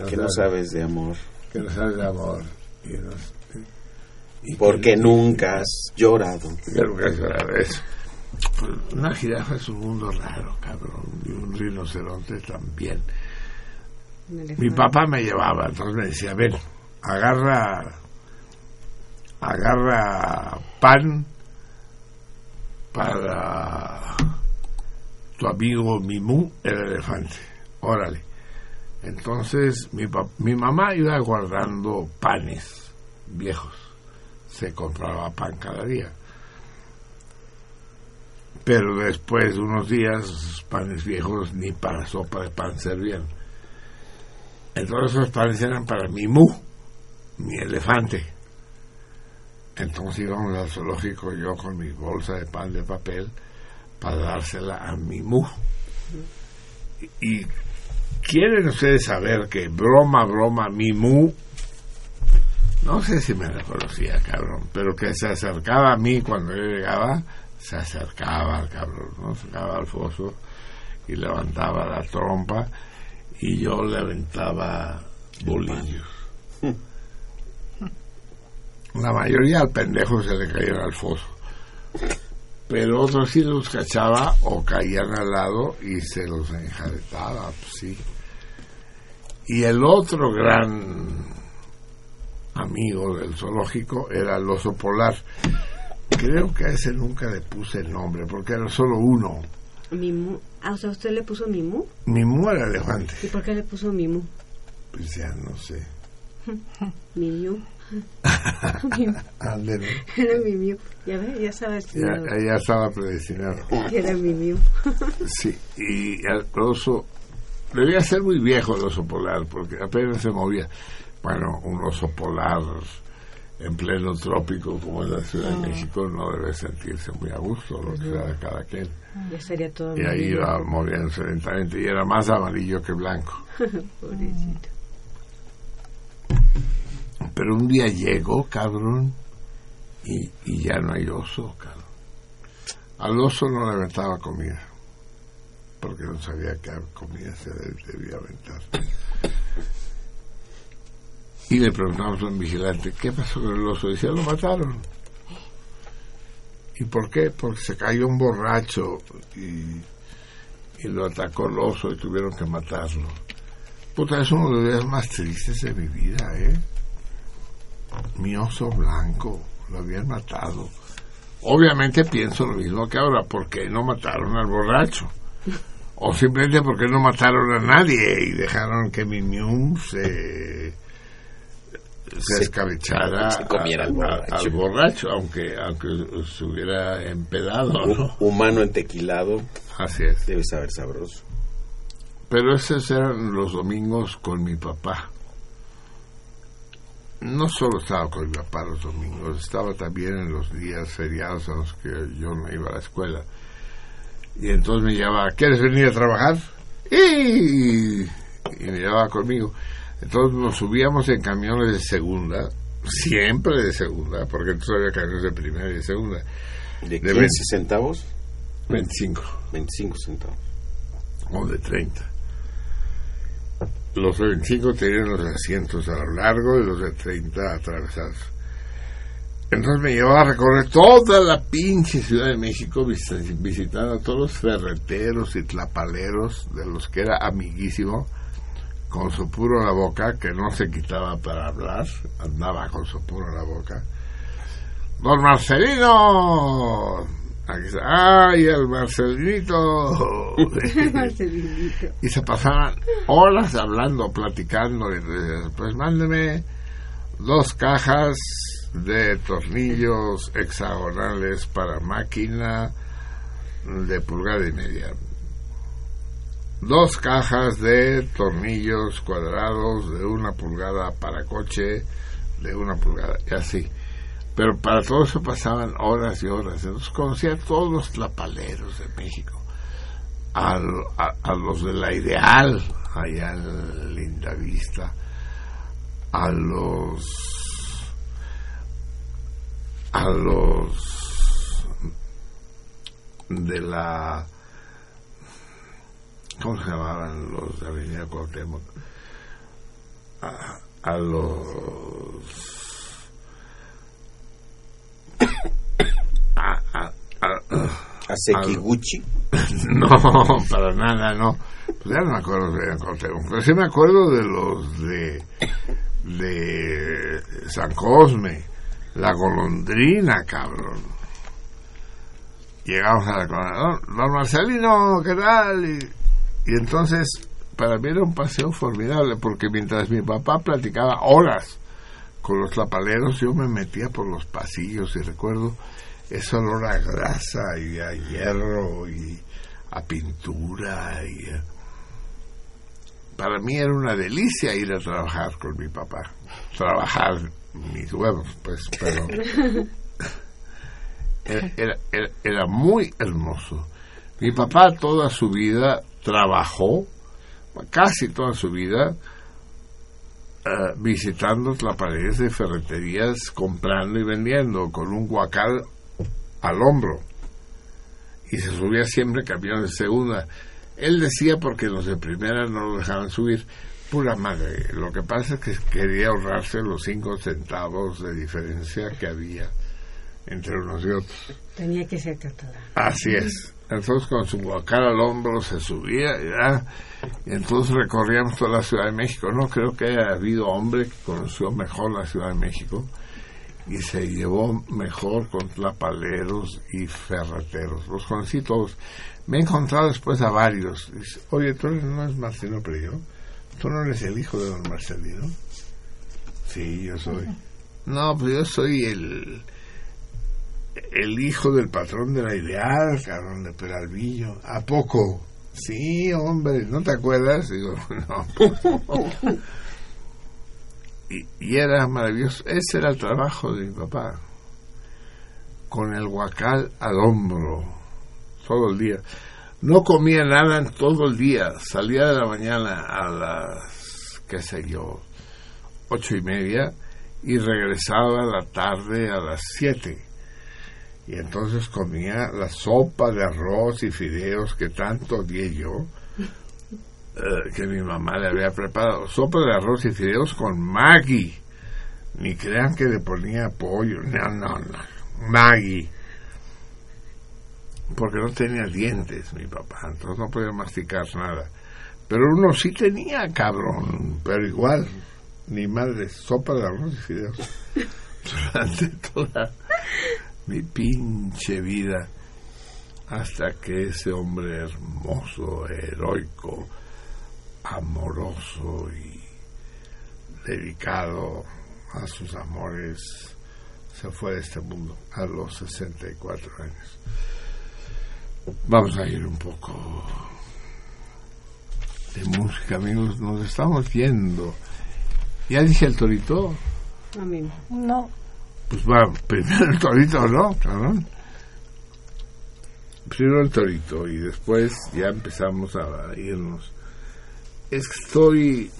Que no sabes de amor. que no sabes de amor, y no- y Porque que- nunca has llorado. que nunca has llorado. Eso. Una jirafa es un mundo raro, cabrón, y un rinoceronte también. Mi papá me llevaba, entonces me decía, ven, agarra, agarra pan para tu amigo Mimú, el elefante. Órale. Entonces mi, mi mamá iba guardando panes viejos. Se compraba pan cada día. Pero después de unos días, panes viejos ni para sopa de pan servían. Entonces esos panes eran para mi mu, mi elefante. Entonces íbamos al zoológico yo con mi bolsa de pan de papel para dársela a mi mu. Y, quieren ustedes saber que broma, broma, mi mu, no sé si me reconocía, cabrón, pero que se acercaba a mí cuando yo llegaba, se acercaba al cabrón, ¿no? Se acercaba al foso y levantaba la trompa y yo le aventaba bolillos. La mayoría al pendejo se le caían al foso. Pero otros sí los cachaba o caían al lado y se los enjaretaba, pues sí. Y el otro gran amigo del zoológico era el oso polar. Creo que a ese nunca le puse el nombre porque era solo uno. Mimu. Ah, o sea, ¿usted le puso Mimu? Mimú era elefante. ¿Y por qué le puso Mimu? Pues ya no sé. Mimu. Era Mimu. Ya ves, ya sabes Ya, ya estaba predestinado. era Mimu. Sí, y el oso, debía ser muy viejo el oso polar, porque apenas se movía. Bueno, un oso polar en pleno trópico como es la Ciudad de Ah. México no debe sentirse muy a gusto, lo que sea de cada quien. Ya estaría todo Y ahí amarillo. iba moviéndose lentamente y era más amarillo que blanco. Pobrecito. Pero un día llegó, cabrón, y, ya no hay oso, cabrón. Al oso no le aventaba comida. porque no sabía qué comida se debía aventar. Y le preguntamos al vigilante, ¿qué pasó con el oso? Dice, lo mataron. ¿Y por qué? Porque se cayó un borracho y, y lo atacó el oso y tuvieron que matarlo. Puta, es uno de los días más tristes de mi vida, ¿eh? Mi oso blanco, lo habían matado. Obviamente pienso lo mismo que ahora, ¿por qué no mataron al borracho? O simplemente porque no mataron a nadie y dejaron que mi Mium se, se Se- escabechara se comiera al borracho. a- al borracho, aunque, aunque se hubiera empedado, ¿no? Hu- Humano entequilado. Así es. Debe saber sabroso. Pero esos eran los domingos con mi papá. No solo estaba con mi papá los domingos, estaba también en los días feriados en los que yo no iba a la escuela. Y entonces me llamaba, ¿quieres venir a trabajar? Y, y me llevaba conmigo. Entonces nos subíamos en camiones de segunda, siempre de segunda, porque entonces había camiones de primera y de segunda. ¿De 15 15 centavos? 25. 25 centavos. o de 30. Los de 25 tenían los asientos a lo largo y los de 30 atravesados. Entonces me llevaba a recorrer toda la pinche Ciudad de México vis- visitando a todos los ferreteros y tlapaleros de los que era amiguísimo con su puro en la boca que no se quitaba para hablar, andaba con su puro en la boca. Don Marcelino, aquí está, ay el Marcelinito. y se pasaban horas hablando, platicando. Y decía, pues mándeme dos cajas de tornillos hexagonales para máquina de pulgada y media. Dos cajas de tornillos cuadrados de una pulgada para coche de una pulgada y así. Pero para todo eso pasaban horas y horas. Entonces conocía a todos los tlapaleros de México a, a- a los de la Ideal, allá en Lindavista, a los a los de la ¿cómo se llamaban los de Avenida Cuauhtémoc? A, a los a, a, a- ¿A Sekiguchi? No, para nada, no. Pues ya no me acuerdo de pero sí me acuerdo de los de de San Cosme, la golondrina, cabrón. Llegamos a la don, don Marcelino, ¿qué tal? Y, y entonces, para mí era un paseo formidable, porque mientras mi papá platicaba horas con los lapaleros, yo me metía por los pasillos y recuerdo ese olor a grasa y a hierro y a pintura y a- para mí era una delicia ir a trabajar con mi papá trabajar mis huevos pues pero era, era, era- era muy hermoso. Mi papá toda su vida trabajó casi toda su vida eh, visitando las paredes de ferreterías comprando y vendiendo con un guacal al hombro y se subía siempre camiones de segunda. Él decía porque los de primera no lo dejaban subir. Pura madre. Lo que pasa es que quería ahorrarse los cinco centavos de diferencia que había entre unos y otros. Tenía que ser catalán. Así es. Entonces con su guacal al hombro se subía y, ah, y entonces recorríamos toda la Ciudad de México. No creo que haya habido hombre que conoció mejor la Ciudad de México y se llevó mejor con tlapaleros y ferreteros. Los conocí todos. Me he encontrado después a varios. Dice, Oye, tú no eres Marcelino Perillo. ¿Tú no eres el hijo de don Marcelino? Sí, yo soy. No, pues yo soy el el hijo del patrón de la ideal, cabrón de Peralvillo. ¿A poco? Sí, hombre, ¿no te acuerdas? Digo, no. y, y era maravilloso. Ese era el trabajo de mi papá. Con el guacal al hombro, todo el día. No comía nada en todo el día. Salía de la mañana a las, qué sé yo, ocho y media y regresaba a la tarde a las siete. Y entonces comía la sopa de arroz y fideos que tanto odié yo, eh, que mi mamá le había preparado. Sopa de arroz y fideos con Maggi. Ni crean que le ponía pollo. No, no, no. Maggi. Porque no tenía dientes mi papá, entonces no podía masticar nada. Pero uno sí tenía, cabrón. Pero igual, ni madre, sopa de arroz y fideos. Durante toda mi pinche vida hasta que ese hombre hermoso, heroico, amoroso y dedicado a sus amores se fue de este mundo a los 64 años. Vamos a ir un poco de música, amigos. Nos estamos yendo. ¿Ya dije el torito? A mí. No. Pues va, primero el torito, ¿no? Primero el torito y después ya empezamos a irnos. Estoy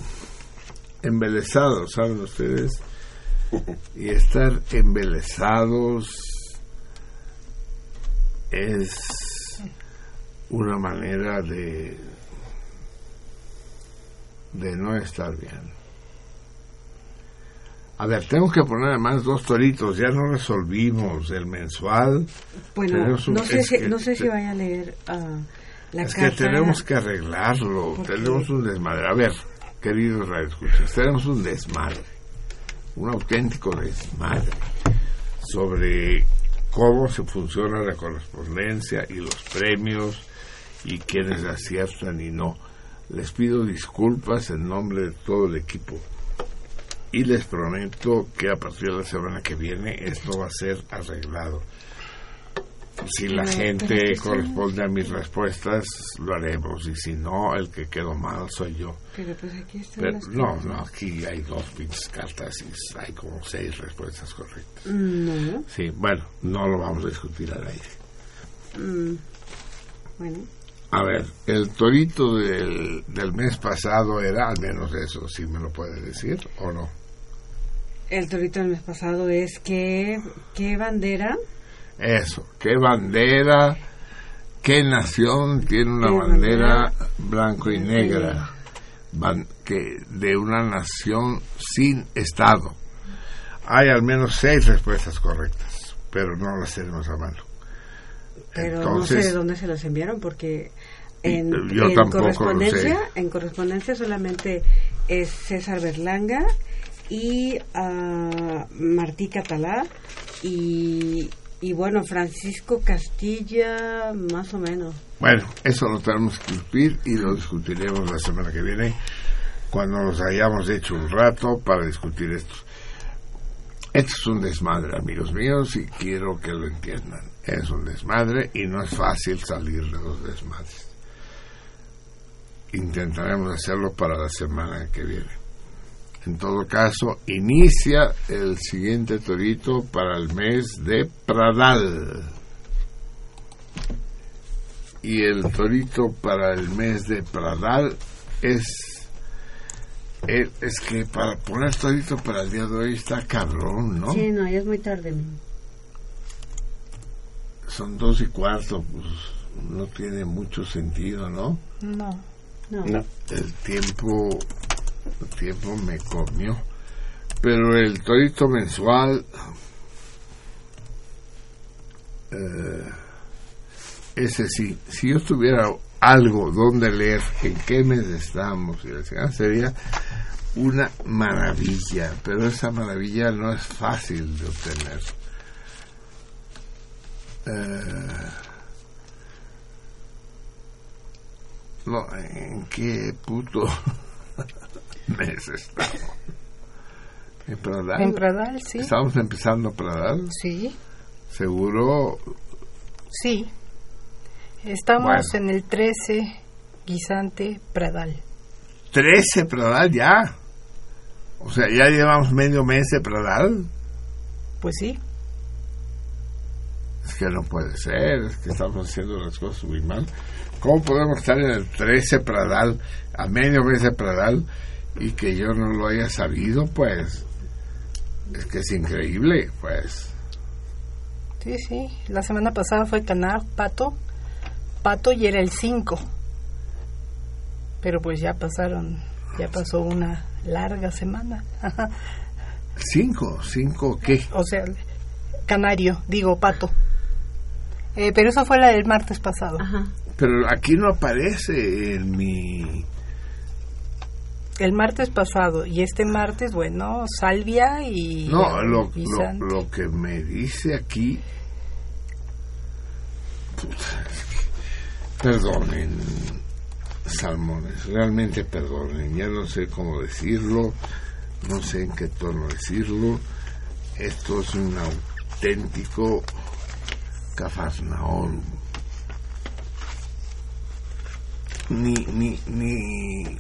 embelesado, ¿saben ustedes? Y estar embelesados es una manera de de no estar bien. A ver, tengo que poner además dos toritos, ya no resolvimos el mensual. Bueno, un- no sé, es si, que no sé si te- vaya a leer ah, la es carta. que tenemos que arreglarlo, tenemos un desmadre. A ver, queridos radioescuchas, tenemos un desmadre, un auténtico desmadre sobre cómo se funciona la correspondencia y los premios y quiénes aciertan y no. Les pido disculpas en nombre de todo el equipo y les prometo que a partir de la semana que viene esto va a ser arreglado. Si la gente pero es que corresponde a mis respuestas, lo haremos. Y si no, el que quedó mal soy yo. Pero pues aquí están Pero, las no, no, aquí hay dos pinches cartas y hay como seis respuestas correctas. No. Sí, bueno, no lo vamos a discutir al aire. Mm, Bueno. A ver, el torito del, del mes pasado era al menos eso, si me lo puede decir o no. El torito del mes pasado es que... ¿Qué bandera? Eso, ¿qué bandera, qué nación tiene una ¿Qué bandera bandera? blanco y negra? Ban- que de una nación sin Estado. Hay al menos seis respuestas correctas, pero no las tenemos a mano. Pero no Entonces, sé de dónde se los enviaron porque en, Yo en tampoco lo correspondencia en correspondencia solamente es César Berlanga y ah, Martí Catalá y, y bueno Francisco Castilla más o menos Bueno, eso lo tenemos que discutir y lo discutiremos la semana que viene cuando nos hayamos hecho un rato para discutir esto. Esto es un desmadre, amigos míos, y quiero que lo entiendan. Es un desmadre y no es fácil salir de los desmadres. Intentaremos hacerlo para la semana que viene. En todo caso, inicia el siguiente torito para el mes de Pradal. Y el torito para el mes de Pradal es, es, es que para poner torito para el día de hoy está cabrón, ¿no? sí no ya es muy tarde. Son dos y cuarto, pues no tiene mucho sentido, ¿no? No. no, El tiempo, tiempo me comió. Pero el torito mensual, eh, ese sí, si yo tuviera algo donde leer en qué mes estamos, chingada, sería una maravilla, pero esa maravilla no es fácil de obtener. Eh, ¿en qué puto mes estamos? ¿En Pradal? En Pradal, sí. ¿Estamos empezando Pradal? Sí, Seguro. sí. Estamos Bueno. en el 13 Guisante Pradal. 13 Pradal ya. O sea, ya llevamos medio mes de Pradal. Pues sí. Es que no puede ser, es que estamos haciendo las cosas muy mal. ¿Cómo podemos estar en el 13 Pradal, a medio mes de Pradal, y que yo no lo haya sabido? Pues es que es increíble, pues. Sí, sí. La semana pasada fue Caná, Pato. Pato y era el 5. Pero pues ya pasaron, ya pasó una larga semana. ¿Cinco? ¿Cinco qué? o sea, Canario, digo, Pato. Eh, pero eso fue la del martes pasado. Pero aquí no aparece en mi... El martes pasado y este martes, bueno, Salvia y... No, lo, lo, lo que me dice aquí... Perdonen, salmones, realmente perdonen. Ya no sé cómo decirlo, no sé en qué tono decirlo. Esto es un auténtico cafarnaón. Ni, ni, ni...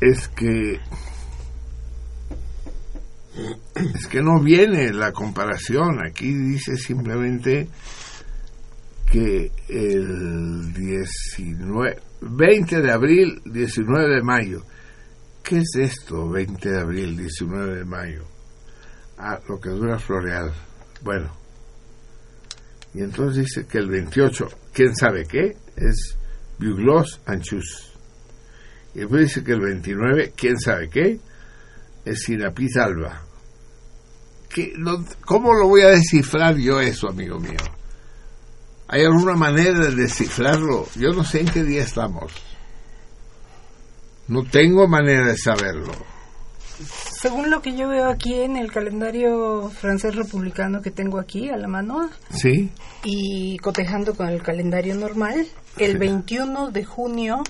es que es que no viene la comparación aquí dice simplemente que el 19 20 de abril 19 de mayo ¿qué es esto 20 de abril 19 de mayo? ah, lo que dura Floreal bueno y entonces dice que el 28 ¿quién sabe qué? es Buglos Anchus y después dice que el 29, quién sabe qué, es Sinapiz Alba. ¿Qué, no- ¿Cómo lo voy a descifrar yo eso, amigo mío? ¿Hay alguna manera de descifrarlo? Yo no sé en qué día estamos. No tengo manera de saberlo. Según lo que yo veo aquí en el calendario francés republicano que tengo aquí a la mano ¿Sí? y cotejando con el calendario normal, el 21 de junio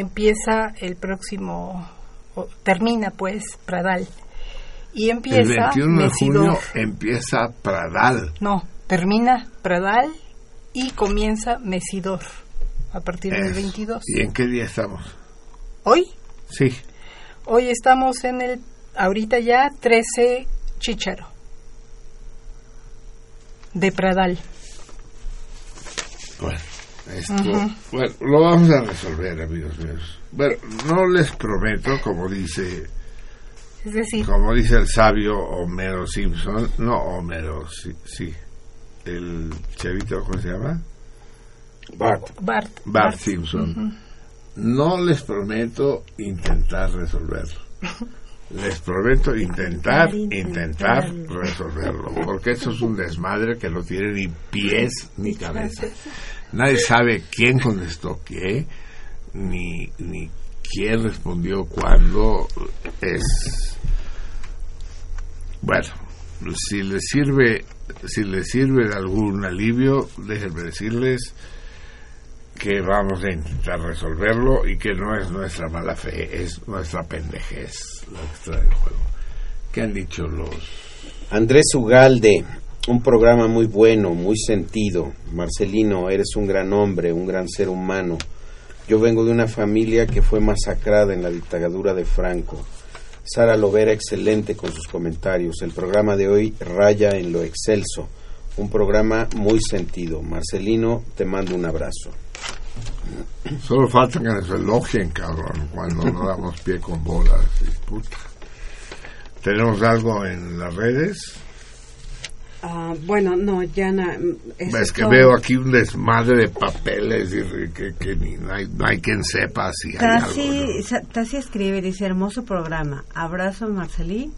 empieza el próximo, o termina pues Pradal. Y empieza El 21 de Mesidor. junio empieza Pradal. No, termina Pradal y comienza Mesidor a partir del Eso. 22. ¿Y en qué día estamos? Hoy, Sí. hoy estamos en el, ahorita ya 13 Chicharo de Pradal. Bueno, esto, bueno, lo vamos a resolver, amigos míos. Bueno, no les prometo, como dice, Es decir, como dice el sabio Homero Simpson, no Homero, sí, sí, el chavito, ¿cómo se llama? Bart. Bart. Bart Simpson. No les prometo intentar resolverlo. Les prometo intentar, intentar resolverlo, porque eso es un desmadre que no tiene ni pies ni cabeza. Nadie sabe quién contestó qué, ni, ni quién respondió cuándo. Es. Bueno, si les sirve, si les sirve algún alivio, déjenme decirles que vamos a intentar resolverlo y que no es nuestra mala fe, es nuestra pendejez lo que trae el juego. ¿Qué han dicho los Andrés Ugalde, un programa muy bueno, muy sentido. Marcelino, eres un gran hombre, un gran ser humano. Yo vengo de una familia que fue masacrada en la dictadura de Franco. Sara Lovera, excelente con sus comentarios. El programa de hoy raya en lo excelso. Un programa muy sentido. Marcelino, te mando un abrazo. Solo falta que nos elogien, cabrón, cuando no damos pie con bolas. puta. ¿Tenemos algo en las redes? Ah, bueno, no, ya na, eso Es que todo. veo aquí un desmadre de papeles y que, que ni, no, hay, no hay quien sepa si hay algo. Tassi, Sa- Tassi escribe, dice, hermoso programa. Abrazo a Marcelí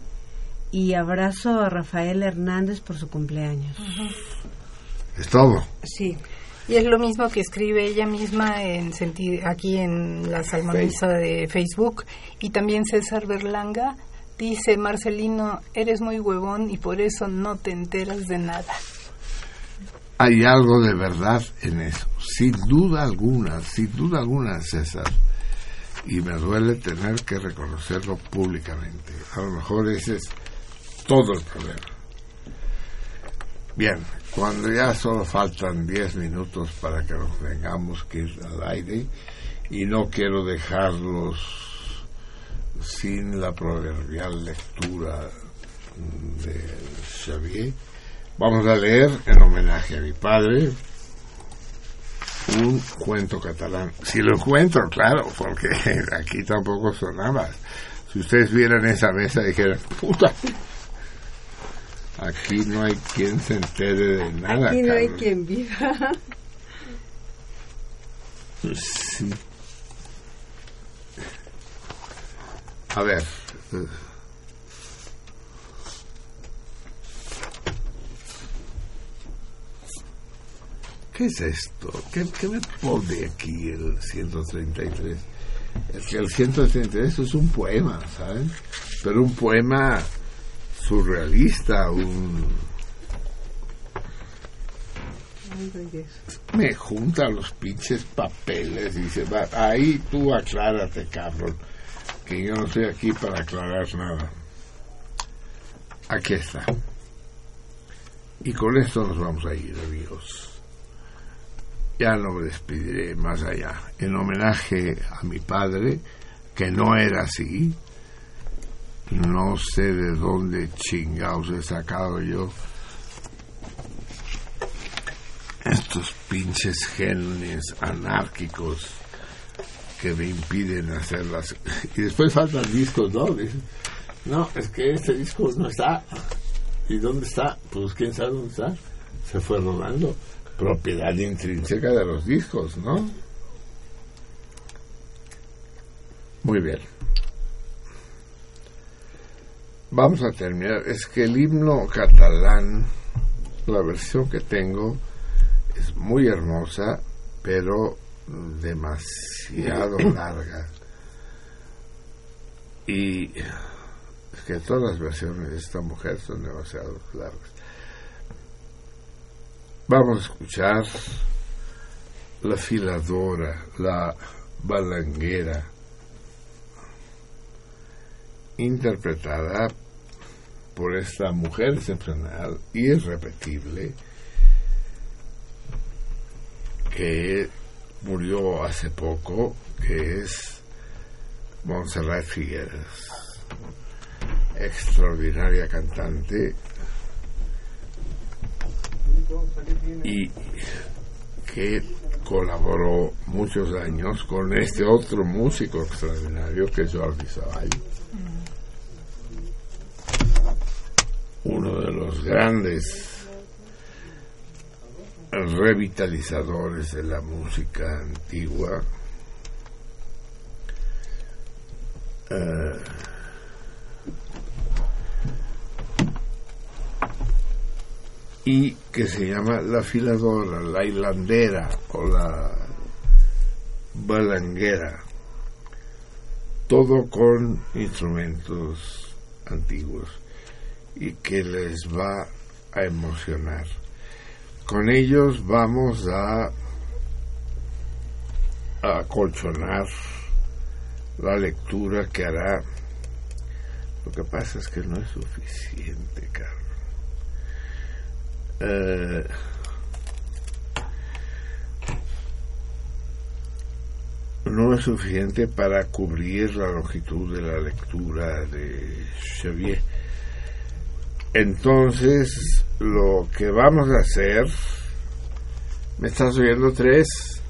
y abrazo a Rafael Hernández por su cumpleaños. Es todo. Sí. Y es lo mismo que escribe ella misma en senti- aquí en la salmamisa de Facebook. Y también César Berlanga dice, Marcelino, eres muy huevón y por eso no te enteras de nada. Hay algo de verdad en eso, sin duda alguna, sin duda alguna, César. Y me duele tener que reconocerlo públicamente. A lo mejor ese es todo el problema. Bien, cuando ya solo faltan 10 minutos para que nos tengamos que ir al aire y no quiero dejarlos sin la proverbial lectura de Xavier, vamos a leer en homenaje a mi padre un cuento catalán. Si lo encuentro, claro, porque aquí tampoco sonaba. Si ustedes vieran esa mesa, dijeran, puta, aquí no hay quien se entere de nada. Aquí no hay cabrón". quien viva. Sí. A ver. ¿Qué es esto? ¿Qué, me pone aquí el 133? Es que el 133 es un poema, ¿saben? Pero un poema surrealista, un... me junta los pinches papeles y dice, "Va, ahí tú aclárate, cabrón, que yo no estoy aquí para aclarar nada. Aquí está. Y con esto nos vamos a ir, amigos. Ya no me despediré más allá. En homenaje a mi padre, que no era así, no sé de dónde chingados he sacado yo estos pinches genes anárquicos que me impiden hacerlas. Y después faltan discos, ¿no? Dicen, no, es que este disco no está. ¿Y dónde está? Pues quién sabe dónde está. Se fue rodando. Propiedad intrínseca de los discos, ¿no? Muy bien. Vamos a terminar. Es que el himno catalán, la versión que tengo, es muy hermosa, pero demasiado larga. Y es que todas las versiones de esta mujer son demasiado largas. Vamos a escuchar la filadora, la balanguera, interpretada por esta mujer excepcional, irrepetible, que murió hace poco, que es Montserrat Figueras, extraordinaria cantante. Y que colaboró muchos años con este otro músico extraordinario que es Jordi Savall, uno de los grandes revitalizadores de la música antigua. Eh, y que se llama la filadora, la hilandera o la balanguera, todo con instrumentos antiguos y que les va a emocionar. Con ellos vamos a, a acolchonar la lectura que hará. Lo que pasa es que no es suficiente, Carlos. Eh, no es suficiente para cubrir la longitud de la lectura de Xavier. Entonces, lo que vamos a hacer, me estás oyendo tres,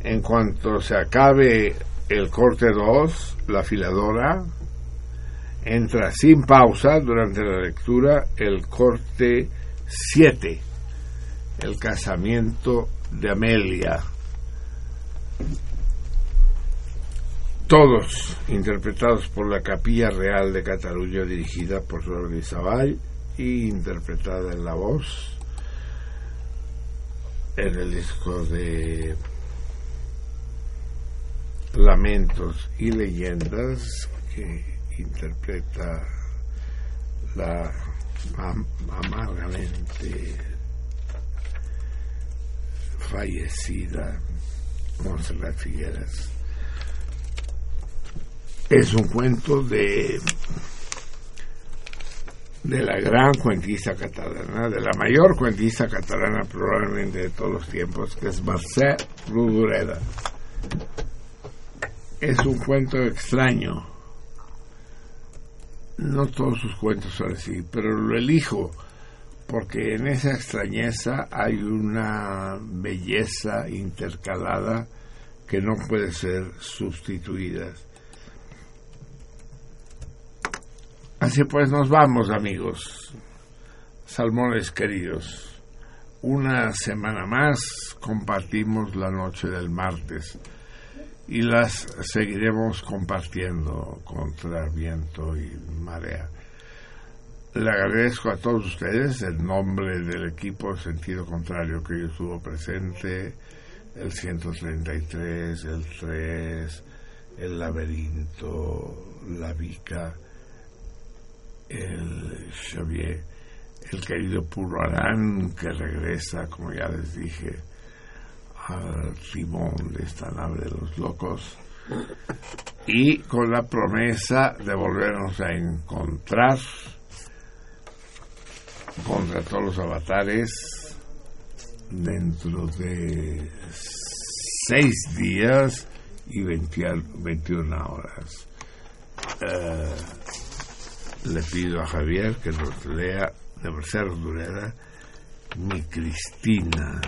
en cuanto se acabe el corte 2, la afiladora, entra sin pausa durante la lectura el corte 7, el casamiento de Amelia. Todos interpretados por la Capilla Real de Cataluña, dirigida por Jordi Savall y interpretada en la voz en el disco de Lamentos y Leyendas que interpreta la am- amargamente fallecida Montserrat Figueras. Es un cuento de de la gran cuentista catalana, de la mayor cuentista catalana probablemente de todos los tiempos, que es Mercè Rodoreda. Es un cuento extraño. No todos sus cuentos son así, pero lo elijo porque en esa extrañeza hay una belleza intercalada que no puede ser sustituida. Así pues nos vamos amigos, salmones queridos. Una semana más compartimos la noche del martes y las seguiremos compartiendo contra viento y marea. Le agradezco a todos ustedes en nombre del equipo Sentido Contrario que estuvo presente, el 133, el 3, el laberinto, la Vica, el Xavier, el querido Puro Arán que regresa, como ya les dije, al timón de esta nave de los locos y con la promesa de volvernos a encontrar contra todos los avatares dentro de seis días y 20 21 horas. Eh, le pido a Javier que nos lea de Mercedes Durera Mi Cristina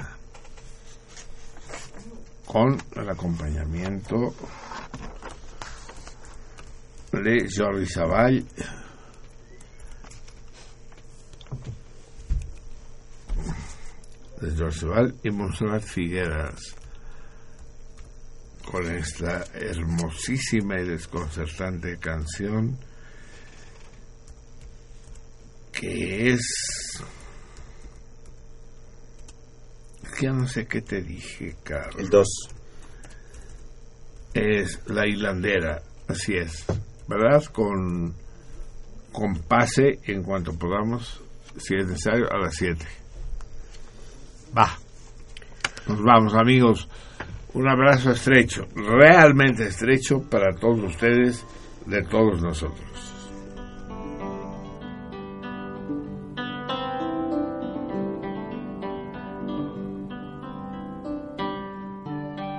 con el acompañamiento de Jordi Savall de Jordi Savall y Monserrat Figueras con esta hermosísima y desconcertante canción que es ya no sé qué te dije, Carlos. El 2. Es la hilandera, así es. ¿Verdad? Con, con pase en cuanto podamos, si es necesario, a las 7. Va. Nos vamos, amigos. Un abrazo estrecho, realmente estrecho para todos ustedes, de todos nosotros.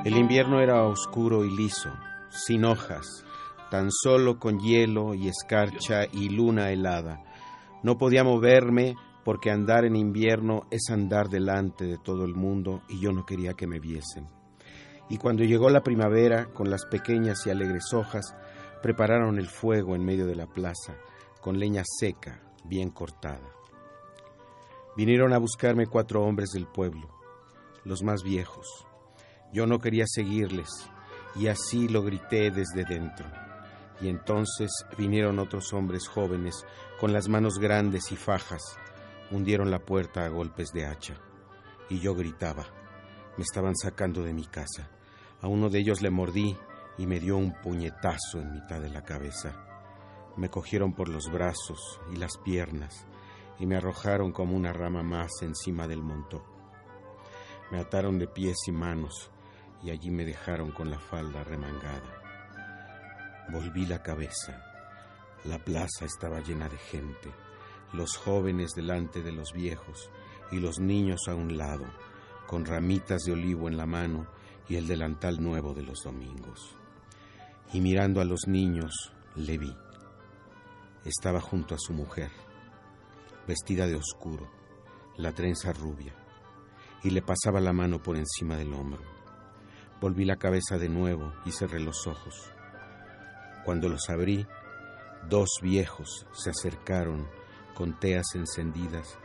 El invierno era oscuro y liso, sin hojas, tan solo con hielo y escarcha y luna helada. No podía moverme porque andar en invierno es andar delante de todo el mundo y yo no quería que me viesen. Y cuando llegó la primavera, con las pequeñas y alegres hojas, prepararon el fuego en medio de la plaza, con leña seca, bien cortada. Vinieron a buscarme cuatro hombres del pueblo, los más viejos. Yo no quería seguirles, y así lo grité desde dentro. Y entonces vinieron otros hombres jóvenes, con las manos grandes y fajas, hundieron la puerta a golpes de hacha. Y yo gritaba. Me estaban sacando de mi casa. A uno de ellos le mordí y me dio un puñetazo en mitad de la cabeza. Me cogieron por los brazos y las piernas y me arrojaron como una rama más encima del montón. Me ataron de pies y manos y allí me dejaron con la falda remangada. Volví la cabeza. La plaza estaba llena de gente, los jóvenes delante de los viejos y los niños a un lado, con ramitas de olivo en la mano y el delantal nuevo de los domingos. Y mirando a los niños, le vi. Estaba junto a su mujer, vestida de oscuro, la trenza rubia, y le pasaba la mano por encima del hombro. Volví la cabeza de nuevo y cerré los ojos. Cuando los abrí, dos viejos se acercaron con teas encendidas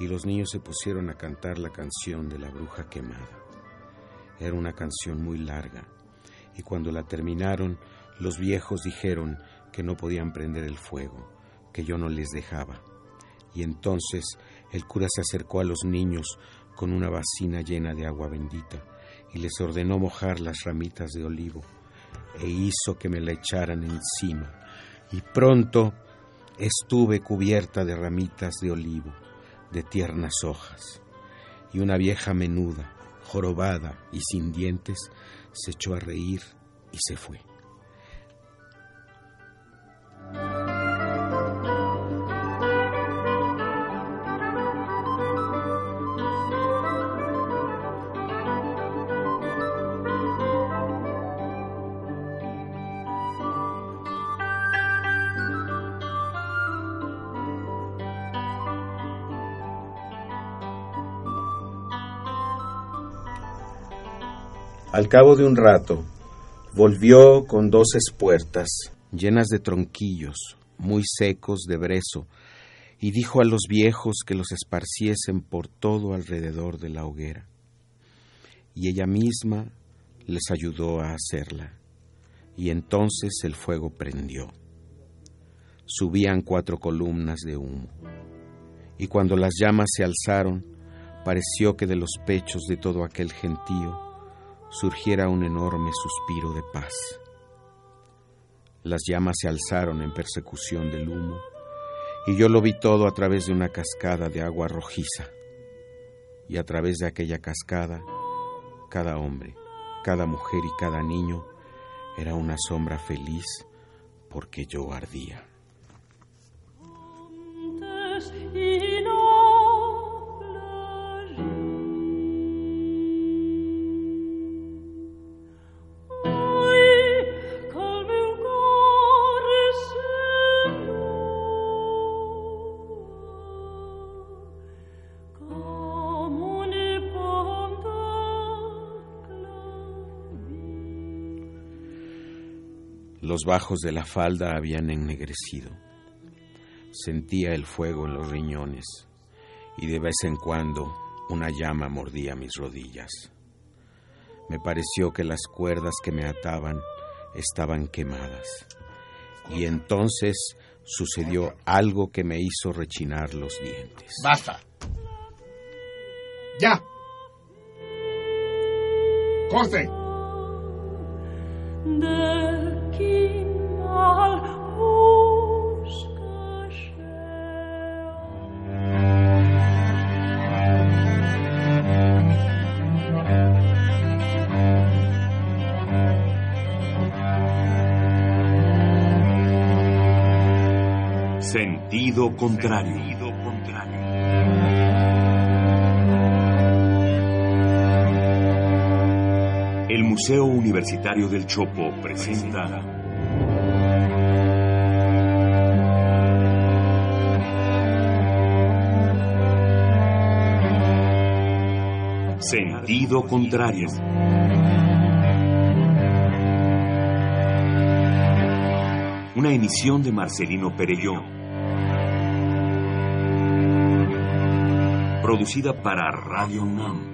y los niños se pusieron a cantar la canción de la bruja quemada. Era una canción muy larga y cuando la terminaron, los viejos dijeron que no podían prender el fuego, que yo no les dejaba. Y entonces el cura se acercó a los niños con una bacina llena de agua bendita y les ordenó mojar las ramitas de olivo e hizo que me la echaran encima. Y pronto estuve cubierta de ramitas de olivo, de tiernas hojas. Y una vieja menuda, jorobada y sin dientes, se echó a reír y se fue. Al cabo de un rato, volvió con dos espuertas llenas de tronquillos, muy secos de brezo, y dijo a los viejos que los esparciesen por todo alrededor de la hoguera. Y ella misma les ayudó a hacerla, y entonces el fuego prendió. Subían cuatro columnas de humo, y cuando las llamas se alzaron, pareció que de los pechos de todo aquel gentío surgiera un enorme suspiro de paz. Las llamas se alzaron en persecución del humo, y yo lo vi todo a través de una cascada de agua rojiza. Y a través de aquella cascada, cada hombre, cada mujer y cada niño era una sombra feliz porque yo ardía. Los bajos de la falda habían ennegrecido. Sentía el fuego en los riñones y de vez en cuando una llama mordía mis rodillas. Me pareció que las cuerdas que me ataban estaban quemadas. Y entonces sucedió algo que me hizo rechinar los dientes. Basta. Ya. Corte. Sentido contrario. El Museo Universitario del Chopo presenta Sentido contrario. Una emisión de Marcelino Perelló. Producida para Radio UNAM,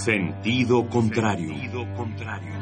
Sentido contrario. Sentido contrario.